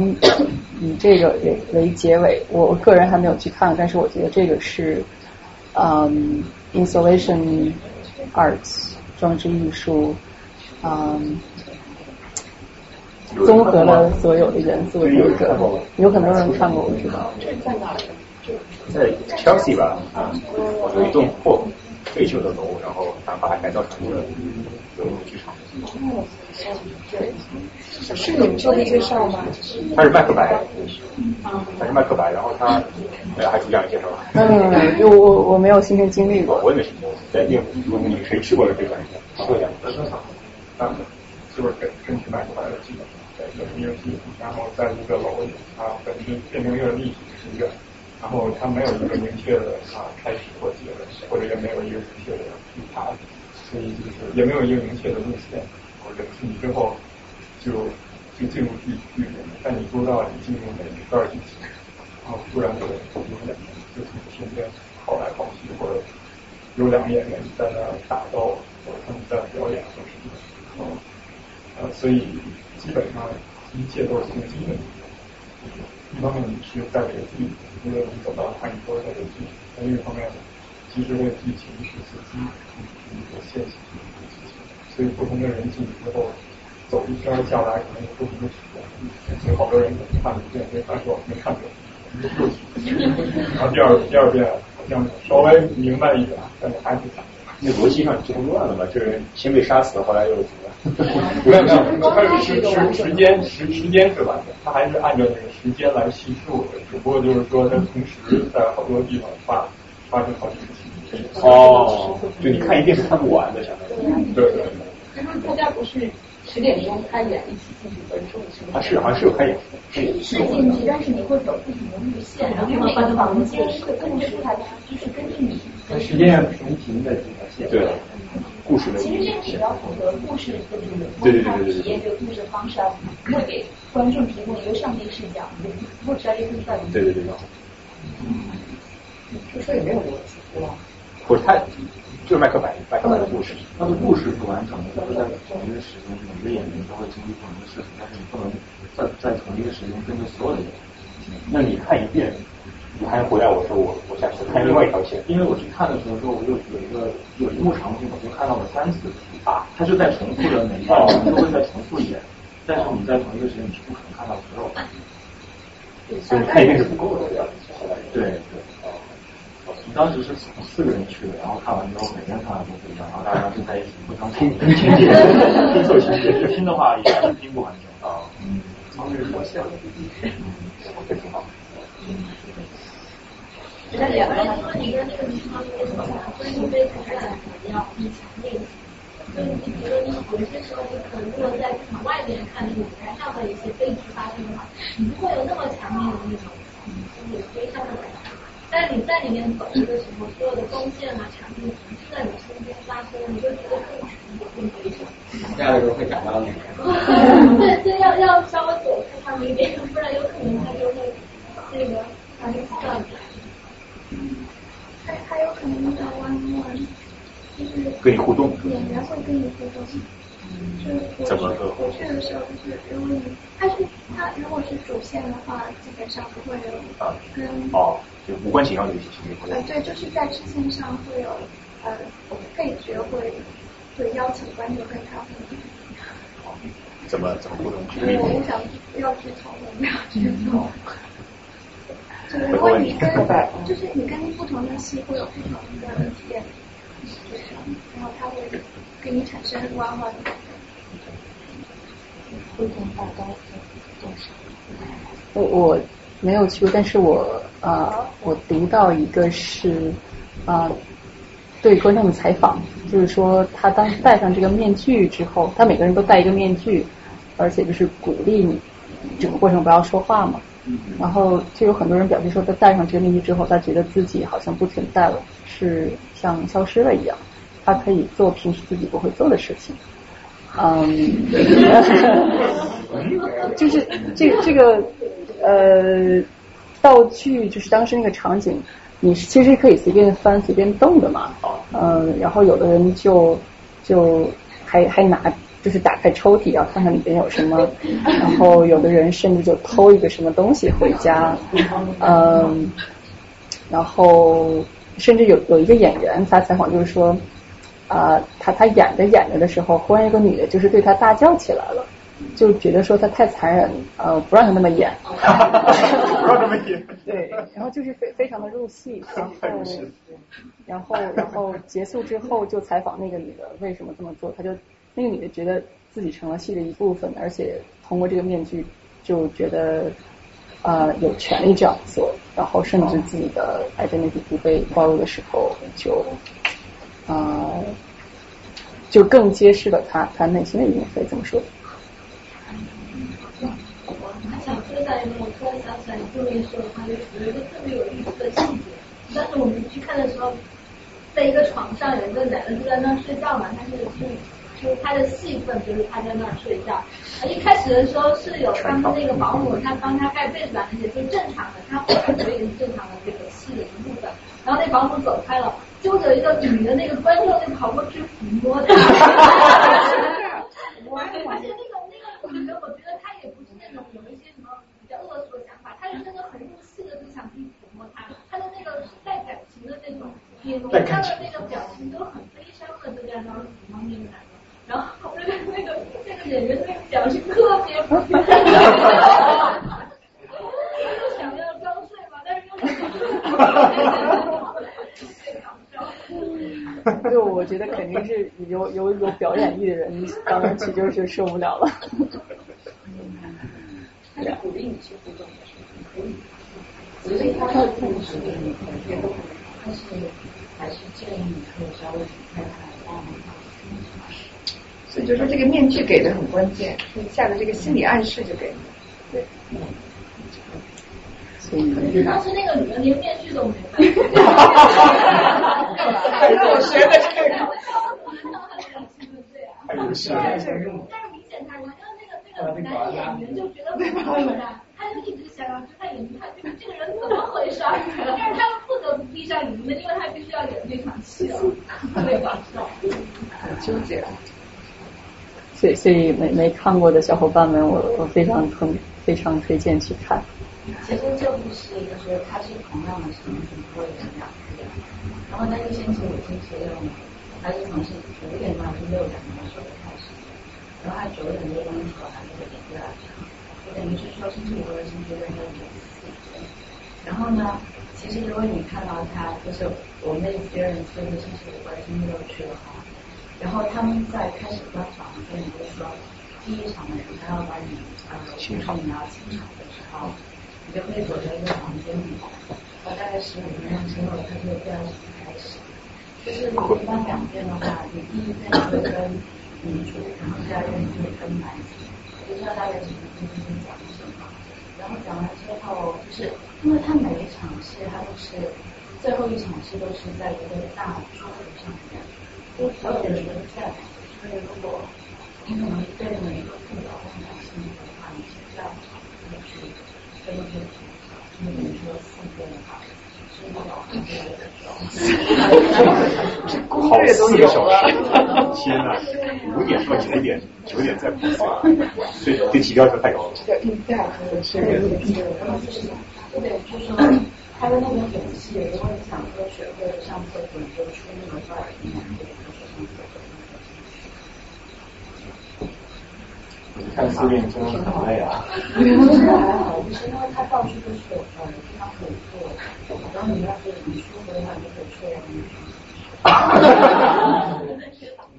以这个为为结尾，我个人还没有去看，但是我觉得这个是，嗯，installation arts 装置艺术，嗯。综合了所有的元素的一个，有很多人看过，我知道。这在哪儿？在 Chelsea 吧，啊，有一栋破废旧的楼，然后它把它改造成一个游泳剧场。哦，对，是你们做的介绍吗？它是麦克白，它是麦克白，然后它呃还主讲介绍。嗯，就我我没有亲身经历过。我也没听过。在你如果你谁去过了这个，说一下。他们就是根根据麦克白的基本。一个系统，然后在一个楼里，啊，本身变成一个立体庭院，然后它没有一个明确的啊开始或结尾，或者也没有一个明确的舞台，所以就是也没有一个明确的路线。或者进去之后就就进入剧剧里面，但你不知道你进入哪一段剧情，然后突然就有两个就是天天跑来跑去，或者有两个演员在那打斗，或者他们在表演或什么的，呃，所以基本上一切都是从基本。一方面你是在这个剧，因为你走到看你说在这个剧，另一方面，其实这个剧情是随机一个现象。所以不同的人进去之后，走一圈下来，可能有不同的体验。所以好多人看一遍，没看过，没看过，然后第二第二遍好像稍微明白一点，但是还是。那逻辑上就乱了嘛？这人先被杀死，后来又怎么？没 有没有，它是时时时间时时间是完的，它还是按照那个时间来叙述的，只不过就是说它同时在好多地方发发生好几个情节。哦，就你看一定是看不完的，相当于。对对。他们大家不是十点钟开演，一起进去观众是吗？啊是，好像是有开演。是进去，但是你会走不同的路线，然后每个房间的故事它就是根据你。时间平行的几条线。对。故事的。其实这个比较符合故事的这个对对对对体验这个故事的方式啊，会给观众提供一个上帝视角，不知道这个到底。对对对。嗯。就说也没有逻辑，对吧？不是太。就是麦克白，麦克白的故事。他的故事是完整的，就是在同一个时间，每个演员都会经历不同的事情，但是你不能在在同一个时间跟着所有的演员。那你看一遍，你还回来我说我我下去看另外一条线。因为我去看的时候说，我就有一个有一幕场景，我就看到了三次啊，他就在重复的每一段 都会再重复一遍，但是你在同一个时间你是不可能看到所有的。所以你看一遍是不够的，对对。你当时是四个人去的，然后看完之后，每个人看完都不一样，然后大家就在一起互相听听情节，听错情节，就听的话也是听不完整啊。嗯，超越我想的，嗯，这挺好。那两个人说你跟那个女方为什么所以你对他来讲要更强烈一些。所以你觉得你有些时候你可能如果在场外边看那个舞台上的一些悲剧发生的话，你不会有那么强烈的那种就是悲伤的感觉。但你在里面走着的时候，所有的光线啊、场景全是在你身边发生，你就觉得更全更悲伤。这样的时候会感到那个。对，所以要要稍微躲开他们一点，不然有可能他就会那个他就断开。还还有可能遇到弯弯，就是跟你互动。演员会跟你互动。就是我去我去的时候，就是如果你他是他如果是主线的话，基本上不会有啊跟哦。就无关紧要的一些情节。呃，对，就是在支线上会有呃配角会会邀请观众跟他互动。怎么怎么互动？我不想要剧透，我不要剧透。就是如果你跟就是你跟不同的戏会有不同的体验，然后他会给你产生弯弯的。会同大高多少？我我。没有去过，但是我呃，我读到一个是啊，对观众的采访，就是说他当时戴上这个面具之后，他每个人都戴一个面具，而且就是鼓励你整个过程不要说话嘛。然后就有很多人表示说，他戴上这个面具之后，他觉得自己好像不存在了，是像消失了一样，他可以做平时自己不会做的事情。嗯，就是这个这个。呃，道具就是当时那个场景，你其实可以随便翻、随便动的嘛。嗯，然后有的人就就还还拿，就是打开抽屉要看看里边有什么。然后有的人甚至就偷一个什么东西回家。嗯，然后甚至有有一个演员他采访就是说，啊，他他演着演着的时候，忽然一个女的就是对他大叫起来了。就觉得说他太残忍，呃，不让他那么演，不让他么演，对，然后就是非非常的入戏，然后，然后，然后结束之后就采访那个女的为什么这么做，他就那个女的觉得自己成了戏的一部分，而且通过这个面具就觉得呃有权利这样做然后甚至自己的癌症的底部被暴露的时候就呃就更揭示了他他内心的一面会怎么说。我还想说在我突然想起来你这么说的话就有一个特别有意思的细节当时我们去看的时候在一个床上有一个男的就在那睡觉嘛他就是睡啊就是他的戏份就是他在那儿睡觉。一开始的时候是有他们那个保姆，他帮他盖被子啊那些，就正常的，他或者可以是正常的这个戏的一部分。然后那保姆走开了，就有一个女的那个观众就跑过去抚摸他。而且那个那个女的，我觉得她也不是那种有一些什么比较恶俗的想法，她是真的很入戏的，就想去抚摸他。她的那个带感情的那种，脸脸上的那个表情都很悲伤的，就在那儿抚摸那个男的。然后那个那个那个演员那个表情特别 想要装睡嘛，但是又。就我觉得肯定是有有有表演欲的人，当然去就是受不了了。他是鼓励你去互动的，可以。所以他的同时给你可能别都但是还是建议你可以稍微看看帮忙所以就说这个面具给的很关键，你下的这个心理暗示就给你。对。所以当时那个女的连面具都没戴。我学的这个。但是明显他，因为那个那个男演员就觉得不可能，他就一直想要他眼睛，他这个这个人怎么回事？但是他又不得不闭上眼睛，因为他必须要演那场戏了，特别搞笑。很纠结。所以，所以没没看过的小伙伴们，我我非常推非常推荐去看。其实这部戏就是它是同样的场景播演两遍，然后那个星期五、星期六呢，它是从是五点半至六点的时候开始，然后它九点多钟的时候还是会演第二场，就等于是说星期五和星期六要演四天。然后呢，其实如果你看到他，就是我们那些人是星期五和星期六去的话，然后他们在开始专场的时候，你就说第一场的时候他要把你呃，就是你要清场的时候。你就可以躲在一个房间里，然后大概十五分钟之后，他就第二场开始。就是你一般两遍的话，你第一遍会跟女主，然后第二遍会跟男主，就知道大概几分钟会讲什么。然后讲完之后，就是因为他每一场戏，他都是最后一场戏都是在一个大桌子上面，就所有的人都在。所以如果你可能对每一个副导很感兴趣的话，你是这样去。这个是，因为你说四遍的话，是那种，这攻略都有了。天呐，五点到九点，九点再跑赛，这这起标就太高了。这个硬价和这个硬币，对，就是他的那个演戏，如果你想说学会上厕所，就出那个段儿，看四点钟很累啊。还好，就是因为它到处都是有呃地方可以坐，然后你要是你舒服的话，就可以睡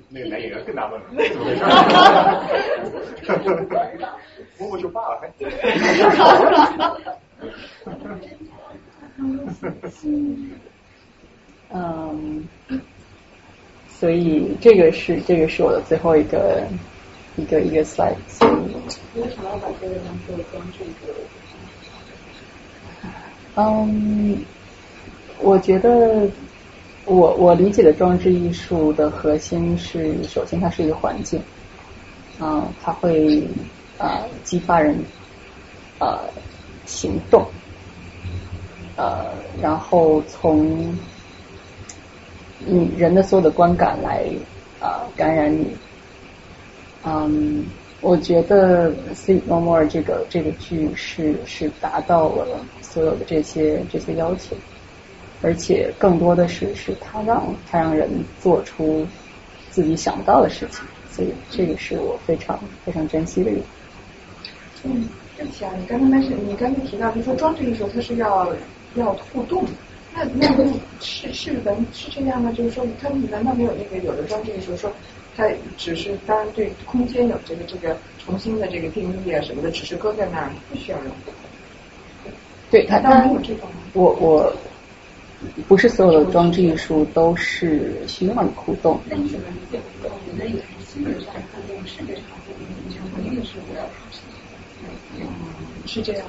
那个男演员更纳闷了，怎么回事？摸摸就罢了，嗯，所以这个是这个是我的最后一个。一个一个 slide，所以为什么要把这个当做装置做？嗯，我觉得我我理解的装置艺术的核心是，首先它是一个环境，嗯，它会啊激发人呃行动，呃，然后从你人的所有的观感来啊感染你。嗯，我觉得《See No More》这个这个剧是是达到了所有的这些这些要求，而且更多的是是他让他让人做出自己想不到的事情，所以这个是我非常非常珍惜的一点。嗯，对不起啊，你刚才那是，你刚才提到，就是说装置艺术它是要要互动，那那个是是文是这样吗？就是说，他们难道没有那个有的装置艺术说？它只是当然对空间有这个这个重新的这个定义啊什么的，只是搁在那儿不需要用。对，它当然有这种。我我不是所有的装置艺术都是需要你互动。那你怎么理解互动？你的也是心理上互动，视觉上互动，你就一定是。这样。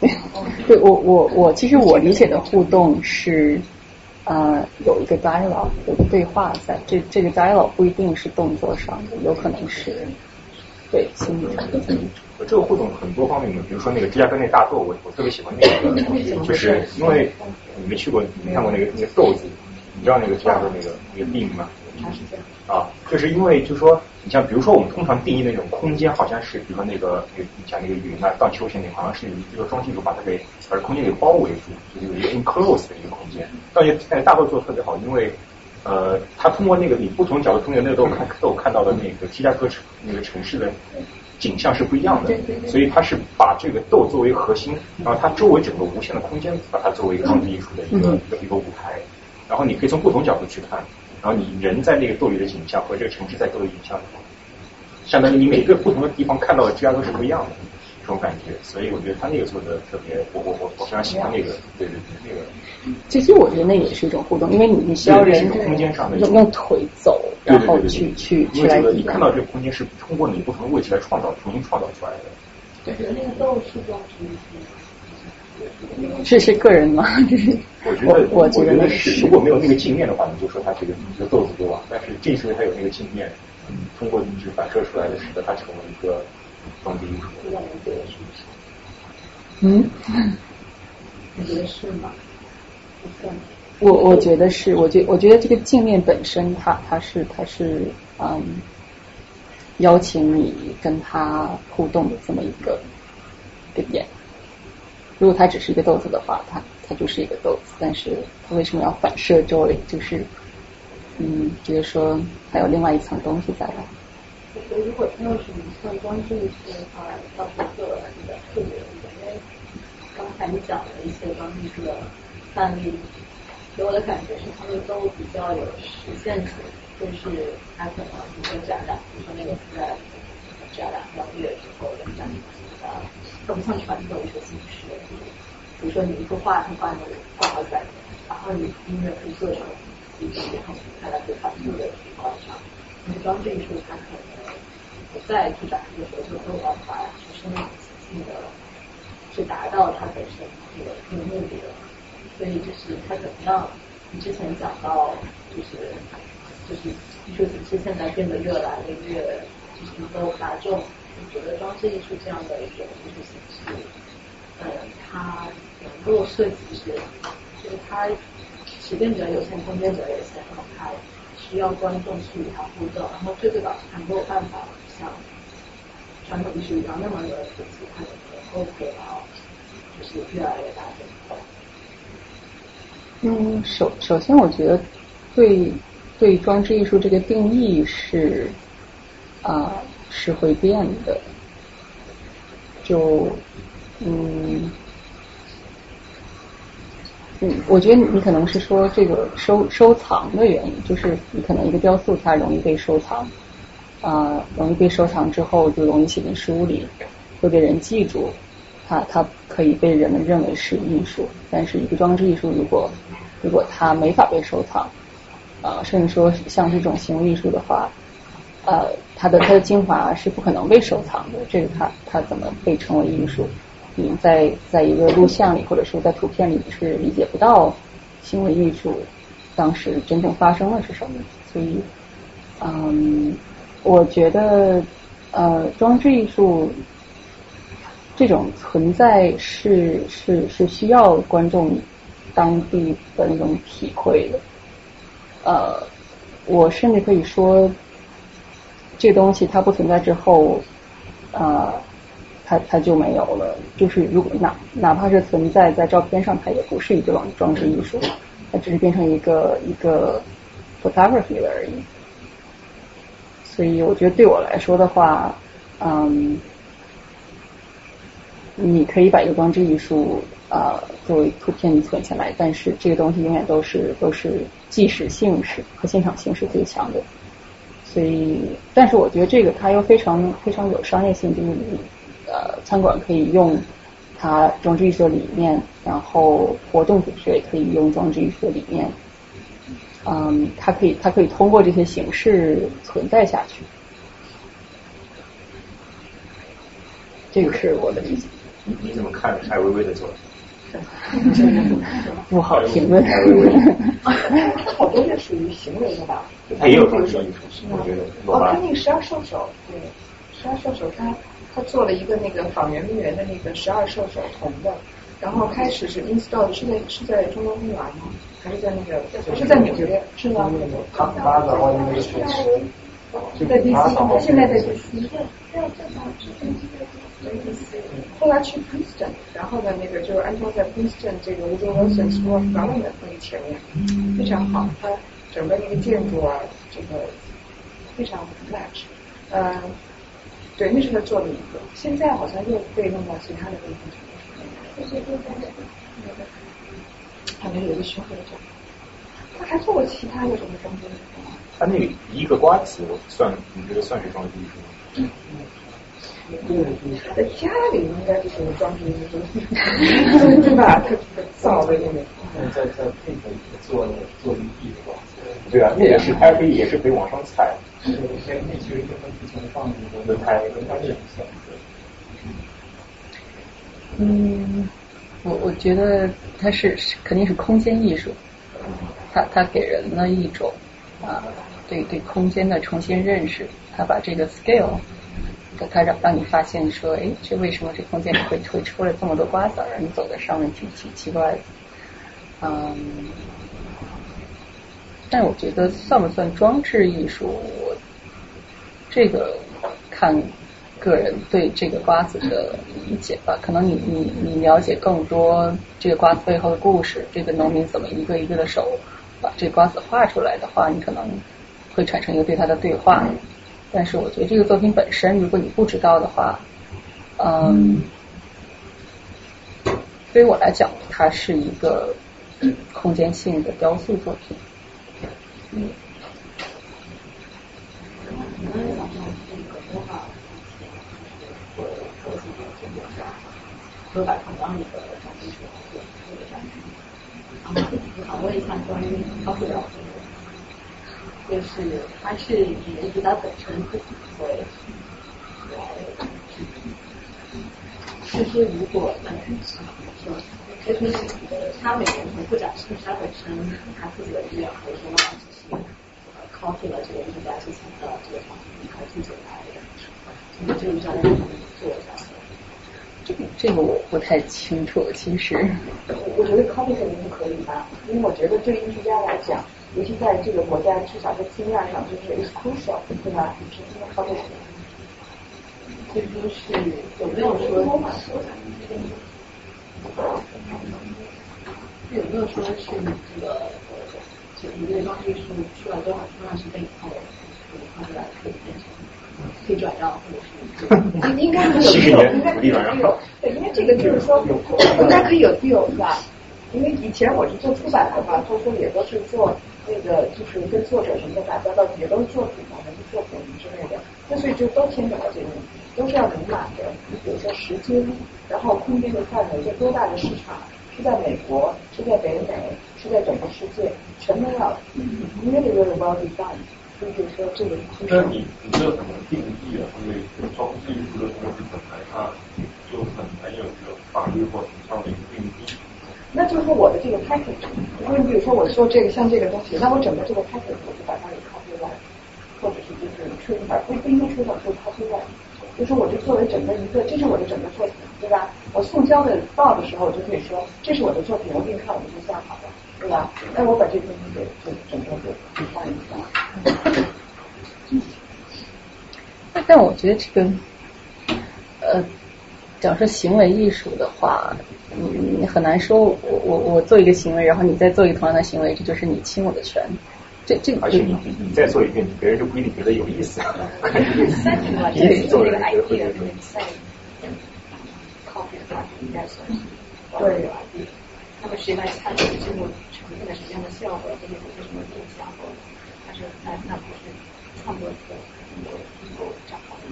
对我我我其实我理解的互动是，呃，有一个 dialogue，有个对话在，这这个 dialogue 不一定是动作上的，有可能是对心理上的。这个互动很多方面的，比如说那个芝加哥那大豆，我我特别喜欢那个，就是因为你没去过，你没看过那个那个豆子，你知道那个芝加哥那个那个病吗？啊，就是因为就是说，你像比如说我们通常定义那种空间，好像是比如说那个那个你讲那个云啊，荡秋千那好像是一个装技术把它给把空间给包围住，就是有一个 enclosed 的一个空间。但是但是大豆做的特别好，因为呃，他通过那个你不同角度中间那个豆看豆看到的那个芝加哥城那个城市的。景象是不一样的，所以它是把这个豆作为核心，然后它周围整个无限的空间，把它作为一个装置艺术的一个一个一个舞台，然后你可以从不同角度去看，然后你人在那个斗鱼的景象和这个城市在豆里景象，相当于你每个不同的地方看到的芝加哥是不一样的这种感觉，所以我觉得他那个做的特别，我我我我非常喜欢那个，对对对那个。其实我觉得那也是一种互动，因为你你需要人空间上的用用腿走，然后去去去来。你看到这个空间是通过你不同的位置来创造，重新创造出来的。对，那个豆是装饰是是个人吗？我觉得我觉得是，如果没有那个镜面的话，你就说他这个一个豆子对吧？但是这次他有那个镜面，通过就是反射出来的，使得它成为一个装置艺术。嗯？你觉得是吗？我我觉得是，我觉我觉得这个镜面本身，它它是它是嗯，邀请你跟他互动的这么一个一个点。如果它只是一个豆子的话，它它就是一个豆子，但是它为什么要反射周围？就是嗯，就是说还有另外一层东西在那。我觉得如果真的是你像装置艺术的话，倒是个比较特别的，因为刚才你讲的一些装置艺术的。案例给我的感觉是，他们都比较有实现性，就是他可能一个展览，比如说那个是在展览两个月之后的展览，啊，更不像传统一个形式。比如说你一幅画，它挂在挂好在，然后你音乐可以做成一个然后大家可以反复的去观赏。那个装置艺术，它可能不在去展示的时候就没有办法去生产性的去达到它本身这个这个目的的。所以就是它怎么样？你之前讲到，就是就是艺术形式现在变得越来越就是能够大众。我觉得装置艺术这样的一种艺术形式，呃，它能够涉及是，就是它时间比较有限，空间比较有限，然后它需要观众去与它互动，然后这个导致它没有办法像传统艺术一样那么的普及，它能够给到就是越来越大众。嗯，首首先，我觉得对对装置艺术这个定义是啊是会变的。就嗯嗯，我觉得你可能是说这个收收藏的原因，就是你可能一个雕塑它容易被收藏啊，容易被收藏之后就容易写进书里，会被人记住。它它可以被人们认为是艺术，但是一个装置艺术如果如果它没法被收藏，呃，甚至说像这种行为艺术的话，呃，它的它的精华是不可能被收藏的。这个它它怎么被称为艺术？你在在一个录像里或者说在图片里是理解不到行为艺术当时真正发生的是什么。所以，嗯，我觉得呃，装置艺术。这种存在是是是需要观众当地的那种体会的，呃，我甚至可以说，这个东西它不存在之后，呃，它它就没有了。就是如果哪哪怕是存在在照片上，它也不是一个装装置艺术，它只是变成一个一个 photography 了而已。所以我觉得对我来说的话，嗯。你可以把一个装置艺术啊作为图片存下来，但是这个东西永远都是都是即时性是和现场性是最强的。所以，但是我觉得这个它又非常非常有商业性，就是呃餐馆可以用它装置艺术的理念，然后活动组织也可以用装置艺术的理念，嗯，它可以它可以通过这些形式存在下去。这个是我的理解。你你怎么看艾薇薇的作品？不好评论。好多是属于行为的吧？他也有装置艺术，我觉得。哦，他那个十二兽首，对，十二兽首，他他做了一个那个仿圆明园的那个十二兽首铜的，然后开始是 install 是在是在中央公园吗？还是在那个是在纽约？是吗？他他的话那个是是在 DC，现在在 DC。后来去 Princeton，然后呢，那个就是安装在 Princeton 这个 Woodrow Wilson School of Government 那个前面，非常好。它整个那个建筑啊，这个非常 match。嗯，对，那是他做的一个。现在好像又被弄到其他的地方去了。有一个巡回展。他还做过其他的什么装置艺术吗？他那一个瓜子算，你觉得算是装修艺术吗？在家里应该就是装饰艺术，对吧？特别造的那种。在在配合做做绿地的瓜子。对啊，那也是，它可以也是可以往上踩。对，那那其实跟它之前放那个轮胎轮胎也很像。嗯，我我觉得它是肯定是空间艺术，它它给人了一种啊对对空间的重新认识，它把这个 scale。它让让你发现说，哎，这为什么这空间里会会出来这么多瓜子儿？你走在上面挺挺奇怪的，嗯。但我觉得算不算装置艺术，我这个看个人对这个瓜子的理解吧。可能你你你了解更多这个瓜子背后的故事，这个农民怎么一个一个的手把这瓜子画出来的话，你可能会产生一个对他的对话。但是我觉得这个作品本身，如果你不知道的话，嗯，对于我来讲，它是一个空间性的雕塑作品。嗯。说把它当一个展艺术做一个展品。啊，我问一下关于高素描。就是它是以人指导本身自己会来，是说如果说，就是他每年重复展示他本身他自己的力量，或者说只是 copy 了这个艺术家之前的这个创作，他自己来的，这个叫做做这个这个我不太清楚，其实我觉得 copy 肯定是可以吧，因为我觉得对艺术家来讲。尤其在这个国家，至少在经验上就是 exclusive，对吧？是这么靠谱的。这就是有没有说有没有说是这个就一个装置艺术出来多少多长时间以后，画出来可以变成可以转让，或者是应该没有，应该没有。对，因为这个就是说，应该可以有 deal 是吧？因为以前我是做出版的嘛，做书也都是做。那个就是跟作者什么的打交道，也都是作品嘛，文字作品之类的，那所以就都牵扯到这个问题，都是要明码的。你比如说时间，然后空间的范围，这多大的市场？是在美国，是在北美，是在整个世界，全都要。因为这个 well defined，就是说这个。那你你这怎么定义啊？因为装置艺术的东西本来它就很难有一个法律或者上的一个定义。那就是说我的这个 package，因为比如说我说这个像这个东西，那我整个这个 package 我就把它给 copy 了，或者是就是出一本，不不应该出一本，就 copy 了，就是我就作为整个一个，这是我的整个作品，对吧？我送交的报的时候，我就可以说这是我的作品，我给你看我就算好了，对吧？那我把这东西给就整个给换一下。但我觉得这个，呃。假设行为艺术的话，你你很难说，我我我做一个行为，然后你再做一个同样的行为，这就是你侵我的权。这这而且你你再做一遍，别人就不一定觉得有意思。对，做这个 idea 再 copy 的话，应该是对。那么谁来参与最后呈现的什么样的效果，或者有什么印象，或还是那那不是创作者能够能够掌握的。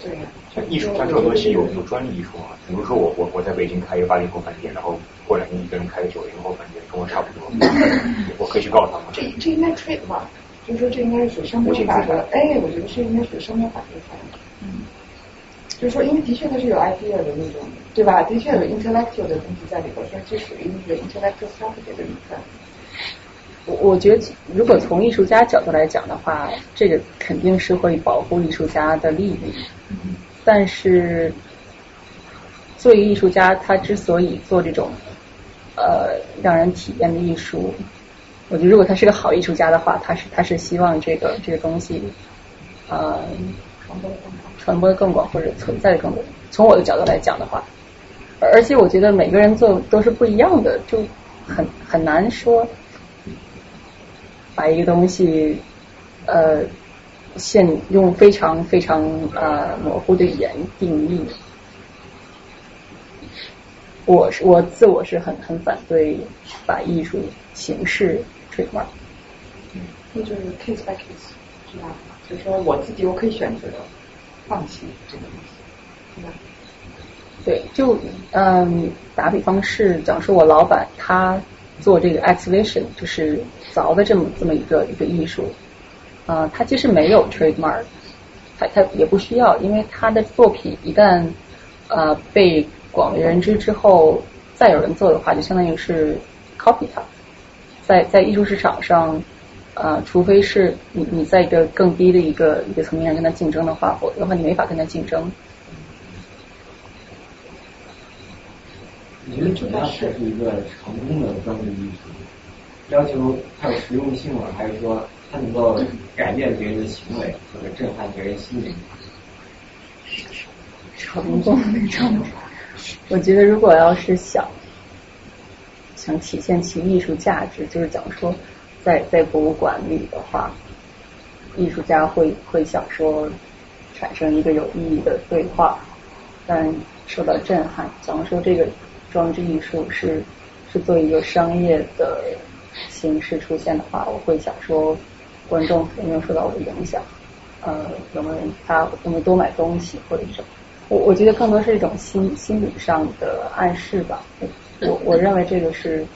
对呀。艺术，像这种东西有有专利艺术啊。比如说我我我在北京开一个八零后饭店，然后过两天一个人开个九零后饭店，跟我差不多，我可以去告他吗？这这应该 trade 嘛？就是说这应该是属于商标法的。哎，我觉得这应该属于商标法这一块。嗯。就是说，因为的确它是有 idea 的那种，对吧？的确有 intellectual 的东西在里头，所以这属于那个 intellectual property 的一份。我我觉得，如果从艺术家角度来讲的话，这个肯定是会保护艺术家的利益。但是，作为艺术家，他之所以做这种呃让人体验的艺术，我觉得如果他是个好艺术家的话，他是他是希望这个这个东西呃传播的更广或者存在的更多。从我的角度来讲的话，而且我觉得每个人做都是不一样的，就很很难说。把一个东西，呃，现用非常非常呃模糊的语言定义，我是我自我是很很反对把艺术形式 trademark。那就是 case by case，是吧？就是说我自己我可以选择放弃这个东西？对，就嗯，打比方是，假如说我老板他做这个 exhibition，就是。凿的这么这么一个一个艺术，啊，他其实没有 trademark，他他也不需要，因为他的作品一旦呃被广为人知之后，再有人做的话，就相当于是 copy 他，在在艺术市场上，呃，除非是你你在一个更低的一个一个层面上跟他竞争的话，否则的话你没法跟他竞争。你觉得怎么样才是一个成功的装置艺术？要求它有实用性吗？还是说它能够改变别人的行为或者震撼别人心灵？成功那种，我觉得如果要是想想体现其艺术价值，就是讲说在在博物馆里的话，艺术家会会想说产生一个有意义的对话，但受到震撼。假如说这个装置艺术是是做一个商业的。形式出现的话，我会想说，观众有没有受到我的影响？呃，有没有人他有没有多买东西，或者是我我觉得更多是一种心心理上的暗示吧。我我认为这个是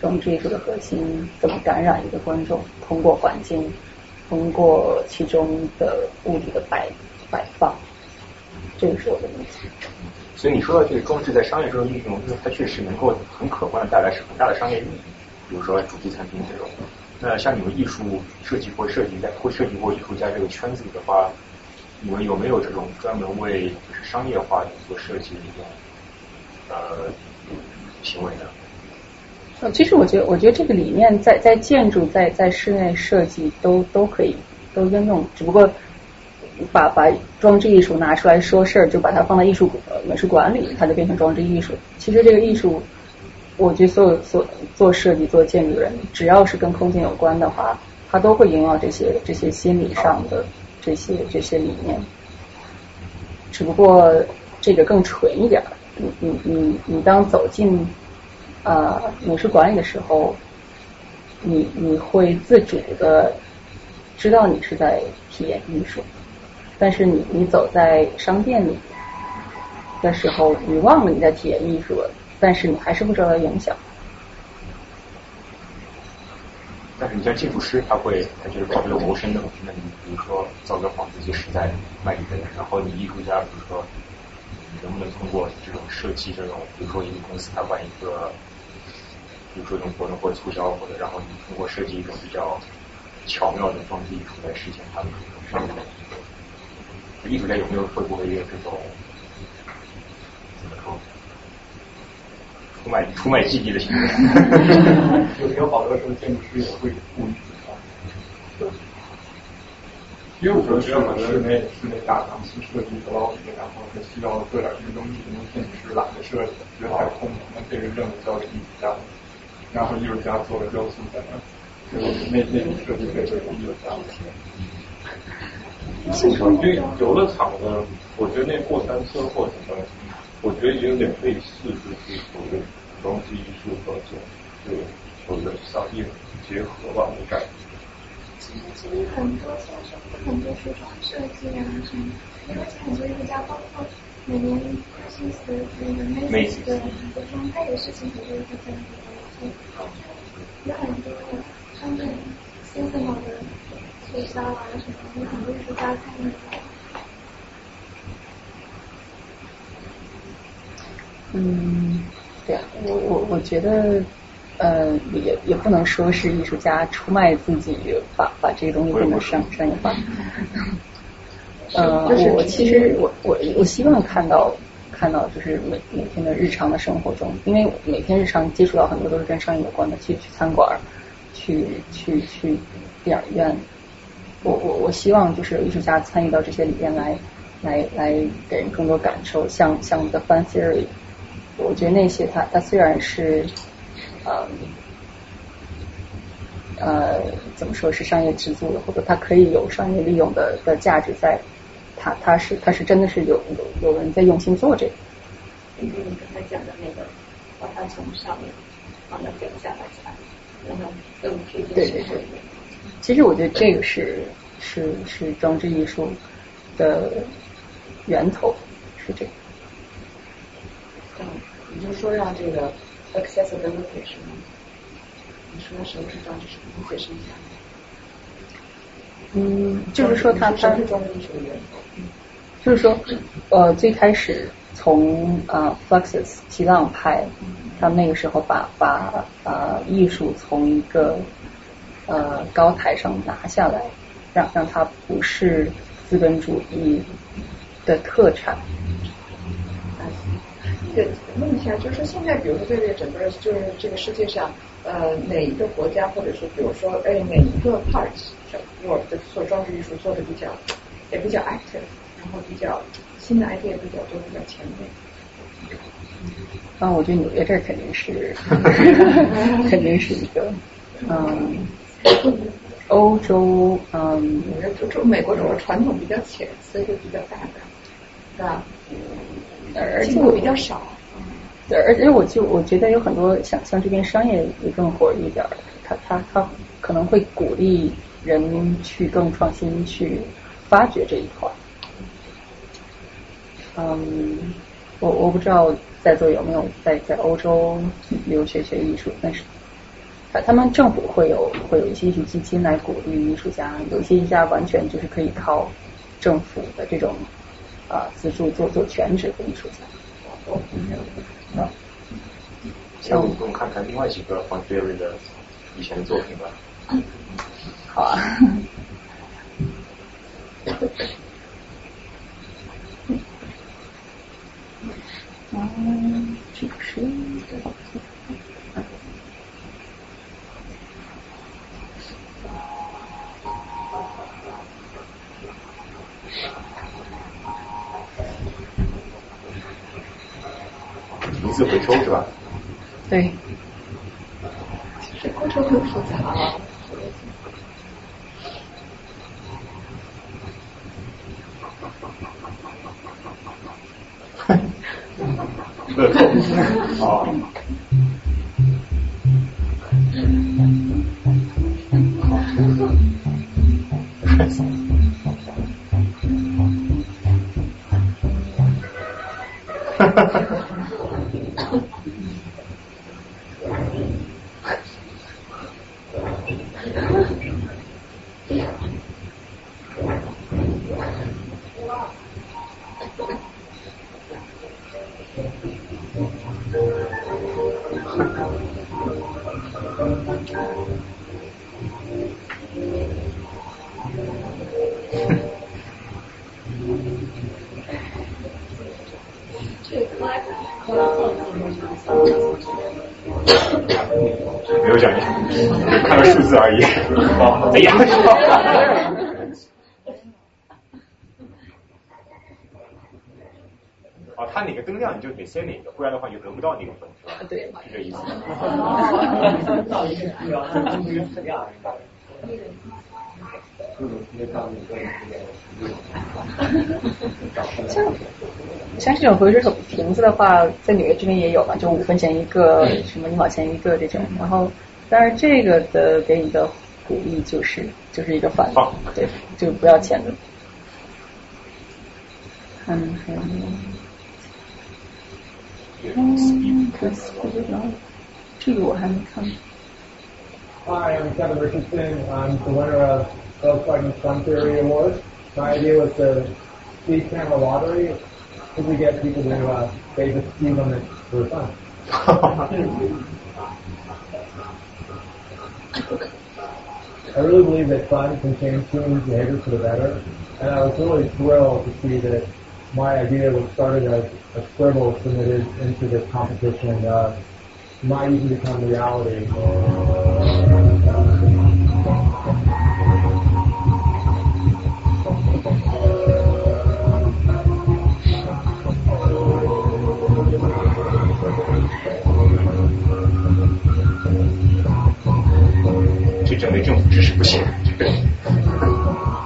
装置艺术的核心，怎么感染一个观众？通过环境，通过其中的物体的摆摆放，这个是我的理解。所以你说到这个装置在商业中的运用，它确实能够很可观的带来很大的商业意义。比如说主题餐厅这种，那像你们艺术设计或设计在或设计过艺术家这个圈子里的话，你们有没有这种专门为就是商业化做设计的一种呃行为呢？呃，其实我觉得，我觉得这个理念在在建筑在在室内设计都都可以都应用，只不过把把装置艺术拿出来说事儿，就把它放在艺术美术馆里，它就变成装置艺术。其实这个艺术。我觉得所有做做设计、做建筑人，只要是跟空间有关的话，他都会萦绕这些这些心理上的这些这些理念。只不过这个更纯一点儿。你你你你当走进啊美术馆里的时候，你你会自主的知道你是在体验艺术，但是你你走在商店里的时候，你忘了你在体验艺术了。但是你还是会受到影响。但是你像建筑师，他会他就是考虑谋生的。那你比如说造个房子就实在卖一个人，然后你艺术家，比如说你能不能通过这种设计这种，比如说一个公司他办一个，比如说一种活动或者促销，或者然后你通过设计一种比较巧妙的装置艺术来实现他们这种商业艺术家有没有会不会有这种怎么说？出卖出卖基地的行为，有有好多时候建筑师也会故意啊。因为我觉得可能室内室内大堂去设计一个 lobby，然后他需要做点什么东西，因为建筑师懒得设计，觉得太空了，那这个任务交给艺术家，然后艺术家做了雕塑在那，那那种设计费就是艺术家。因为游乐场的，我觉得那过山车或什么。我觉得有点类似，就是所谓装置艺术和这种对所谓的商业结合吧的感觉。其实很多像是很多服装设计啊什么，因为很多艺术家，包括每年开心死那个 Macy's 的服装，他也是请很多艺术家来做。有很多的商店、新生好的促销啊什么，有很多艺术家参与。嗯，对啊，我我我觉得，呃，也也不能说是艺术家出卖自己，把把这个东西变得商商业化。呃，我其实我我我希望看到看到就是每每天的日常的生活中，因为每天日常接触到很多都是跟商业有关的，去去餐馆，去去去电影院，我我我希望就是艺术家参与到这些里边来来来给人更多感受，像像我们的 Fun Theory。我觉得那些它它虽然是呃呃怎么说是商业制作的，或者它可以有商业利用的的价值在，它它是它是真的是有有有人在用心做这个。你刚才讲的那个，把它从上面放到底下来看，让它更贴近对对对。其实我觉得这个是是是装置艺术的源头，是这个。嗯，你就说让这个 accessibility 是吗？你说什么是装置？你解释一下。嗯，就是说它它是装置艺术的源头。就是说，呃，最开始从啊 Fluxus 激浪派，他们那个时候把把呃艺术从一个呃高台上拿下来，让让它不是资本主义的特产。问一下，就是现在，比如说在这个整个就是这个世界上，呃，哪一个国家，或者是比如说，哎，哪一个 part，我的做装置艺术做的比较也比较 active，然后比较新的 idea 比较多，比较前卫。啊，我觉得纽约这儿肯定是，肯定是一个，嗯，欧洲，嗯，美国主要传统比较浅，所以就比较大胆，是吧？而且我比较少，对，而且我就我觉得有很多像像这边商业也更火一点，他他他可能会鼓励人去更创新，去发掘这一块。嗯，我我不知道在座有没有在在欧洲留学学艺术，但是他他们政府会有会有一些艺术基金来鼓励艺术家，有些艺术家完全就是可以靠政府的这种。啊，资助做做全职的艺术家。啊，那我们我们看看另外几个黄杰瑞的以前的作品吧。好啊。嗯，这个是。次回收是吧？对。其实过程很复杂啊。乐透啊。哈哈哈。没有奖励，看个数字而已。哎呀！哦，他哪个灯亮你就得先哪个，不然的话你就得不到那个分，是吧？对，是这意思。像像这种回收瓶子的话，在纽约这边也有嘛，就五分钱一个，什么一毛钱一个这种。然后，但是这个的给你的鼓励就是就是一个反放，对，就不要钱的。嗯，还有嗯，可惜了，这个我还没看。Hi, I'm Kevin Richardson. I'm the winner of Volkswagen Fun Theory Award. My idea was the speed camera lottery. simply get people to uh, pay the speed limit for fun. I really believe that fun can change human behavior for the better, and I was really thrilled to see that my idea, which started as a scribble submitted into this competition, uh, might even become reality. 没政府支持不行。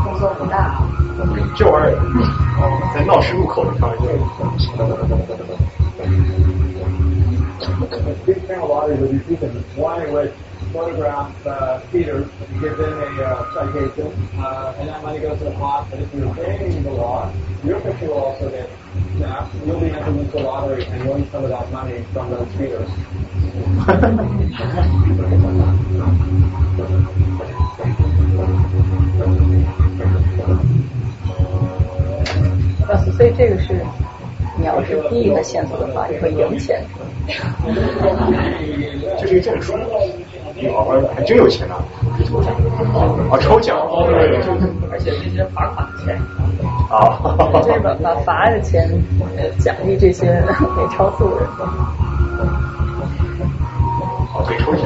工作不大。这玩意儿在闹市入口的地方就。photograph uh, feeders give them a uh, citation, uh, and that money goes to the pot. But if you're breaking the law, your picture will also get snapped. You'll be entered into the lottery and win some of that money from those feeders. 老师，所以这个是，你要是第一个线索的话，你会赢钱。这是一个证书， 哦，还真有钱呢、啊！抽奖，而且这些罚款的钱，啊，这是把把罚的钱呃奖励这些给超速的人。哦，对，抽奖。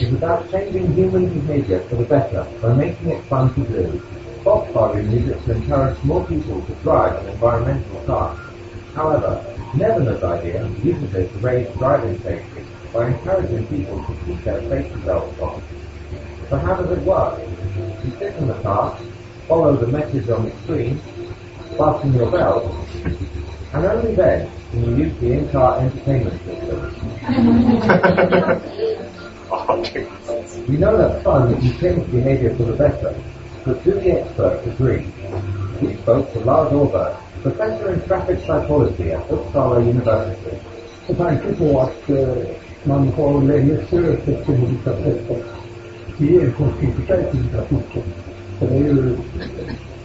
Is about changing human behavior for the better by making it fun to do. Volkswagen used it to encourage more people to drive an environmental car. However, Nevena's idea uses it to raise driving safety by encouraging people to keep their safety belts on. So how does it work? You sit in the car, follow the message on the screen, fasten your belt, and only then can you use the in-car entertainment system. We know that fun can change behavior for the better, but do the experts agree? We spoke to Lars Orberg, professor in traffic psychology at Uppsala University. Med tanke på att eh, man har länge sökt på olika sätt att ge en kostnadsförsäkring i trafiken. Så det är ju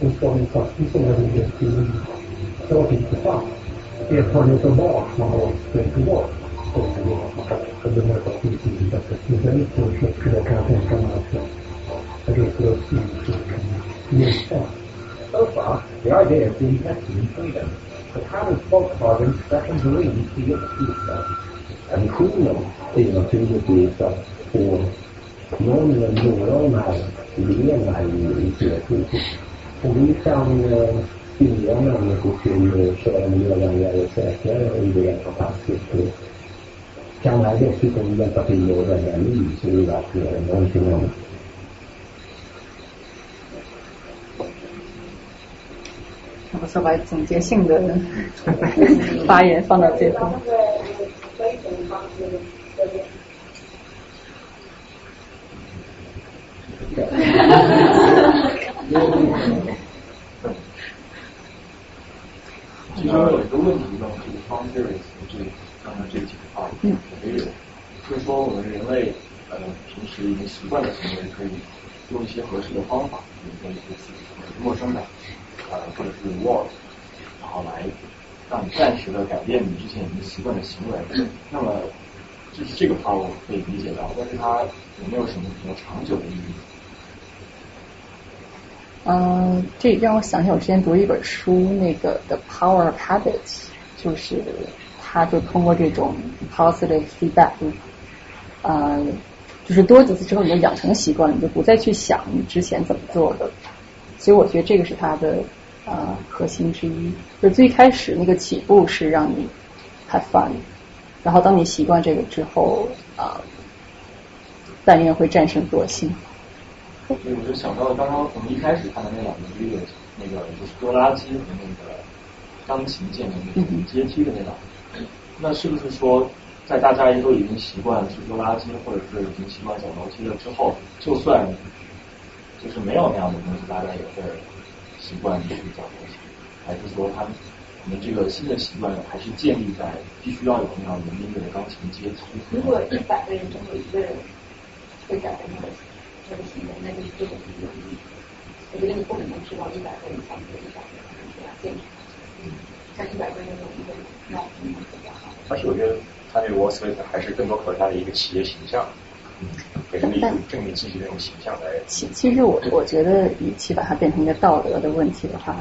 en skadlig satsning som jag vill till klart intressant. Erfarenheten av barn som har sprängt bort att bemöta politikersättet. Men sen så skulle jag kunna tänka mig att jag reser upp i kan hjälpa. Opa, jag är det investment freedom. Förhandlings Volkswagen Second Marine i uppgifter. Ambitionen är naturligtvis att få någon eller några av de här idéerna i IT-politiken. Och vi kan styra människor till att köra miljövänligare och säkrare och idéer fantastiskt 将来六七十年不会有的了，你以前的老辈人能听到吗？们是把总结性的发言放到最后。其实有一个问题呢，就是关于这刚才这节。话嗯也有，就是说我们人类呃平时已经习惯的行为，可以用一些合适的方法，比如说一些陌生的呃或者是 reward，然后来让你暂时的改变你之前已经习惯的行为。那么就是这个 power 可以理解到，但是它有没有什么比较长久的意义？嗯，这让我想起我之前读一本书，那个《The Power of Habits》，就是他就通过这种 positive feedback，呃，就是多几次之后你就养成习惯，你就不再去想你之前怎么做的。所以我觉得这个是它的呃核心之一。就最开始那个起步是让你 have fun，然后当你习惯这个之后啊，但愿会战胜惰性。所以我就想到了刚刚我们一开始看的那两个 video，那个就是拖拉机和那个钢琴键的那个阶梯的那两个。那是不是说，在大家都已经习惯去丢垃圾，或者是已经习惯走楼梯了之后，就算就是没有那样的东西，大家也会习惯去走楼梯？还是说，他们我们这个新的习惯还是建立在必须要有那样的音乐的钢琴阶梯？如果一百个人中有一个人会改变他的这个行为，那就是这种有意义。我觉得你不可能知道一百个人才能一百个人这样坚持。像一百个人有一个人，那肯定比较好。而且我觉得他这个 w a s l e 还是更多考察他的一个企业形象，给人的一种正面积极的那种形象来。其其实我我觉得，与其把它变成一个道德的问题的话，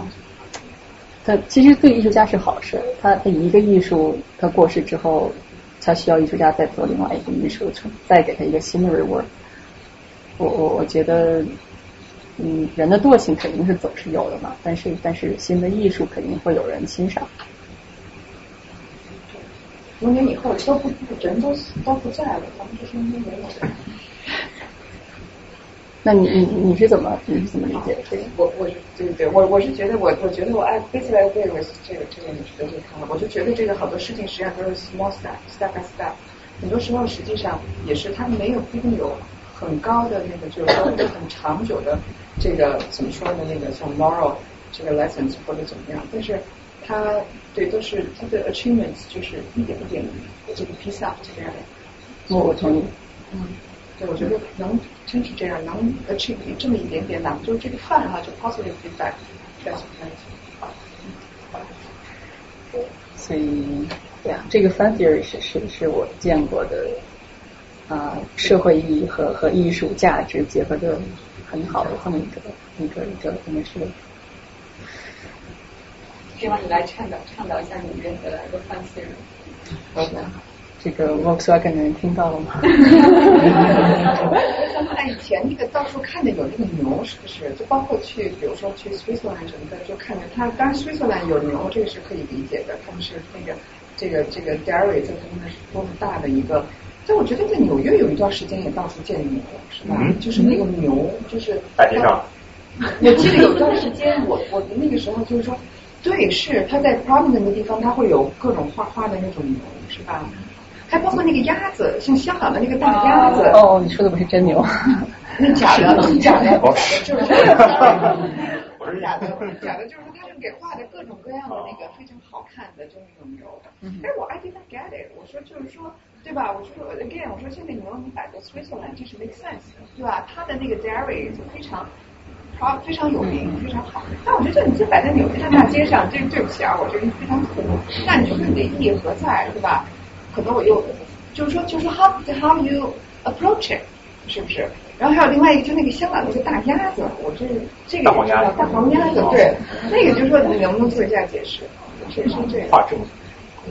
它其实对艺术家是好事。他他一个艺术他过世之后，他需要艺术家再做另外一个艺术，再给他一个新的 reward。我我我觉得，嗯，人的惰性肯定是总是有的嘛，但是但是新的艺术肯定会有人欣赏。五年以后都不人都都不在了，咱们这些没有了。那你你你是怎么你是怎么理解这个？我我对对对，我我是觉得我我觉得我爱 basically I agree with 这个这个你说的这个看法，我就觉得这个好多事情实际上都是 small step step by step，很多时候实际上也是他没有不一定有很高的那个就是说很长久的这个怎么说呢那个像 moral 这个 lessons 或者怎么样，但是他对都是他的 achievements 就是一点一点这个 piece up 这样的。我我同意。嗯。对，我觉得能真是这样，能 achieve 这么一点点，哪怕就是这个饭哈，就 positive feedback，这样所以，对啊，这个 fun theory 是是是我见过的啊，社会意义和和艺术价值结合的很好的这么一个一个一个应该是。希望你来倡导倡导一下你们的一个 fun theory。好的。这个 Volkswagen 的人听到了吗？哎，以前那个到处看见有那个牛，是不是？就包括去，比如说去 Switzerland 什么的，就看见他。当然，Switzerland 有牛，这个是可以理解的。他们是那个这个这个 dairy 在他们是多么大的一个。但我觉得在纽约有一段时间也到处见牛，是吧？就是那个牛，就是大街上。我记得有段时间，我我那个时候就是说，对，是他在 prominent 的地方，他会有各种画画的那种牛，是吧？还包括那个鸭子，像香港的那个大鸭子。哦，你说的不是真牛，那假的，假的，假的，就是不是假的，假的，就是说他们给画的各种各样的那个非常好看的，就那种牛。哎，我 I didn't get it，我说就是说，对吧？我说 again，我说现在牛你摆在 Switzerland，这是 make sense，对吧？他的那个 dairy 就非常。啊，非常有名，非常好。但我觉得你这摆在纽约大街上，这对不起啊，我觉得非常土。那你说你的意义何在，对吧？可能我又就是说，就是 how how you approach it，是不是？然后还有另外一个，就那个香港那个大鸭子，我这这个大黄鸭，大黄鸭子，对，那个就是说你能不能做一下解释？是是这样。跨政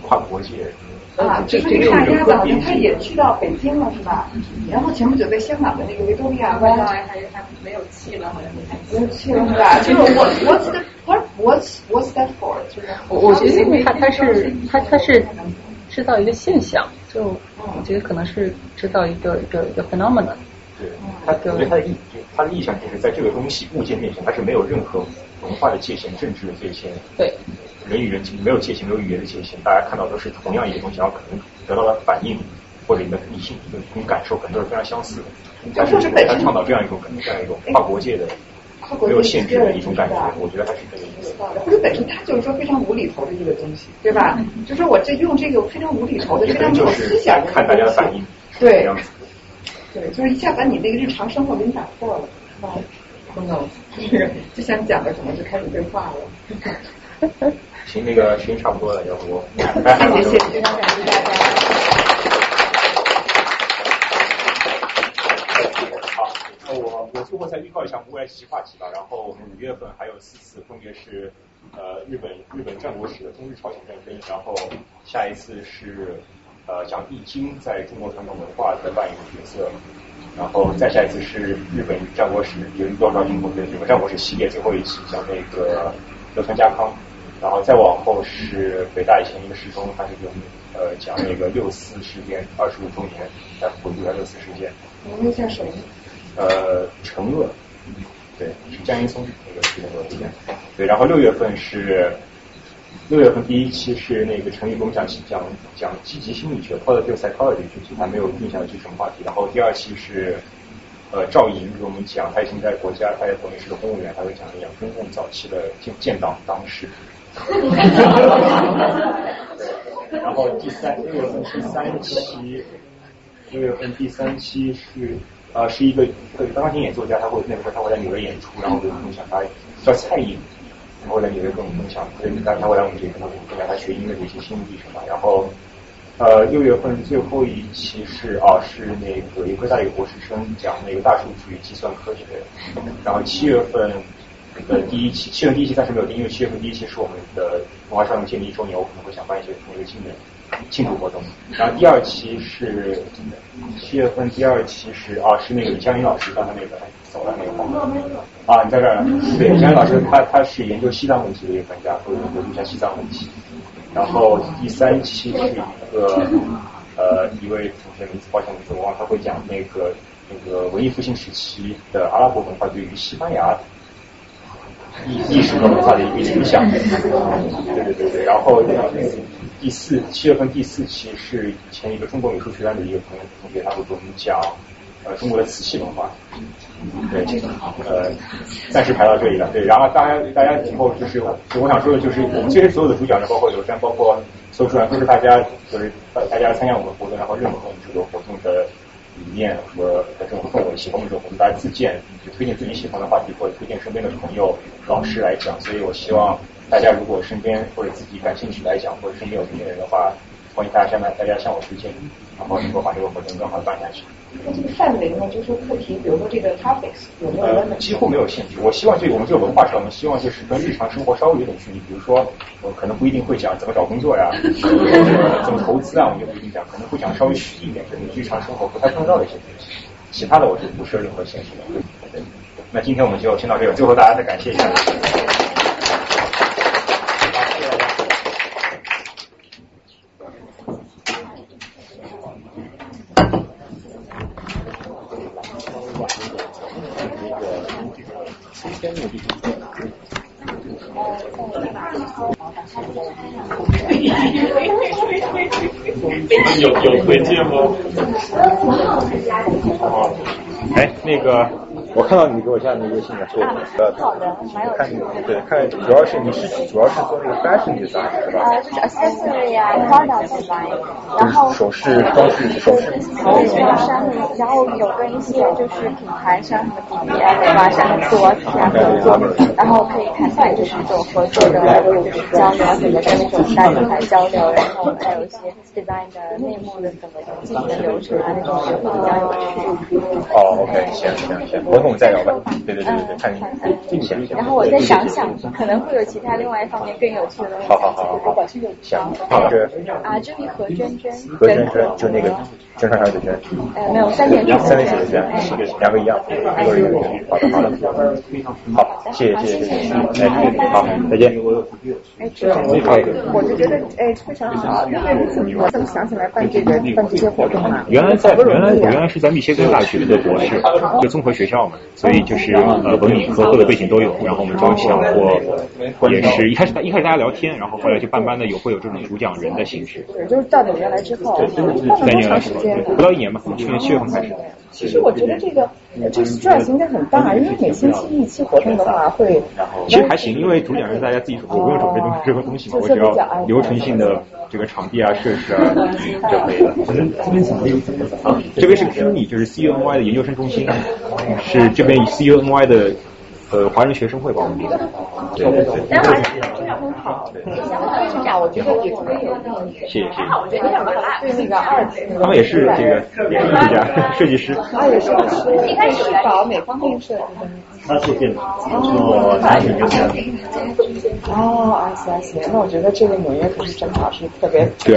跨国界。啊，就是那个大鸭子，好像他也去到北京了，是吧？然后前不久在香港的那个维多利亚湾，还还没有去了，好像没有去了，是吧？就是我，what's the what's what's that for？就是我我觉得因为他他是他他是。制造一个现象，就我觉得可能是制造一个一个一个 phenomenon。对，他我觉得他的意，他的意向就是在这个东西物件面前，它是没有任何文化的界限、政治的界限。对，人与人之间没有界限，没有语言的界限，大家看到都是同样一个东西，然后可能得到的反应或者你的理性一种感受，可能都是非常相似的。但是他倡导这样一种可能这样一种跨国界的。没有限制的一种感觉，我觉得还是这个意思。或者本身它就是说非常无厘头的一个东西，对吧？就说我这用这个非常无厘头的、非常没有思想的看大家的反应，对，对，就是一下把你那个日常生活给你打破了，是吧？不能，就是就想讲的可能就开始对话了。行，那个时间差不多了，要不谢谢，非常感谢大家。我我最后再预告一下我们未来几期话题吧。然后我们五月份还有四次，分别是呃日本日本战国史的中日朝鲜战争，然后下一次是呃讲易经在中国传统文化的扮演的角色，然后再下一次是日本战国史，有多少英国的日本战国史系列最后一期讲那个德川家康，然后再往后是北大以前一个师兄，他是用呃讲那个六四事件二十五周年，来回顾一下六四事件。名字叫谁？呃，陈鄂，对，是江一松那个是那个演。对，然后六月份是六月份第一期是那个陈宇给我们讲讲讲积极心理学 （positive psychology），具体还没有定下来具体什么话题。然后第二期是呃赵莹给我们讲，他现在国家他在国内是个公务员，他会讲一讲中共早期的建建党党史。然后第三六月份是三期，六月份第三期是。呃，是一个对钢琴演奏家，他会那个时候他会来纽约演出，然后给我们分享他叫蔡颖，然后来纽约跟我们分享，所以他他会来我们这里跟我们分享他学音乐的一些心路历程吧。然后呃六月份最后一期是啊是那个一个大一个博士生讲那个大数据计算科学，然后七月份呃第一期，七月第一期暂时没有定，因为七月份第一期是我们的文化商业建立一周年，我可能会想办一些那个纪念。庆祝活动，然后第二期是七月份，第二期是啊，是那个李佳林老师刚才那个走了那个啊，你在这儿？对，李佳林老师他他是研究西藏问题的一个专家，会研究一下西藏问题。然后第三期是一个呃一位同学名字抱歉名字我忘了，他会讲那个那个文艺复兴时期的阿拉伯文化对于西班牙历历史和文化的一个影响。对对对对，然后。第四七月份第四期是以前一个中国美术学院的一个朋友同学，他会给我们讲呃中国的瓷器文化。对，呃，暂时排到这里了。对，然后大家大家以后就是我想说的就是我们这些所有的主讲人，包括刘山，包括所有主讲都是大家就是大家参加我们活动，然后认可我们这个活动的念和这种氛围，喜欢我们这种我们，大家自荐就推荐自己喜欢的话题，或者推荐身边的朋友、老师来讲。所以我希望。大家如果身边或者自己感兴趣来讲，或者身边有这些人的话，欢迎大家向大家向我推荐，然后能够把这个活动更好的办下去。那这个范围呢，就是说课题，比如说这个 topics 有没有？呃，几乎没有限制。我希望这个我们这个文化上，我们希望就是跟日常生活稍微有点距离。比如说，我可能不一定会讲怎么找工作呀，怎么投资啊，我们就不一定讲，可能会讲稍微虚一点，就是日常生活不太重要的一些东西。其他的我是不设任何限制的。那今天我们就先到这里，最后大家再感谢一下。有有推荐吗？哎，那个，我看到你给我加的那个微信了，说呃，好的，蛮有看对，看主要是你是主要是做那个 fashion design 是吧？呃，就是 accessory 啊，product design，然后首饰装饰首饰，对，然后商然后有跟一些就是品牌像什么 M 啊，像 Swatch 啊合作，然后可以谈谈就是这种合作的就是交流，怎么跟那种大品牌交流，然后还有一些 design 的内幕的怎么进行流程啊，那种也会比较有趣。哦。OK，行行行，回头我们再聊吧。对对对对对，看你行行。然后我再想想，可能会有其他另外一方面更有趣的东西。好好好好，行，好是啊，这里何娟娟，何娟娟就那个娟上上的娟。呃，没有三点水，三点水的娟，两个一样，一个一个娟。好的好的，好，谢谢谢谢谢谢，哎，好，再见。哎，这样我就觉得哎非常好，因为你怎么怎么想起来办这个办这些活动啊？原来在原来原来是在密歇根。大学的博士，就综合学校嘛，所以就是呃文理科各个背景都有。然后我们就想过，也是一开始一开始大家聊天，然后后来就慢慢的有会有这种主讲人的形式。对，就是到纽约来之后，对，三年来时间，不到一年吧，去年七月份开始。其实我觉得这个这个 stress 应该很大，因为每星期一期活动的话会。其实还行，因为主讲人大家自己准备不用准备东任何东西嘛，我只要流程性的这个场地啊、设施啊就可以了。啊，这边是 CUNY，就是 CUNY 的研究生中心，是这边 CUNY 的呃华人学生会吧，我们的。对对对。但还是非常很好。谢谢谢谢。我觉得对那个二级，他们也是这个艺术家、设计师。啊，也是。一开始搞哪方面设计的？他是电脑，做产品就这样。哦，I see I see。那我觉得这个纽约可是正好是特别对